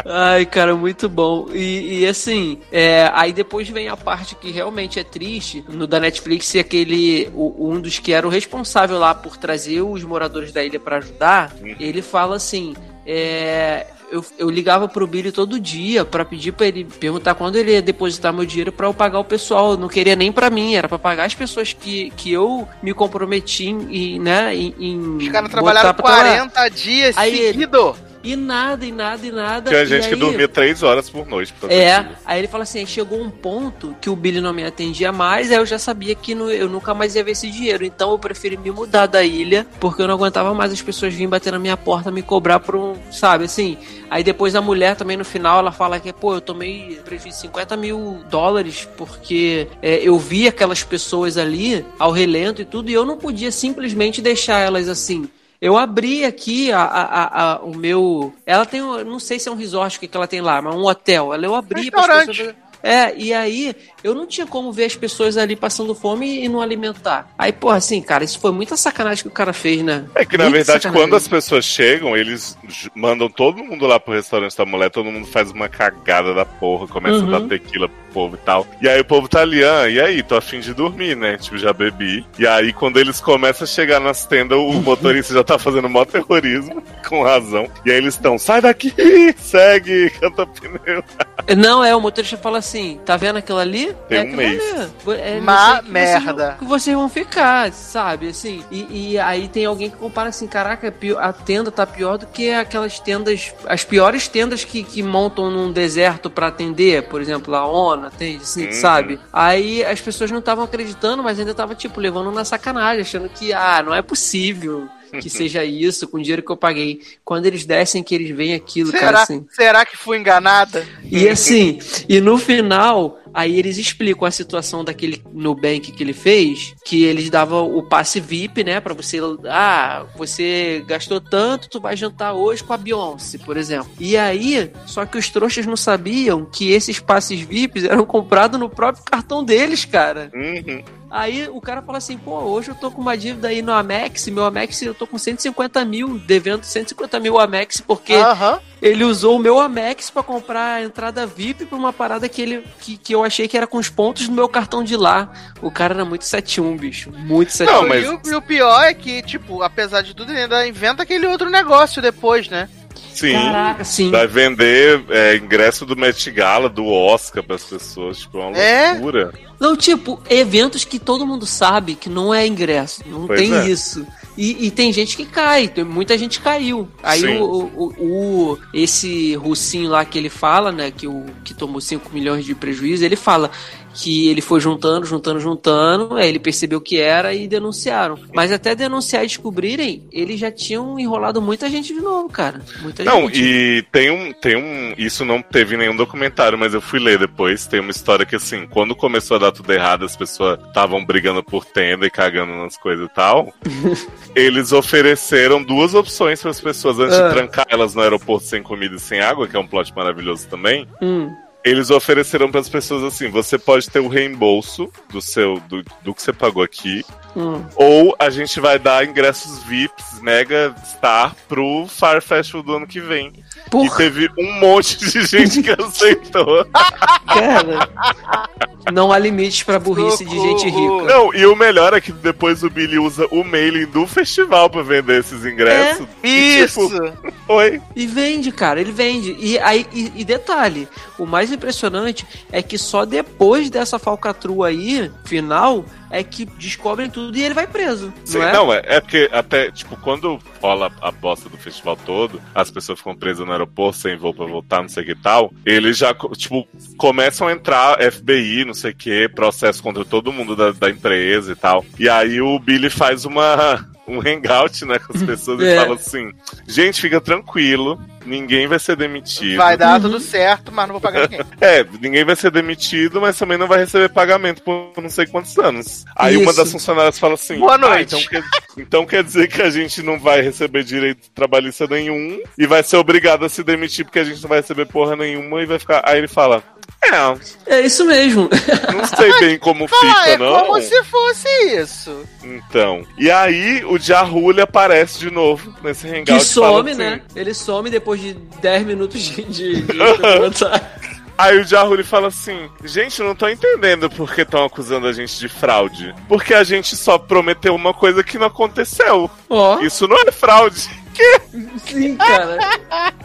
Ai, cara, muito bom. E, e, assim, é, aí depois vem a parte que realmente é triste. No da Netflix, e aquele. o- um dos que era o responsável lá por trazer os moradores da ilha pra ajudar, ele fala assim. É, eu, eu ligava pro Billy todo dia pra pedir pra ele perguntar quando ele ia depositar meu dinheiro pra eu pagar o pessoal. Eu não queria nem pra mim, era pra pagar as pessoas que, que eu me comprometi em, né, em, em Os caras trabalharam pra trabalhar. 40 dias Aí ele- seguido. E nada, e nada, e nada. Tinha e gente que aí- dormia três horas por noite. fazer é, aí ele fala assim, chegou um ponto que o Billy não me atendia mais, aí eu já sabia que no- eu nunca mais ia ver esse dinheiro, então eu preferi me mudar da ilha, porque eu não aguentava mais as pessoas virem bater na minha porta, me cobrar por um, sabe, assim, aí depois a mulher também no final, ela fala que, pô, eu tomei prejuízo de 50 mil dólares, porque é, eu vi aquelas pessoas ali, ao relento e tudo, e eu não podia simplesmente deixar elas assim, eu abri aqui a, a- a- a- o meu. Ela tem, não sei se é um resort o que, que ela tem lá, mas um hotel. Ela eu abri Restaurante. pessoas. É, e aí eu não tinha como ver as pessoas ali passando fome e não alimentar. Aí, porra, assim, cara, isso foi muita sacanagem que o cara fez, né? É que na Muita verdade, sacanagem. quando as pessoas chegam, eles mandam todo mundo lá pro restaurante da mulher, todo mundo faz uma cagada da porra, começa Uhum. a dar tequila pro povo e tal. E aí o povo tá ali, ah, e aí, tô afim de dormir, né? Tipo, já bebi. E aí, quando eles começam a chegar nas tendas, o motorista já tá fazendo mó terrorismo, com razão. E aí eles estão, sai daqui, segue, canta pneu. Não, é, o motorista fala assim: tá vendo aquilo ali? Tem é um mês. É Má merda. Vocês, que vocês vão ficar, sabe? Assim, e, e aí tem alguém que compara assim: caraca, é a tenda tá pior do que aquelas tendas, as piores tendas que, que montam num deserto pra atender, por exemplo, a ONU, atende, assim, Uhum. sabe? Aí as pessoas não estavam acreditando, mas ainda tava, tipo, levando na sacanagem, achando que, ah, não é possível. Que seja isso, com o dinheiro que eu paguei. Quando eles descem, que eles veem aquilo, cara, Será, assim. será que fui enganada? E assim, e no final, aí eles explicam a situação daquele Nubank que ele fez, que eles davam o passe VIP, né, Pra você, ah, você gastou tanto, tu vai jantar hoje com a Beyoncé, por exemplo. E aí, só que os trouxas não sabiam que esses passes VIPs eram comprados no próprio cartão deles, cara. Uhum. Aí o cara fala assim, pô, hoje eu tô com uma dívida aí no Amex, meu Amex eu tô com 150 mil, devendo 150 mil Amex, porque ele usou o meu Amex pra comprar a entrada VIP pra uma parada que ele que, que eu achei que era com os pontos do meu cartão de lá. O cara era muito 71, bicho. Muito 71. Não, mas- E, o, e o pior é que, tipo, apesar de tudo, ele ainda inventa aquele outro negócio depois, né? Sim. Caraca, sim. Vai vender é, ingresso do Met Gala, do Oscar pras pessoas, tipo, é uma É? loucura. Não, tipo, eventos que todo mundo sabe que não é ingresso. Não Pois tem é. isso. E, e tem gente que cai, tem- muita gente caiu. Aí o, o, o- esse russinho lá que ele fala, né, que, o, que tomou 5 milhões de prejuízo, ele fala que ele foi juntando, juntando, juntando, aí ele percebeu que era e denunciaram. Mas até denunciar e descobrirem, eles já tinham enrolado muita gente de novo, cara. Muita Não, gente. e tem um, tem um. Isso não teve nenhum documentário, mas eu fui ler depois. Tem uma história que, assim, quando começou a dar tudo errado, as pessoas estavam brigando por tenda e cagando nas coisas e tal. eles ofereceram duas opções para as pessoas antes Ah. de trancar elas no aeroporto sem comida e sem água, que é um plot maravilhoso também. Hum. Eles ofereceram para as pessoas assim: você pode ter o reembolso do seu do, do que você pagou aqui, Hum. ou a gente vai dar ingressos VIPs Mega Star pro Fire Festival do ano que vem. E Porra, teve um monte de gente que aceitou. cara. Não há limites pra burrice de gente rica. Não, e o melhor é que depois o Billy usa o mailing do festival pra vender esses ingressos. E, Isso! tipo, Oi. E vende, cara, ele vende. E aí, e, e detalhe, o mais mais impressionante é que só depois dessa falcatrua aí, final, é que descobrem tudo e ele vai preso. Sim, não é? não, é, é porque até, tipo, quando rola a bosta do festival todo, as pessoas ficam presas no aeroporto sem voo pra voltar, não sei o que e tal, eles já, tipo, começam a entrar FBI, não sei o que, processo contra todo mundo da, da empresa e tal. E aí o Billy faz uma. Um hangout, né, com as pessoas É. e fala assim: gente, fica tranquilo, ninguém vai ser demitido. Vai dar tudo certo, mas não vou pagar ninguém. É, ninguém vai ser demitido, mas também não vai receber pagamento por não sei quantos anos. Aí uma Isso. das funcionárias fala assim: Boa "Ah, noite." então, quer, então quer dizer que a gente não vai receber direito trabalhista nenhum e vai ser obrigado a se demitir porque a gente não vai receber porra nenhuma e vai ficar. Aí ele fala: É, É isso mesmo. não sei bem como fica, é não. como se fosse isso. Então. E aí o Jahuli aparece de novo nesse hangout. Que some, assim- né? Ele some depois de 10 minutos de, de. Aí o Jahuli fala assim: gente, eu não tô entendendo por que estão acusando a gente de fraude. Porque a gente só prometeu uma coisa que não aconteceu. Ó, Isso não é fraude. Sim, cara.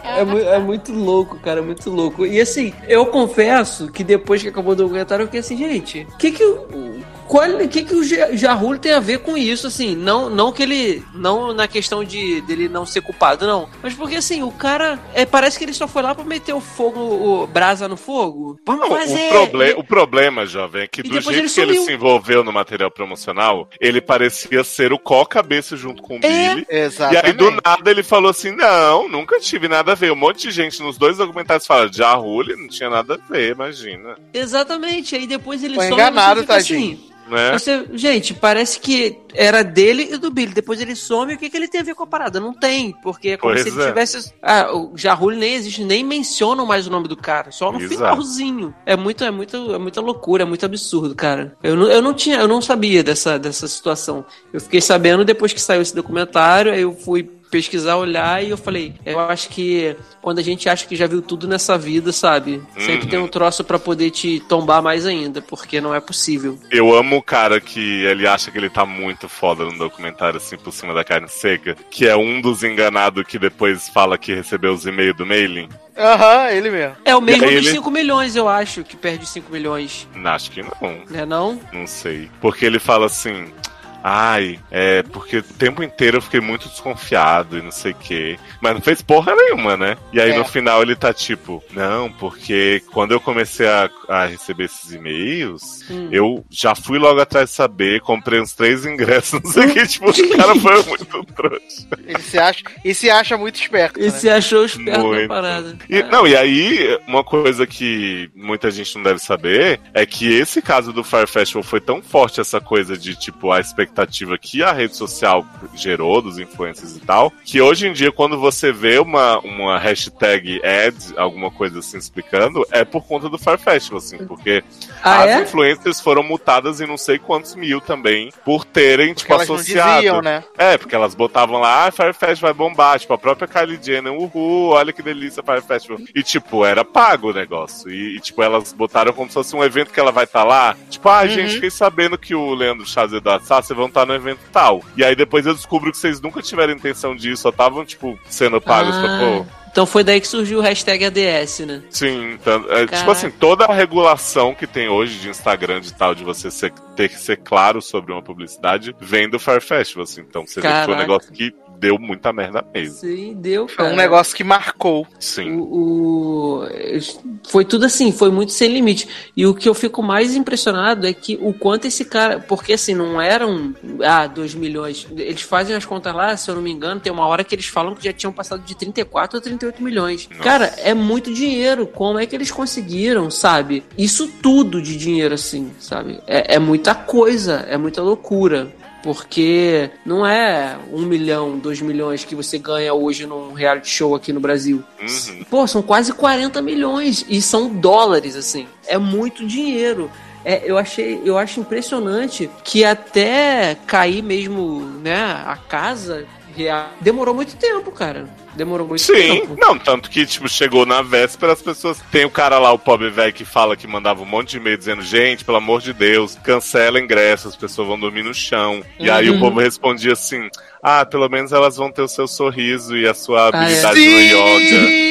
É, mu- é muito louco, cara, é muito louco. E assim, eu confesso que depois que acabou o documentário, eu fiquei assim, gente, o que que o. Qual, que que o Ja- Jahul tem a ver com isso, assim? Não, não que ele. Não na questão de dele não ser culpado, não. Mas porque assim, o cara. É, parece que ele só foi lá pra meter o fogo, o brasa no fogo. Vamos Não, fazer! o, proble o problema, jovem, é que E do depois jeito ele que ele se envolveu no material promocional, ele parecia ser o có-cabeça junto com o É. Billy. E Exatamente. aí, do nada, ele falou assim: Não, nunca tive nada a ver. Um monte de gente nos dois documentários fala: Jahuli não tinha nada a ver, imagina. Exatamente, aí depois ele Foi some enganado, tadinho. assim. Né? Você, gente, parece que era dele e do Billy. Depois ele some, o que, que ele tem a ver com a parada? Não tem, porque é como Pois se ele é. tivesse. Ah, o Jahul nem existe, nem mencionam mais o nome do cara, só no Exato. finalzinho. É muito, é muito, é muita loucura, é muito absurdo, cara. Eu não, eu não tinha, eu não sabia dessa, dessa situação. Eu fiquei sabendo depois que saiu esse documentário, aí eu fui pesquisar, olhar e eu falei, eu acho que quando a gente acha que já viu tudo nessa vida, sabe? Sempre Uhum. tem um troço pra poder te tombar mais ainda, porque não é possível. Eu amo o cara que ele acha que ele tá muito foda no documentário, assim, por cima da carne seca, que é um dos enganados que depois fala que recebeu os e-mails do mailing. Aham, ele mesmo. É o mesmo dos ele- 5 milhões, eu acho, que perde 5 milhões, Acho que não. né não? Não sei. Porque ele fala assim. Ai, é porque o tempo inteiro eu fiquei muito desconfiado e não sei o quê. Mas não fez porra nenhuma, né? E aí É. no final ele tá tipo, não, porque quando eu comecei a, a receber esses e-mails, Hum. eu já fui logo atrás de saber, comprei uns três ingressos, não sei o que, tipo, o cara foi muito trouxa. Ele se acha, e se acha muito esperto. E né? se achou esperto Muito. parada. E, É. Não, e aí, uma coisa que muita gente não deve saber é que esse caso do Fire Festival foi tão forte essa coisa de, tipo, a expectativa que a rede social gerou dos influencers e tal, que hoje em dia, quando você vê uma, uma hashtag ad, alguma coisa assim explicando, é por conta do Fire Festival, assim, porque Ah, as é? influencers foram multadas em não sei quantos mil também por terem, Porque tipo, elas não associado. diziam, né? É, porque elas botavam lá, ah, Fire Festival vai bombar. Tipo, a própria Kylie Jenner, uhul, olha que delícia Fire Festival. E, tipo, era pago o negócio. E, e, tipo, elas botaram como se fosse um evento que ela vai estar lá. Tipo, ah, Uhum. gente, fiquei sabendo que o Leandro Chaves e o Eduardo Sá, vão estar no evento tal. E aí depois eu descubro que vocês nunca tiveram intenção disso, só estavam, tipo, sendo pagos pra, Ah, pô. Então foi daí que surgiu o hashtag ADS, né? Sim, então, é, tipo Caraca. assim, toda a regulação que tem hoje de Instagram de tal, de você ser- ter que ser claro sobre uma publicidade, vem do Fire Festival, assim. Então você vê que foi um Caraca. negócio que deu muita merda mesmo. Sim, deu, Foi cara. um negócio que marcou. Sim. O, o- foi tudo assim, foi muito sem limite. E o que eu fico mais impressionado é que o quanto esse cara. Porque assim, não eram. Ah, 2 milhões. Eles fazem as contas lá, se eu não me engano, tem uma hora que eles falam que já tinham passado de 34 a 38 milhões. Nossa. Cara, é muito dinheiro. Como é que eles conseguiram, sabe? Isso tudo de dinheiro assim, sabe? É, é muita coisa, é muita loucura. Porque não é um milhão, dois milhões que você ganha hoje num reality show aqui no Brasil. Uhum. Pô, são quase 40 milhões e são dólares, assim. É muito dinheiro. É, eu achei, eu acho impressionante que até cair mesmo, né, a casa real, demorou muito tempo, cara. Demorou muito Sim, tempo. não, tanto que, tipo, chegou na véspera, as pessoas. Tem o cara lá, o pobre velho, que fala que mandava um monte de e-mail dizendo: gente, pelo amor de Deus, cancela ingresso, as pessoas vão dormir no chão. E aí Uhum. o povo respondia assim: ah, pelo menos elas vão ter o seu sorriso e a sua Ah, é. habilidade no yoga.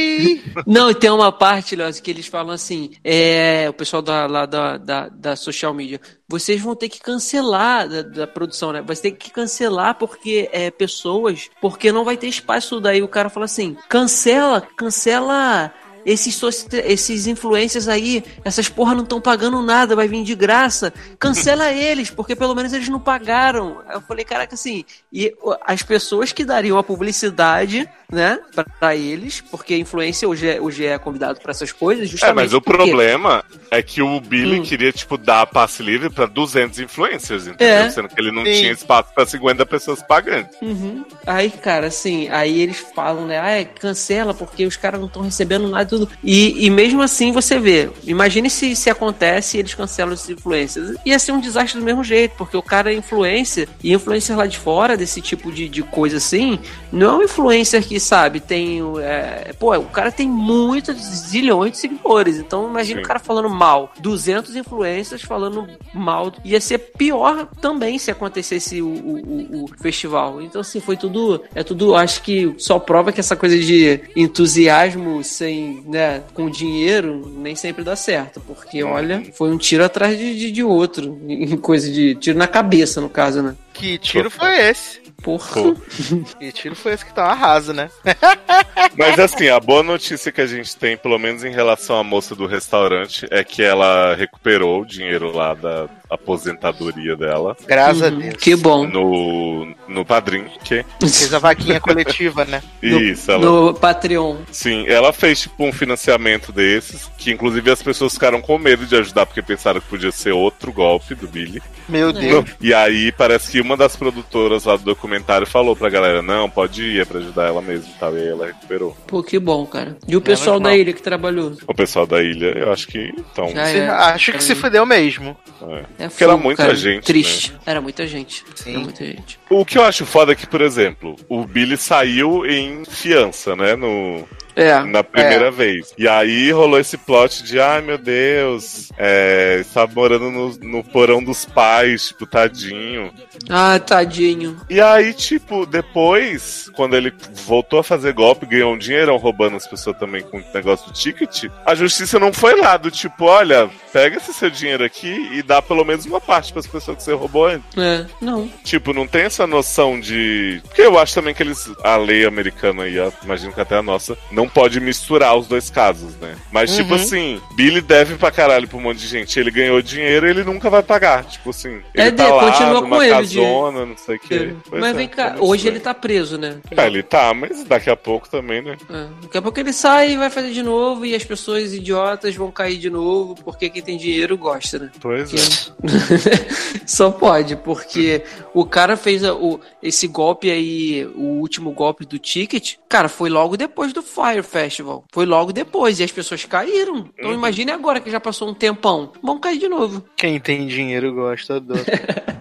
Não, e tem uma parte, Léo, que eles falam assim, é, o pessoal da, lá da, da, da social media, vocês vão ter que cancelar da, da produção, né? Vai ter que cancelar porque é pessoas, porque não vai ter espaço daí. O cara fala assim, cancela, cancela esses, esses influencers aí, essas porra não estão pagando nada, vai vir de graça. Cancela eles, porque pelo menos eles não pagaram. Eu falei, caraca, assim, e as pessoas que dariam a publicidade, né, pra- pra eles, porque influência hoje é, hoje é convidado pra essas coisas, É, justamente. mas o porque- problema é que o Billy Hum. queria, tipo, dar passe livre pra 200 influencers, entendeu? É. Sendo que ele não Sim. tinha espaço pra 50 pessoas pagando. Uhum. Aí, cara, assim, aí eles falam, né? Ah, é, cancela porque os caras não estão recebendo nada tudo. E, e mesmo assim você vê, imagine se, se acontece e eles cancelam esses influencers. Ia ser um desastre do mesmo jeito, porque o cara é influencer, e influencer lá de fora desse tipo de, de coisa assim, não é um influencer que, sabe, tem. É, pô, o cara tem muitos zilhões de seguidores. Então imagina Sim. o cara falando mal. 200 influencers falando mal. Ia ser pior também se acontecesse o, o, o- o festival. Então, assim, foi tudo. É tudo. Acho que só prova que essa coisa de entusiasmo sem, né, com dinheiro nem sempre dá certo. Porque, olha, foi um tiro atrás de, de, de outro. Em coisa de. Tiro na cabeça, no caso, né? que tiro foi esse? Porra. Pô. Que tiro foi esse que tá um arraso, né? Mas assim, a boa notícia que a gente tem, pelo menos em relação à moça do restaurante, é que ela recuperou o dinheiro lá da aposentadoria dela Graças a Uhum. Deus. Que bom. no, no padrinho. Que... Fez a vaquinha coletiva, né? No- Isso, ela. No Patreon. Sim, ela fez tipo um financiamento desses, que inclusive as pessoas ficaram com medo de ajudar porque pensaram que podia ser outro golpe do Billy. Meu Deus. E aí parece que uma das produtoras lá do documentário falou pra galera, não, pode ir, é pra ajudar ela mesmo e tal. E aí ela recuperou. Pô, que bom, cara. E o pessoal da ilha que trabalhou? O pessoal da ilha, eu acho que então. É. Acho que se fudeu mesmo. é. É Porque era muita cara. gente, né? Triste. Era muita gente. Sim. Era muita gente. O que eu acho foda é que, por exemplo, o Billy saiu em fiança, né? No, É. na primeira vez. E aí rolou esse plot de, ai meu Deus, é, estava morando no, no porão dos pais, tipo, tadinho. Ah, tadinho. E aí, tipo, depois, quando ele voltou a fazer golpe, ganhou um dinheirão roubando as pessoas também com o negócio do ticket, a justiça não foi lá do tipo, olha, pega esse seu dinheiro aqui e dá pelo menos uma parte para as pessoas que você roubou antes. É, não. Tipo, não tem essa noção de. Porque eu acho também que eles. A lei americana e a- imagino que até a nossa, não pode misturar os dois casos, né? Mas, tipo Uhum. assim, Billy deve pra caralho pra um monte de gente. Ele ganhou dinheiro e ele nunca vai pagar. Tipo assim. É, Ele tá de- lá continua numa com ele, casona, não sei o quê. Mas é, vem cá, tá muito hoje ele estranho. tá preso, né? É, ele tá, mas daqui a pouco também, né? É. Daqui a pouco ele sai e vai fazer de novo, e as pessoas idiotas vão cair de novo, porque quem tem dinheiro gosta, né? Pois Que- é. Só pode, porque o cara fez o, esse golpe aí, o último golpe do ticket, cara, foi logo depois do Fire Festival. Foi logo depois, e as pessoas caíram. Então Uhum. imagine agora que já passou um tempão. Vão cair de novo. Quem tem dinheiro gosta do.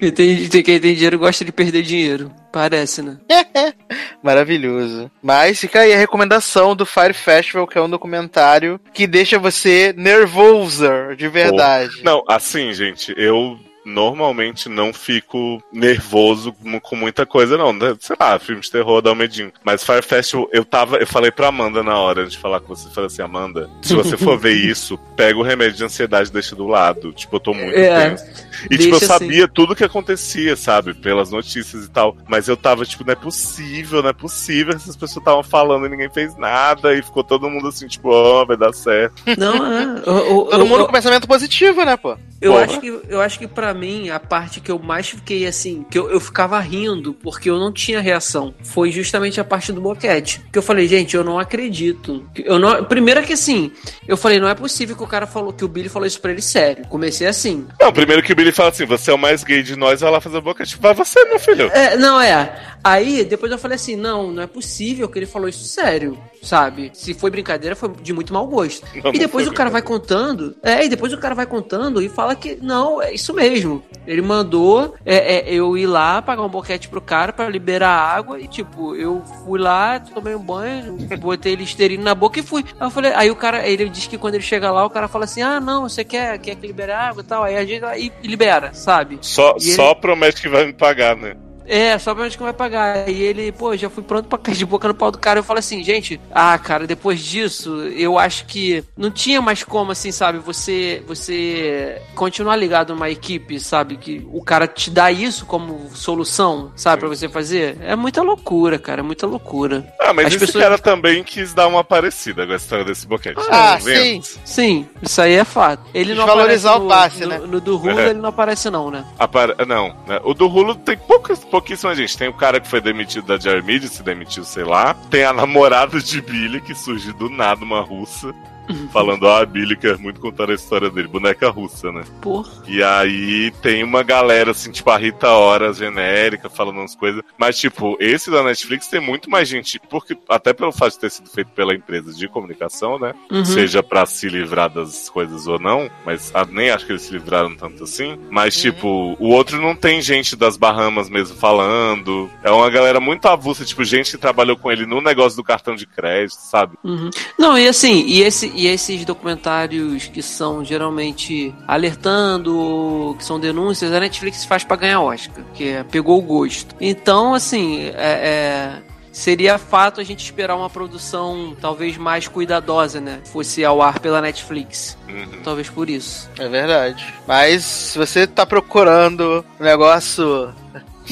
E tem, quem tem dinheiro gosta de perder dinheiro. Parece, né? Maravilhoso. Mas fica aí a recomendação do Fire Festival, que é um documentário que deixa você nervoso de verdade. Não, assim, gente, eu normalmente não fico nervoso com muita coisa, não. né? Sei lá, filme de terror dá um medinho. Mas Fire Festival, eu tava. Eu falei pra Amanda na hora de falar com você. Falei assim, Amanda, se você for ver isso, pega o remédio de ansiedade e deixa do lado. Tipo, eu tô muito É, tenso. E tipo, eu deixa sabia tudo que acontecia, sabe? Pelas notícias e tal. Mas eu tava, tipo, não é possível, não é possível. Essas pessoas estavam falando e ninguém fez nada. E ficou todo mundo assim, tipo, ó, vai dar certo. Não, é. Eu, eu- Todo eu- mundo eu- com pensamento positivo, né, pô? Eu Porra. acho, que, eu acho que pra mim, a parte que eu mais fiquei assim, que eu, eu ficava rindo, porque eu não tinha reação, foi justamente a parte do boquete. Que eu falei, gente, eu não acredito. Eu não, primeiro é que assim, eu falei, não é possível que o cara falou, que o Billy falou isso pra ele sério. Comecei assim. Não, primeiro que o Billy fala assim: você é o mais gay de nós, vai lá fazer boca. Tipo, vai você, meu filho. É, não, é. Aí, depois eu falei assim, não, não é possível que ele falou isso sério, sabe? Se foi brincadeira, foi de muito mau gosto. Não, e depois o cara vai contando, é, e depois o cara vai contando e fala que, não, é isso mesmo. Ele mandou é, é, eu ir lá, pagar um boquete pro cara pra liberar água e, tipo, eu fui lá, tomei um banho, botei listerine na boca e fui. Aí eu falei, aí o cara, ele diz que quando ele chega lá, o cara fala assim, ah, não, você quer, quer que libere água e tal, aí a gente vai e libera, sabe? Só, E ele- só promete que vai me pagar, né? É, só pra onde que vai pagar. E ele, pô, já fui pronto pra cair de boca no pau do cara. Eu falei assim, gente, ah, cara, depois disso, eu acho que não tinha mais como, assim, sabe, você, você continuar ligado numa equipe, sabe, que o cara te dá isso como solução, sabe, pra você fazer. É muita loucura, cara, é muita loucura. Ah, mas As esse pessoas- cara também quis dar uma parecida com a história desse boquete. Ah, Tá vendo? sim. Sim, isso aí é fato. Ele não Desvalorizar aparece o no, passe, no, né? no do Hulu, É. ele não aparece não, né? Apare- Não, né? o do Hulu tem poucas, pouquíssima gente. Tem o cara que foi demitido da Jarmid, se demitiu, sei lá. Tem a namorada de Billy, que surge do nada, uma russa. Falando, ah, a Billy quer muito contar a história dele, boneca russa, né? Porra. E aí tem uma galera, assim, tipo a Rita Ora genérica, falando umas coisas. Mas, tipo, esse da Netflix tem muito mais gente, porque até pelo fato de ter sido feito pela empresa de comunicação, né? Uhum. Seja pra se livrar das coisas ou não, mas ah, nem acho que eles se livraram tanto assim. Mas, tipo, o outro não tem gente das Bahamas mesmo falando. É uma galera muito avulsa, tipo, gente que trabalhou com ele no negócio do cartão de crédito, sabe? Uhum. Não, e assim, e, esse, e esses documentários que são geralmente alertando, que são denúncias, a Netflix faz pra ganhar Oscar, que é, pegou o gosto. Então, assim, é, é, seria fato a gente esperar uma produção talvez mais cuidadosa, né? Fosse ao ar pela Netflix. Uhum. Talvez por isso. É verdade. Mas se você tá procurando um negócio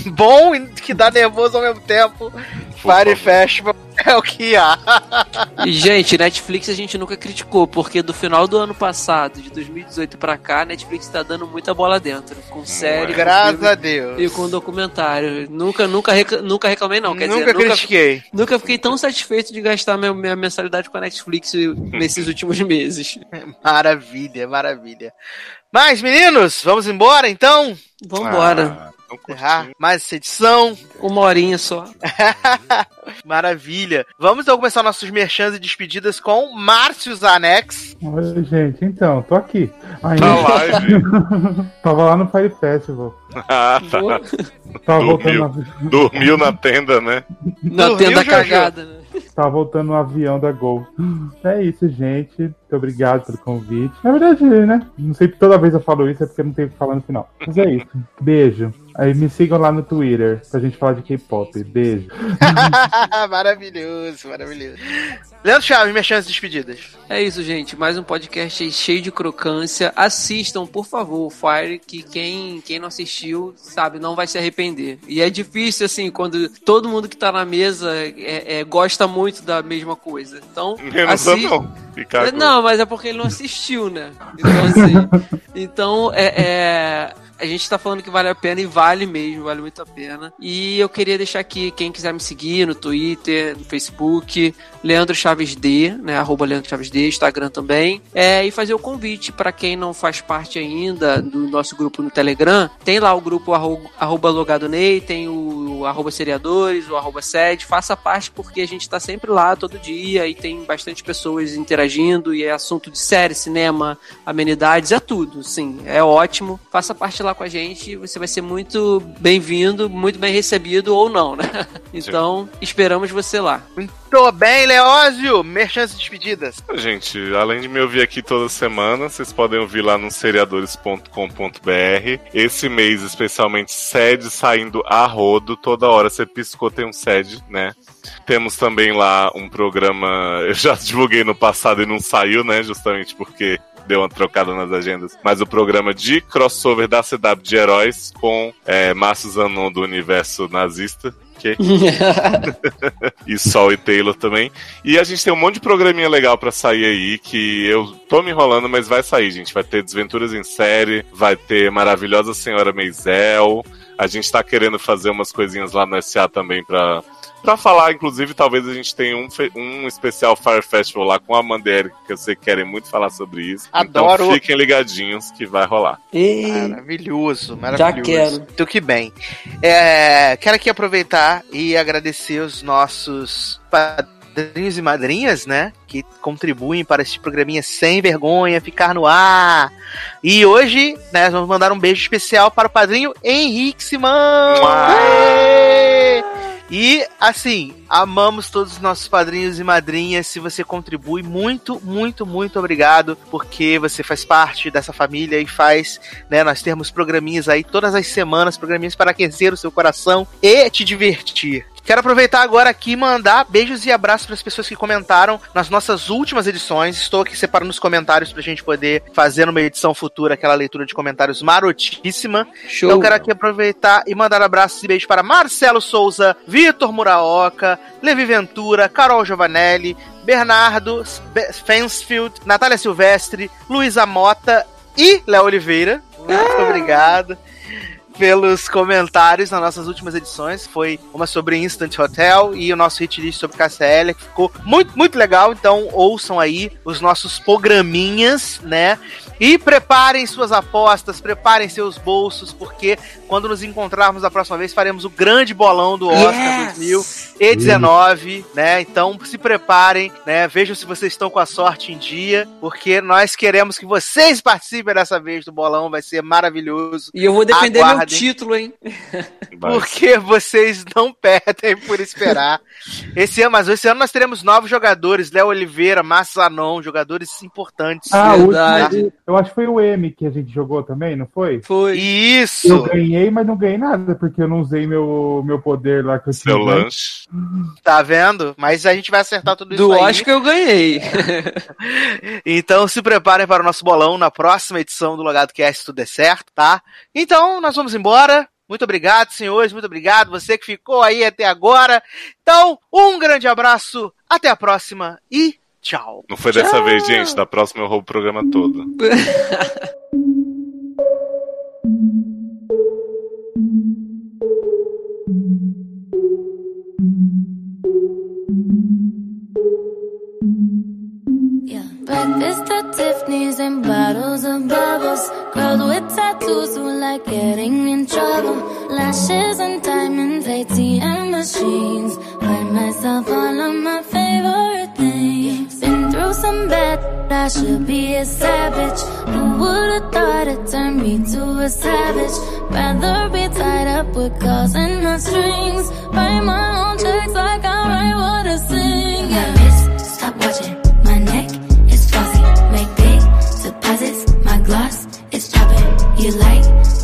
bom e que dá nervoso ao mesmo tempo, Por Fire. Festival é o que há. E, gente, Netflix a gente nunca criticou, porque do final do ano passado, de 2018 pra cá, Netflix tá dando muita bola dentro. Com série, com Graças filme a Deus. e com documentário. Nunca, nunca, rec- nunca reclamei, não. Quer nunca dizer, nunca, critiquei. nunca fiquei tão satisfeito de gastar minha, minha mensalidade com a Netflix nesses últimos meses. Maravilha, maravilha. Mas, meninos, vamos embora então? Vambora. Ah, tão Encerrar mais essa edição. Uma horinha só. Maravilha. Vamos então começar nossos merchans e despedidas com Márcio Zanex. Oi, gente, então, tô aqui. Ainda Na live. tava lá no Fire Festival. Ah, tá. Boa. Tava Dormiu. voltando, no, Dormiu na tenda, né? Na Do tenda cagada, né? tava voltando no avião da Gol. É isso, gente. Muito obrigado pelo convite. Na verdade, né? Não sei se toda vez eu falo isso, é porque não tenho o que falar no final. Mas é isso. Beijo. Aí me sigam lá no Twitter pra gente falar de K-pop. Beijo. maravilhoso, maravilhoso. Leandro Chaves, merchans e despedidas. É isso, gente. Mais um podcast aí cheio de crocância. Assistam, por favor, o Fire, que quem, quem não assistiu, sabe, não vai se arrepender. E é difícil, assim, quando todo mundo que tá na mesa é- é, gosta muito da mesma coisa. Então, eu não. É, Não, mas é porque ele não assistiu, né? Então, assim. então, é, é, A gente tá falando que vale a pena e vale mesmo, vale muito a pena. E eu queria deixar aqui, quem quiser me seguir no Twitter, no Facebook, Leandro Chaves D, né? Arroba Leandro Chaves D, Instagram também. É, e fazer o convite para quem não faz parte ainda do nosso grupo no Telegram. Tem lá o grupo arro- arroba logado Ney, tem o arroba seriadores, o arroba sede. Faça parte porque a gente tá sempre lá todo dia e tem bastante pessoas interagindo e é assunto de série, cinema, amenidades, é tudo, sim. É ótimo. Faça parte lá com a gente, você vai ser muito bem-vindo, muito bem recebido ou não, né? Então, esperamos você lá. Tô bem, Leózio. Merchans e despedidas. Gente, além de me ouvir aqui toda semana, vocês podem ouvir lá no seriadores.com.br. Esse mês, especialmente, sede saindo a rodo. Toda hora você piscou, tem um sede, né? Temos também lá um programa. Eu já divulguei no passado e não saiu, né? Justamente porque deu uma trocada nas agendas. Mas o programa de crossover da CW de heróis com é, Márcio Zanon do universo nazista. E Sol e Taylor também. E a gente tem um monte de programinha legal pra sair aí, que eu tô me enrolando, mas vai sair, gente. Vai ter Desventuras em Série, vai ter Maravilhosa Senhora Meisel. A gente tá querendo fazer umas coisinhas lá no SA também pra, pra falar. Inclusive, talvez a gente tenha um, um especial Fire Festival lá com a Amanda e Eric, que eu sei que querem muito falar sobre isso. Adoro. Então fiquem ligadinhos que vai rolar. E Maravilhoso, maravilhoso. quero. Muito que bem. É, quero aqui aproveitar e agradecer os nossos padrinhos e madrinhas, né? Que contribuem para esse programinha sem vergonha ficar no ar. E hoje, né, vamos mandar um beijo especial para o padrinho Henrique Simão. Mua. E, assim, amamos todos os nossos padrinhos e madrinhas. Se você contribui, muito, muito, muito obrigado, porque você faz parte dessa família e faz, né? Nós temos programinhas aí todas as semanas, programinhas para aquecer o seu coração e te divertir. Quero aproveitar agora aqui e mandar beijos e abraços para as pessoas que comentaram nas nossas últimas edições. Estou aqui separando os comentários para a gente poder fazer numa edição futura aquela leitura de comentários marotíssima. Show. Então quero aqui aproveitar e mandar abraços e beijos para Marcelo Souza, Vitor Muraoka, Levi Ventura, Carol Giovanelli, Bernardo Be- Fansfield, Natália Silvestre, Luísa Mota e Léo Oliveira. Muito obrigado pelos comentários nas nossas últimas edições. Foi uma sobre Instant Hotel e o nosso hit list sobre KCL, que ficou muito, muito legal. Então ouçam aí os nossos programinhas, né? E preparem suas apostas, preparem seus bolsos, porque quando nos encontrarmos a próxima vez, faremos o grande bolão do Oscar Yes! 2019, né? Então se preparem, né? Vejam se vocês estão com a sorte em dia, porque nós queremos que vocês participem dessa vez do bolão, vai ser maravilhoso. E eu vou defender meu Aguardem. Título, hein? Porque vocês não perdem por esperar. esse ano, mas esse ano nós teremos novos jogadores: Léo Oliveira, Márcio Zanon, jogadores importantes. Ah, o Verdade. último, eu acho que foi o M que a gente jogou também, não foi? Foi. Isso! Eu ganhei, mas não ganhei nada, porque eu não usei meu, meu poder lá que eu Seu tinha. né? lanche. Tá vendo? Mas a gente vai acertar tudo isso Do aí. Oscar eu ganhei. Então se preparem para o nosso bolão na próxima edição do Logado Cast, se tudo der certo, tá? Então nós vamos embora. Muito obrigado, senhores. Muito obrigado. Você que ficou aí até agora. Então, um grande abraço. Até a próxima e tchau. Não foi dessa vez, gente. Da próxima eu roubo o programa todo. Yeah. Breakfast at Tiffany's and bottles of bubbles. Girls with tattoos who like getting in trouble. Lashes and diamonds, ATM machines. Buy myself all of my favorite things. Been through some bad, I should be a savage. Who would've thought it turned me to a savage? Rather be tied up with calls and not strings. Write my own checks like I write what I sing. Yeah. My wrist, stop watching. My neck is flossy. Make big deposits. My gloss. You like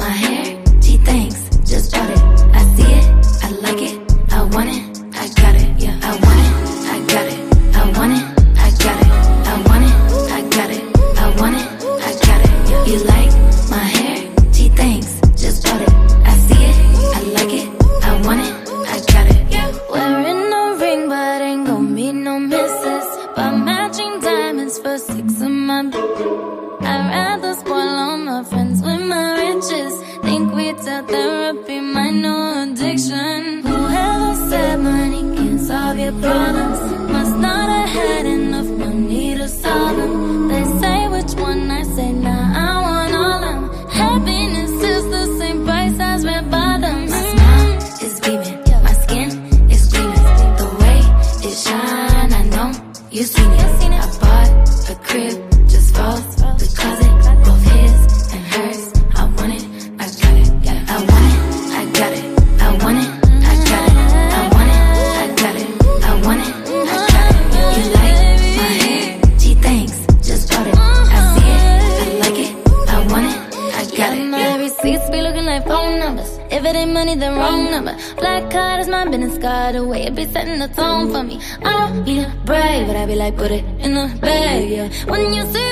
like, put it in the bag, yeah. When you see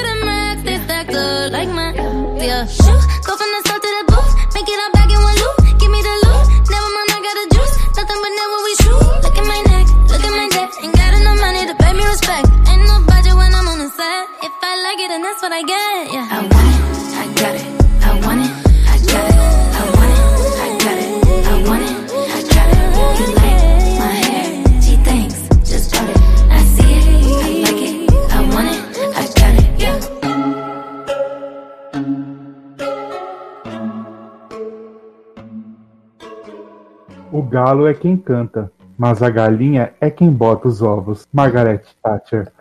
O galo é quem canta, mas a galinha é quem bota os ovos. Margaret Thatcher.